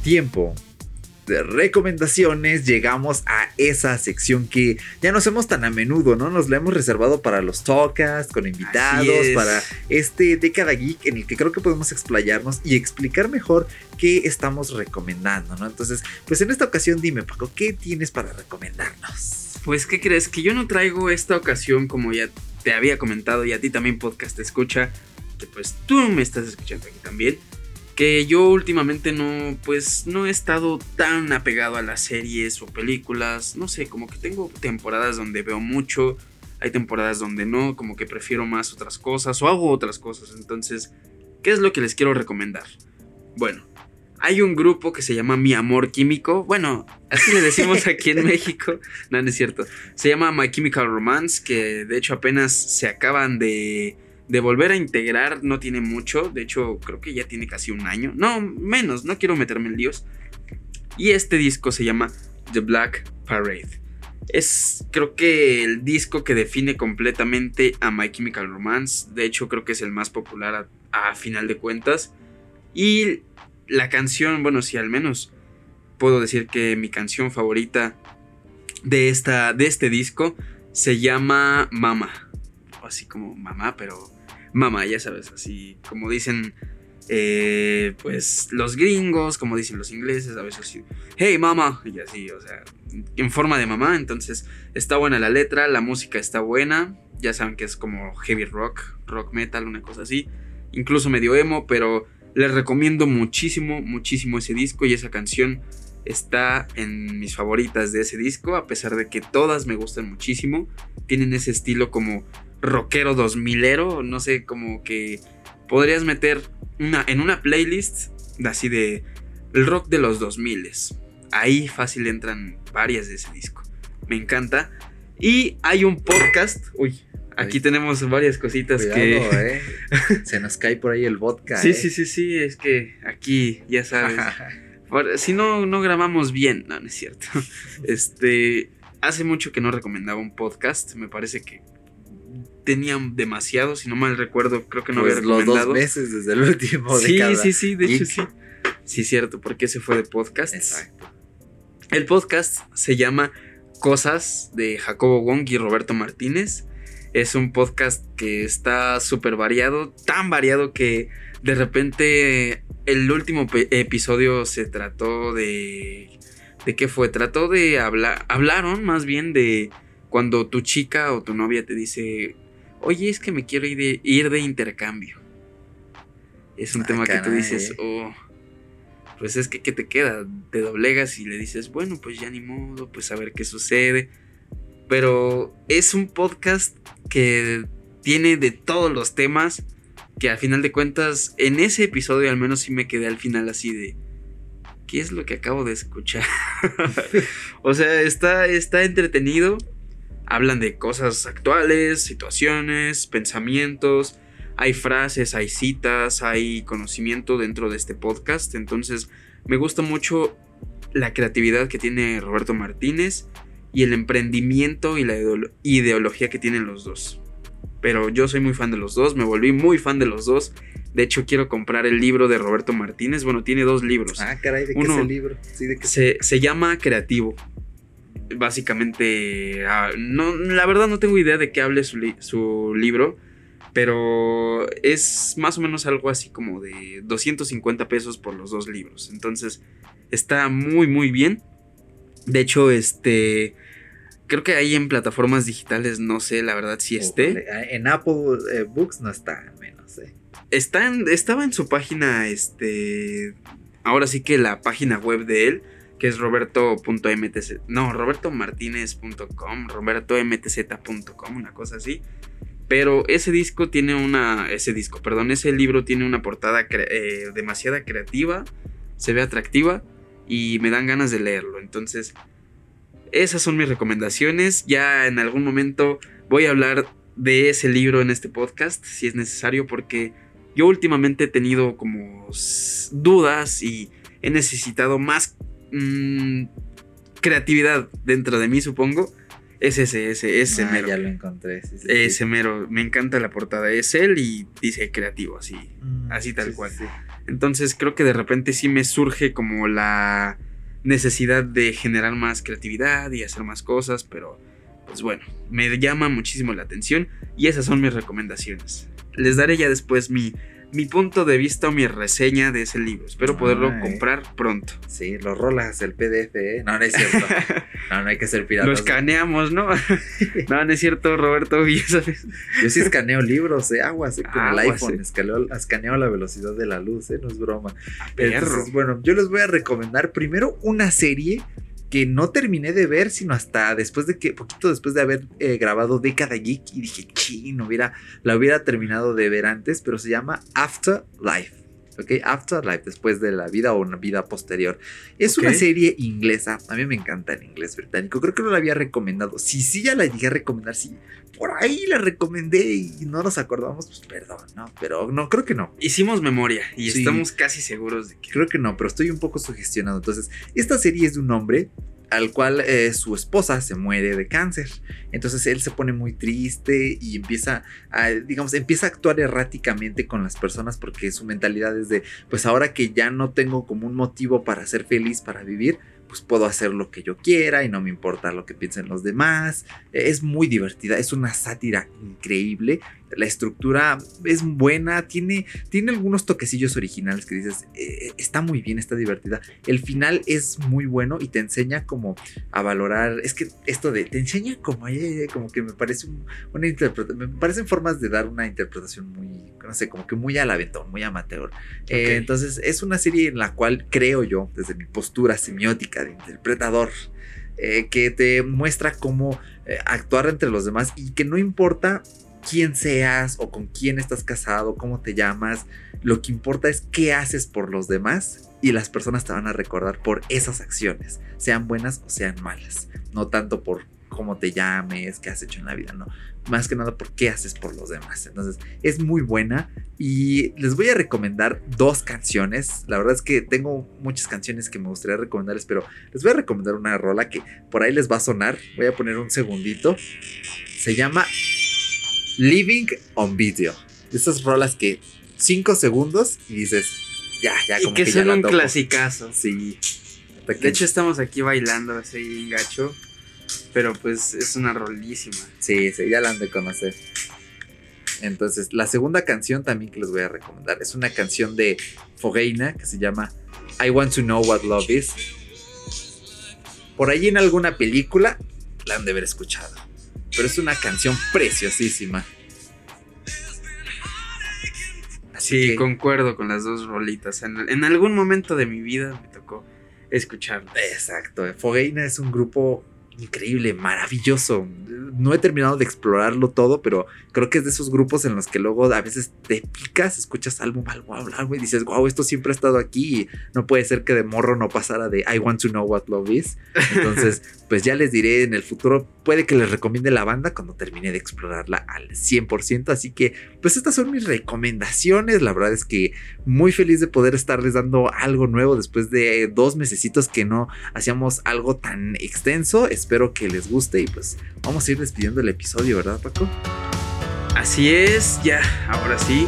Tiempo de recomendaciones llegamos a esa sección que ya no hacemos tan a menudo, ¿no? Nos la hemos reservado para los talkas, con invitados, para este década geek en el que creo que podemos explayarnos y explicar mejor qué estamos recomendando, ¿no? Entonces, pues en esta ocasión dime, Paco, ¿qué tienes para recomendarnos? Pues, ¿qué crees? Que yo no traigo esta ocasión, como ya te había comentado, y a ti también podcast te escucha, que pues tú me estás escuchando aquí también. Que yo últimamente no, pues no he estado tan apegado a las series o películas. No sé, como que tengo temporadas donde veo mucho, hay temporadas donde no, como que prefiero más otras cosas o hago otras cosas. Entonces, ¿qué es lo que les quiero recomendar? Bueno, hay un grupo que se llama Mi Amor Químico. Bueno, así le decimos aquí en México. No, no es cierto. Se llama My Chemical Romance, que de hecho apenas se acaban de, de volver a integrar. No tiene mucho. De hecho, creo que ya tiene casi un año. No, menos. No quiero meterme en líos. Y este disco se llama The Black Parade. Es creo que el disco que define completamente a My Chemical Romance. De hecho, creo que es el más popular a, final de cuentas. Y la canción, bueno, sí, al menos puedo decir que mi canción favorita de, esta, de este disco se llama Mama. Así como mamá, pero mamá, ya sabes, así como dicen eh, pues los gringos, como dicen los ingleses, a veces así, hey mama, y así, o sea, en forma de mamá. Entonces está buena la letra, la música está buena, ya saben que es como heavy rock, rock metal, una cosa así, incluso medio emo, pero les recomiendo muchísimo, muchísimo ese disco y esa canción está en mis favoritas de ese disco, a pesar de que todas me gustan muchísimo. Tienen ese estilo como rockero 2000ero, no sé, como que podrías meter una, en una playlist así de el rock de los 2000. Ahí fácil entran varias de ese disco. Me encanta. Y hay un podcast, uy, Aquí tenemos varias cositas Cuidado, que. eh. Se nos cae por ahí el vodka. Sí, eh. sí, sí, sí, es que aquí, ya sabes. si no, no grabamos bien, no, no es cierto. Este. Hace mucho que no recomendaba un podcast. Me parece que tenían demasiado. Si no mal recuerdo, creo que no Pues había los recomendado. dos meses desde el último sí, sí, sí, de hecho sí. Sí, cierto, porque ese fue de podcast. Exacto. El podcast se llama Cosas de Jacobo Wong y Roberto Martínez. Es un podcast que está súper variado, tan variado que de repente el último episodio se trató de... ¿De qué fue? Trató de hablar... Hablaron más bien de cuando tu chica o tu novia te dice, oye, es que me quiero ir de, ir de intercambio. Es un Ah, tema que tú dices, oh, pues es que ¿qué te queda? Te doblegas y le dices, bueno, pues ya ni modo, pues a ver qué sucede. Pero es un podcast que tiene de todos los temas que a final de cuentas, en ese episodio al menos sí me quedé al final así de... ¿Qué es lo que acabo de escuchar? o sea, está, está entretenido. Hablan de cosas actuales, situaciones, pensamientos. Hay frases, hay citas, hay conocimiento dentro de este podcast. Entonces, me gusta mucho la creatividad que tiene Roberto Martínez y el emprendimiento y la ideolo- ideología que tienen los dos. Pero yo soy muy fan de los dos, me volví muy fan de los dos. De hecho, quiero comprar el libro de Roberto Martínez. Bueno, tiene dos libros. Ah, caray, ¿de qué Uno- es el libro? Sí, de qué Se, se llama Creativo. Básicamente, ah, no, la verdad no tengo idea de qué hable su, li- su libro, pero es más o menos algo así como de 250 pesos por los dos libros. Entonces, está muy, muy bien. De hecho, este, creo que ahí en plataformas digitales, no sé la verdad si esté. Ah, En Apple eh, Books no está, menos, eh. Está en- estaba en su página, este. Ahora sí que la página web de él, que es roberto.mtz. No, robertomartinez.com, robertomtz.com, una cosa así. Pero ese disco tiene una. Ese disco, perdón, ese libro tiene una portada cre- eh, demasiado creativa, se ve atractiva y me dan ganas de leerlo. Entonces, esas son mis recomendaciones. Ya en algún momento voy a hablar de ese libro en este podcast, si es necesario, porque yo últimamente he tenido como dudas y he necesitado más mm, creatividad dentro de mí, supongo. Es ese, ese, ese Ah, mero. ya lo encontré. sí, sí, sí. Ese mero. Me encanta la portada. Es él y dice creativo, así. Mm, así tal cual. sí. Entonces creo que de repente sí me surge como la necesidad de generar más creatividad y hacer más cosas, pero pues bueno, me llama muchísimo la atención y esas son mis recomendaciones. Les daré ya después mi, mi punto de vista o mi reseña de ese libro. Espero poderlo Ay. comprar pronto. Sí, lo rolas el PDF, ¿eh? No, no es cierto. No, no hay que ser pirata. Lo escaneamos, ¿no? no, no es cierto, Roberto, ya sabes. Yo sí escaneo libros, ¿eh? Aguas, ¿eh? Con el iPhone. eh. Escaneo, escaneo la velocidad de la luz, ¿eh? No es broma. Perro. Entonces, bueno, yo les voy a recomendar primero una serie que no terminé de ver, sino hasta después de que, poquito después de haber eh, grabado Década Geek, y dije, ching, hubiera, la hubiera terminado de ver antes, pero se llama Afterlife. ¿Ok? Afterlife, después de la vida o una vida posterior. Es una serie inglesa. A mí me encanta el inglés británico. Creo que no la había recomendado. Si sí ya la llegué a recomendar, si por ahí la recomendé y no nos acordamos, pues perdón, ¿no? Pero no, creo que no. Hicimos memoria y Sí. estamos casi seguros de que... Creo que no, pero estoy un poco sugestionado. Entonces, esta serie es de un hombre al cual eh, su esposa se muere de cáncer. Entonces él se pone muy triste y empieza a, digamos, empieza a actuar erráticamente con las personas porque su mentalidad es de, pues ahora que ya no tengo como un motivo para ser feliz, para vivir, pues puedo hacer lo que yo quiera y no me importa lo que piensen los demás. Es muy divertida, es una sátira increíble. La estructura es buena, tiene, tiene algunos toquecillos originales que dices, eh, está muy bien, está divertida. El final es muy bueno y te enseña como a valorar, es que esto de, te enseña como, eh, como que me parece un- una interpretación, me parecen formas de dar una interpretación muy, no sé, como que muy al aventón, muy amateur. Eh, entonces es una serie en la cual creo yo, desde mi postura semiótica de interpretador, eh, que te muestra cómo eh, actuar entre los demás y que no importa quién seas o con quién estás casado, cómo te llamas, lo que importa es qué haces por los demás y las personas te van a recordar por esas acciones, sean buenas o sean malas, no tanto por cómo te llames, qué has hecho en la vida, no, más que nada por qué haces por los demás. Entonces, es muy buena y les voy a recomendar dos canciones. La verdad es que tengo muchas canciones que me gustaría recomendarles, pero les voy a recomendar una rola que por ahí les va a sonar. Voy a poner un segundito. Se llama Living on Video. Esas rolas que 5 segundos y dices, ya, ya, Y como que que, ya son un topo. clasicazo. Sí. Hasta que- De hecho, estamos aquí bailando así bien gacho. Pero pues es una rolísima. Sí, sí, ya la han de conocer. Entonces, la segunda canción también que les voy a recomendar es una canción de Fogeina que se llama I Want to Know What Love Is. Por ahí en alguna película la han de haber escuchado. Pero es una canción preciosísima. Así Sí, que- concuerdo con las dos rolitas. En, en algún momento de mi vida me tocó escucharlas. Exacto. Fogeina es un grupo increíble, maravilloso. No he terminado de explorarlo todo, pero creo que es de esos grupos en los que luego a veces te picas, escuchas álbum, algo, algo y dices, wow, esto siempre ha estado aquí. Y no puede ser que de morro no pasara de I want to know what love is. Entonces, pues ya les diré en el futuro, puede que les recomiende la banda cuando termine de explorarla al 100%. Así que, pues estas son mis recomendaciones. La verdad es que muy feliz de poder estarles dando algo nuevo después de dos mesecitos que no hacíamos algo tan extenso. Espero que les guste y pues vamos a ir despidiendo el episodio, ¿verdad, Paco? Así es, ya, ahora sí.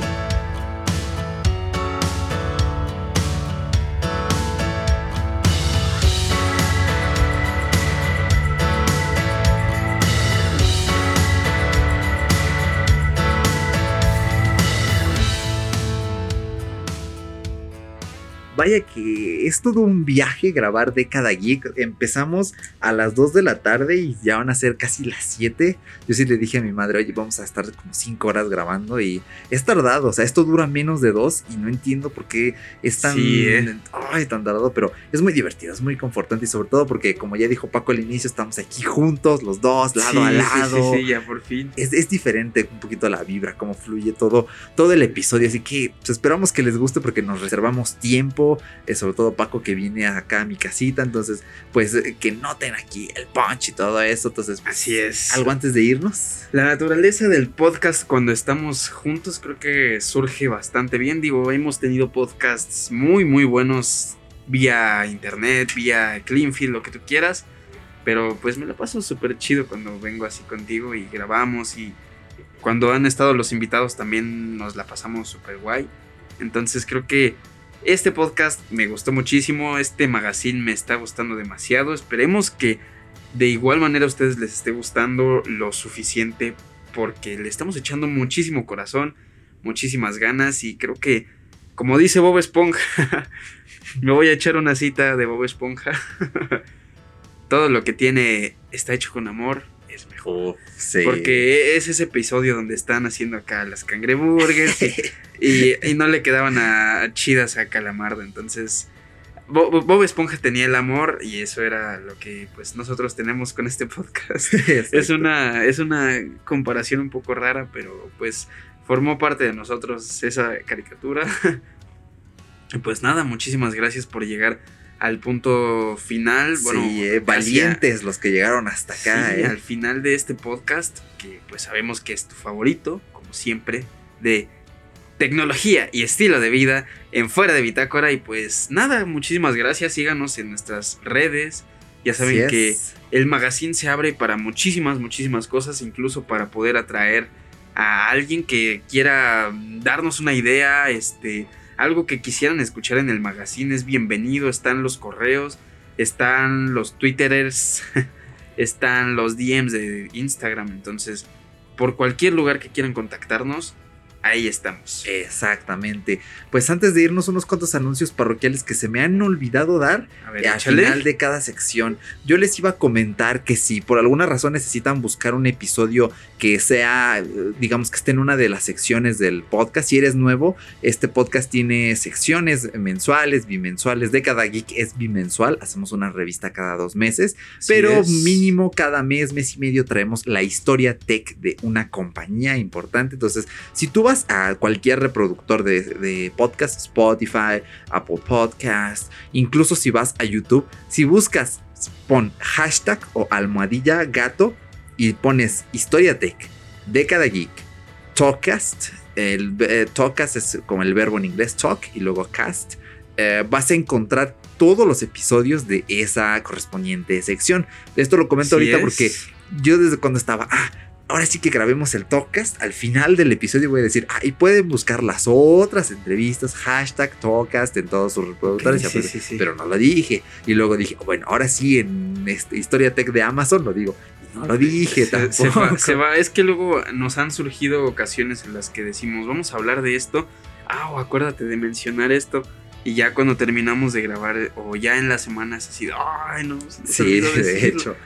Vaya que que es todo un viaje grabar Década Geek. Empezamos a las 2 de la tarde y ya van a ser casi las 7. Yo sí le dije a mi madre, oye, vamos a estar como 5 horas grabando y es tardado. O sea, esto dura menos de 2 y no entiendo por qué es tan, Sí, ¿eh? ay, tan tardado, pero es muy divertido, es muy confortante y sobre todo porque, como ya dijo Paco al inicio, estamos aquí juntos, los dos, lado Sí, a lado Sí, sí, ya por fin. es, es diferente un poquito la vibra, cómo fluye todo, todo el episodio. Así que pues, esperamos que les guste porque nos reservamos tiempo. eh, sobre todo Paco que viene acá a mi casita. Entonces, pues eh, que noten aquí el punch y todo eso. Entonces, pues, Así es. algo antes de irnos. La naturaleza del podcast cuando estamos juntos creo que surge bastante bien. Digo, hemos tenido podcasts muy, muy buenos vía internet, vía Cleanfield, lo que tú quieras. Pero pues me la paso súper chido cuando vengo así contigo y grabamos y cuando han estado los invitados también nos la pasamos súper guay. Entonces creo que este podcast me gustó muchísimo, este magazine me está gustando demasiado. Esperemos que de igual manera a ustedes les esté gustando lo suficiente porque le estamos echando muchísimo corazón, muchísimas ganas y creo que, como dice Bob Esponja, me voy a echar una cita de Bob Esponja. Todo lo que tiene está hecho con amor es mejor. sí. Porque es ese episodio donde están haciendo acá las cangreburgers y, no le quedaban a, chidas a Calamardo. Entonces, Bo- Bo- Bob Esponja tenía el amor y eso era lo que pues nosotros tenemos con este podcast. Es una, es una comparación un poco rara, pero pues formó parte de nosotros esa caricatura. Y pues nada, muchísimas gracias por llegar al punto final. Bueno, sí, eh, a- valientes los que llegaron hasta acá. Sí, eh. al final de este podcast, que pues sabemos que es tu favorito, como siempre, de tecnología y estilo de vida en fuera de bitácora. Y pues nada, muchísimas gracias. Síganos en nuestras redes. Ya saben que el magazine se abre para muchísimas, muchísimas cosas, incluso para poder atraer a alguien que quiera darnos una idea, este, algo que quisieran escuchar en el magazine es bienvenido, están los correos, están los twitterers, están los DMs de Instagram, entonces por cualquier lugar que quieran contactarnos, ahí estamos. Exactamente. Pues antes de irnos, unos cuantos anuncios parroquiales que se me han olvidado dar. A ver, al échale. final de cada sección. Yo les iba a comentar que si por alguna razón necesitan buscar un episodio que sea, eh, digamos que esté en una de las secciones del podcast, si eres nuevo, este podcast tiene secciones mensuales, bimensuales. De cada geek es bimensual, hacemos una revista cada dos meses, pero es. mínimo cada mes, mes y medio traemos la historia tech de una compañía importante. Entonces, si tú vas a cualquier reproductor de, de podcast, Spotify, Apple Podcast, incluso si vas a YouTube, si buscas, pon hashtag o almohadilla gato y pones historia tech, década geek, talkcast, el eh, talkcast es como el verbo en inglés talk y luego cast, eh, vas a encontrar todos los episodios de esa correspondiente sección. Esto lo comento ahorita es. porque yo desde cuando estaba, ah, ahora sí que grabemos el Talkcast, al final del episodio voy a decir, ah, y pueden buscar las otras entrevistas, hashtag Talkcast en todos sus reproductores, sí, pero, sí, sí. pero no lo dije. Y luego dije, bueno, ahora sí en este, Historia Tech de Amazon lo digo. No lo dije Se- tampoco. se va, se va. Es que luego nos han surgido ocasiones en las que decimos, vamos a hablar de esto. Ah, o acuérdate de mencionar esto. Y ya cuando terminamos de grabar, o ya en la semana es así, ay, no, se Sí, de decirlo". hecho.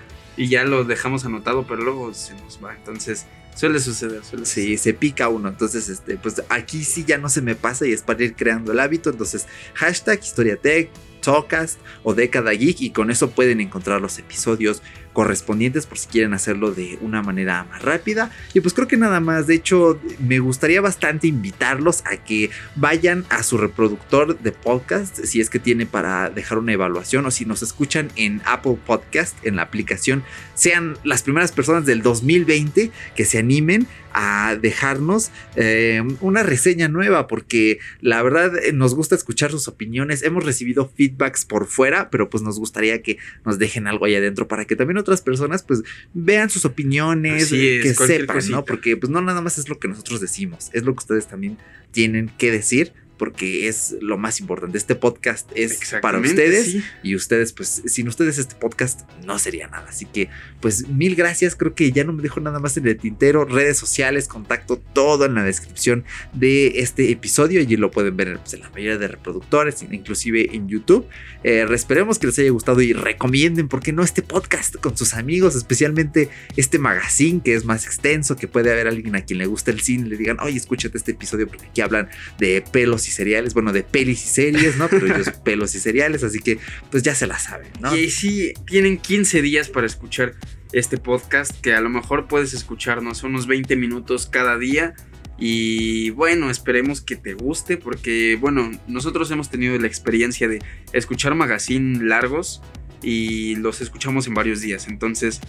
Y ya lo dejamos anotado, pero luego se nos va. Entonces, suele suceder, suele Sí, se pica uno. Entonces, este, pues aquí sí ya no se me pasa y es para ir creando el hábito. Entonces, hashtag HistoriaTech, Talkcast o Década Geek y con eso pueden encontrar los episodios correspondientes por si quieren hacerlo de una manera más rápida. Y pues creo que nada más, de hecho, me gustaría bastante invitarlos a que vayan a su reproductor de podcast, si es que tiene para dejar una evaluación o si nos escuchan en Apple Podcast, en la aplicación, sean las primeras personas del 2020 que se animen a dejarnos eh, una reseña nueva porque la verdad eh, nos gusta escuchar sus opiniones hemos recibido feedbacks por fuera pero pues nos gustaría que nos dejen algo ahí adentro para que también otras personas pues vean sus opiniones Así es, que sepan cosita. no porque pues no nada más es lo que nosotros decimos es lo que ustedes también tienen que decir porque es lo más importante. Este podcast es para ustedes sí. y ustedes, pues, sin ustedes este podcast no sería nada. Así que, pues, mil gracias. Creo que ya no me dejo nada más en el tintero. Redes sociales, contacto, todo en la descripción de este episodio. Y lo pueden ver pues, en la mayoría de reproductores, inclusive en YouTube. Eh, esperemos que les haya gustado y recomienden, ¿por qué no este podcast con sus amigos? Especialmente este magazine que es más extenso, que puede haber alguien a quien le gusta el cine, le digan, oye, escúchate este episodio porque aquí hablan de pelos y cereales, bueno, de pelis y series, ¿no? Pero ellos pelos y cereales, así que pues ya se la saben, ¿no? Y sí, tienen 15 días para escuchar este podcast, que a lo mejor puedes escucharnos unos 20 minutos cada día. Y bueno, esperemos que te guste, porque bueno, nosotros hemos tenido la experiencia de escuchar magazine largos y los escuchamos en varios días. Entonces,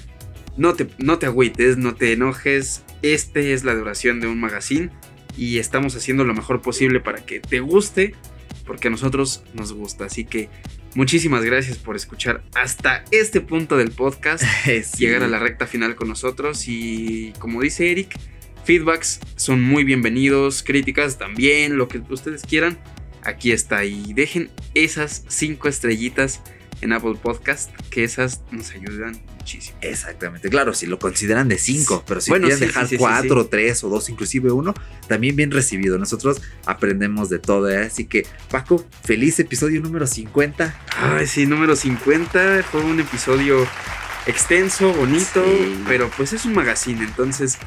no te, no te agüites, no te enojes. Este es la duración de un magazine y estamos haciendo lo mejor posible para que te guste, porque a nosotros nos gusta. Así que muchísimas gracias por escuchar hasta este punto del podcast, Sí. llegar a la recta final con nosotros y como dice Eric, feedbacks son muy bienvenidos, críticas también, lo que ustedes quieran. Aquí está y dejen esas cinco estrellitas en Apple Podcast, que esas nos ayudan muchísimo. Exactamente, claro, si lo consideran de 5, pero si Bueno, quieren sí, dejar sí, sí, 4, sí. 3 o 2, inclusive uno, también bien recibido. Nosotros aprendemos de todo, ¿eh? así que Paco, feliz episodio número 50. Ay, sí, número 50. Fue un episodio extenso, bonito, pero pues es un magazine, entonces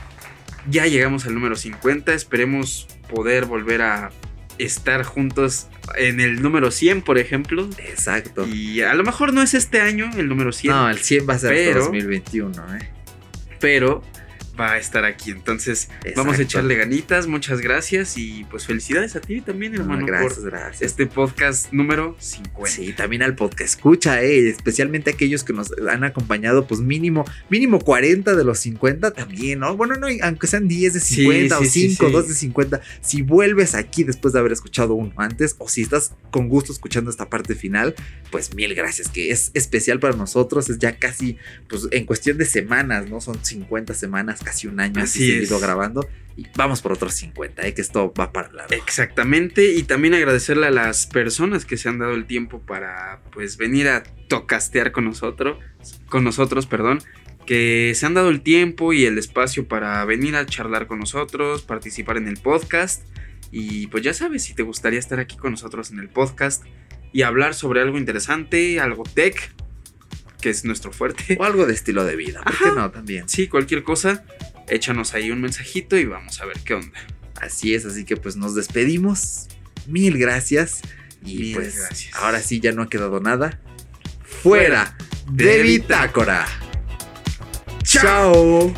ya llegamos al número 50. Esperemos poder volver a estar juntos en el número 100, por ejemplo. Exacto. Y a lo mejor no es este año el número 100, No, el 100 va a ser pero- 2021, ¿eh? pero va a estar aquí. Entonces vamos a echarle ganitas. Muchas gracias y pues felicidades a ti también, No, hermano, gracias, por gracias. este podcast número 50. Sí, también al podcast escucha, eh, especialmente aquellos que nos han acompañado, pues mínimo, mínimo 40 de los 50 también, ¿no? Bueno, no, aunque sean 10 de Sí, 50 o sí, sí, 5, sí. 2 de 50, si vuelves aquí después de haber escuchado uno antes, o si estás con gusto escuchando esta parte final, pues mil gracias, que es especial para nosotros, es ya casi, pues en cuestión de semanas, ¿no? Son 50 semanas, casi un año así seguido grabando, y vamos por otros 50, ¿eh? Que esto va para largo. Exactamente, y también agradecerle a las personas que se han dado el tiempo para pues venir a tocastear con nosotros, con nosotros, perdón, que se han dado el tiempo y el espacio para venir a charlar con nosotros, participar en el podcast y pues ya sabes, si te gustaría estar aquí con nosotros en el podcast y hablar sobre algo interesante, algo tech, que es nuestro fuerte. O algo de estilo de vida, ¿por qué no? También. Sí, cualquier cosa, échanos ahí un mensajito y vamos a ver qué onda. Así es, así que pues nos despedimos. Mil gracias. Y Mil pues gracias. ahora sí ya no ha quedado nada. Fuera de de Bitácora. Chao.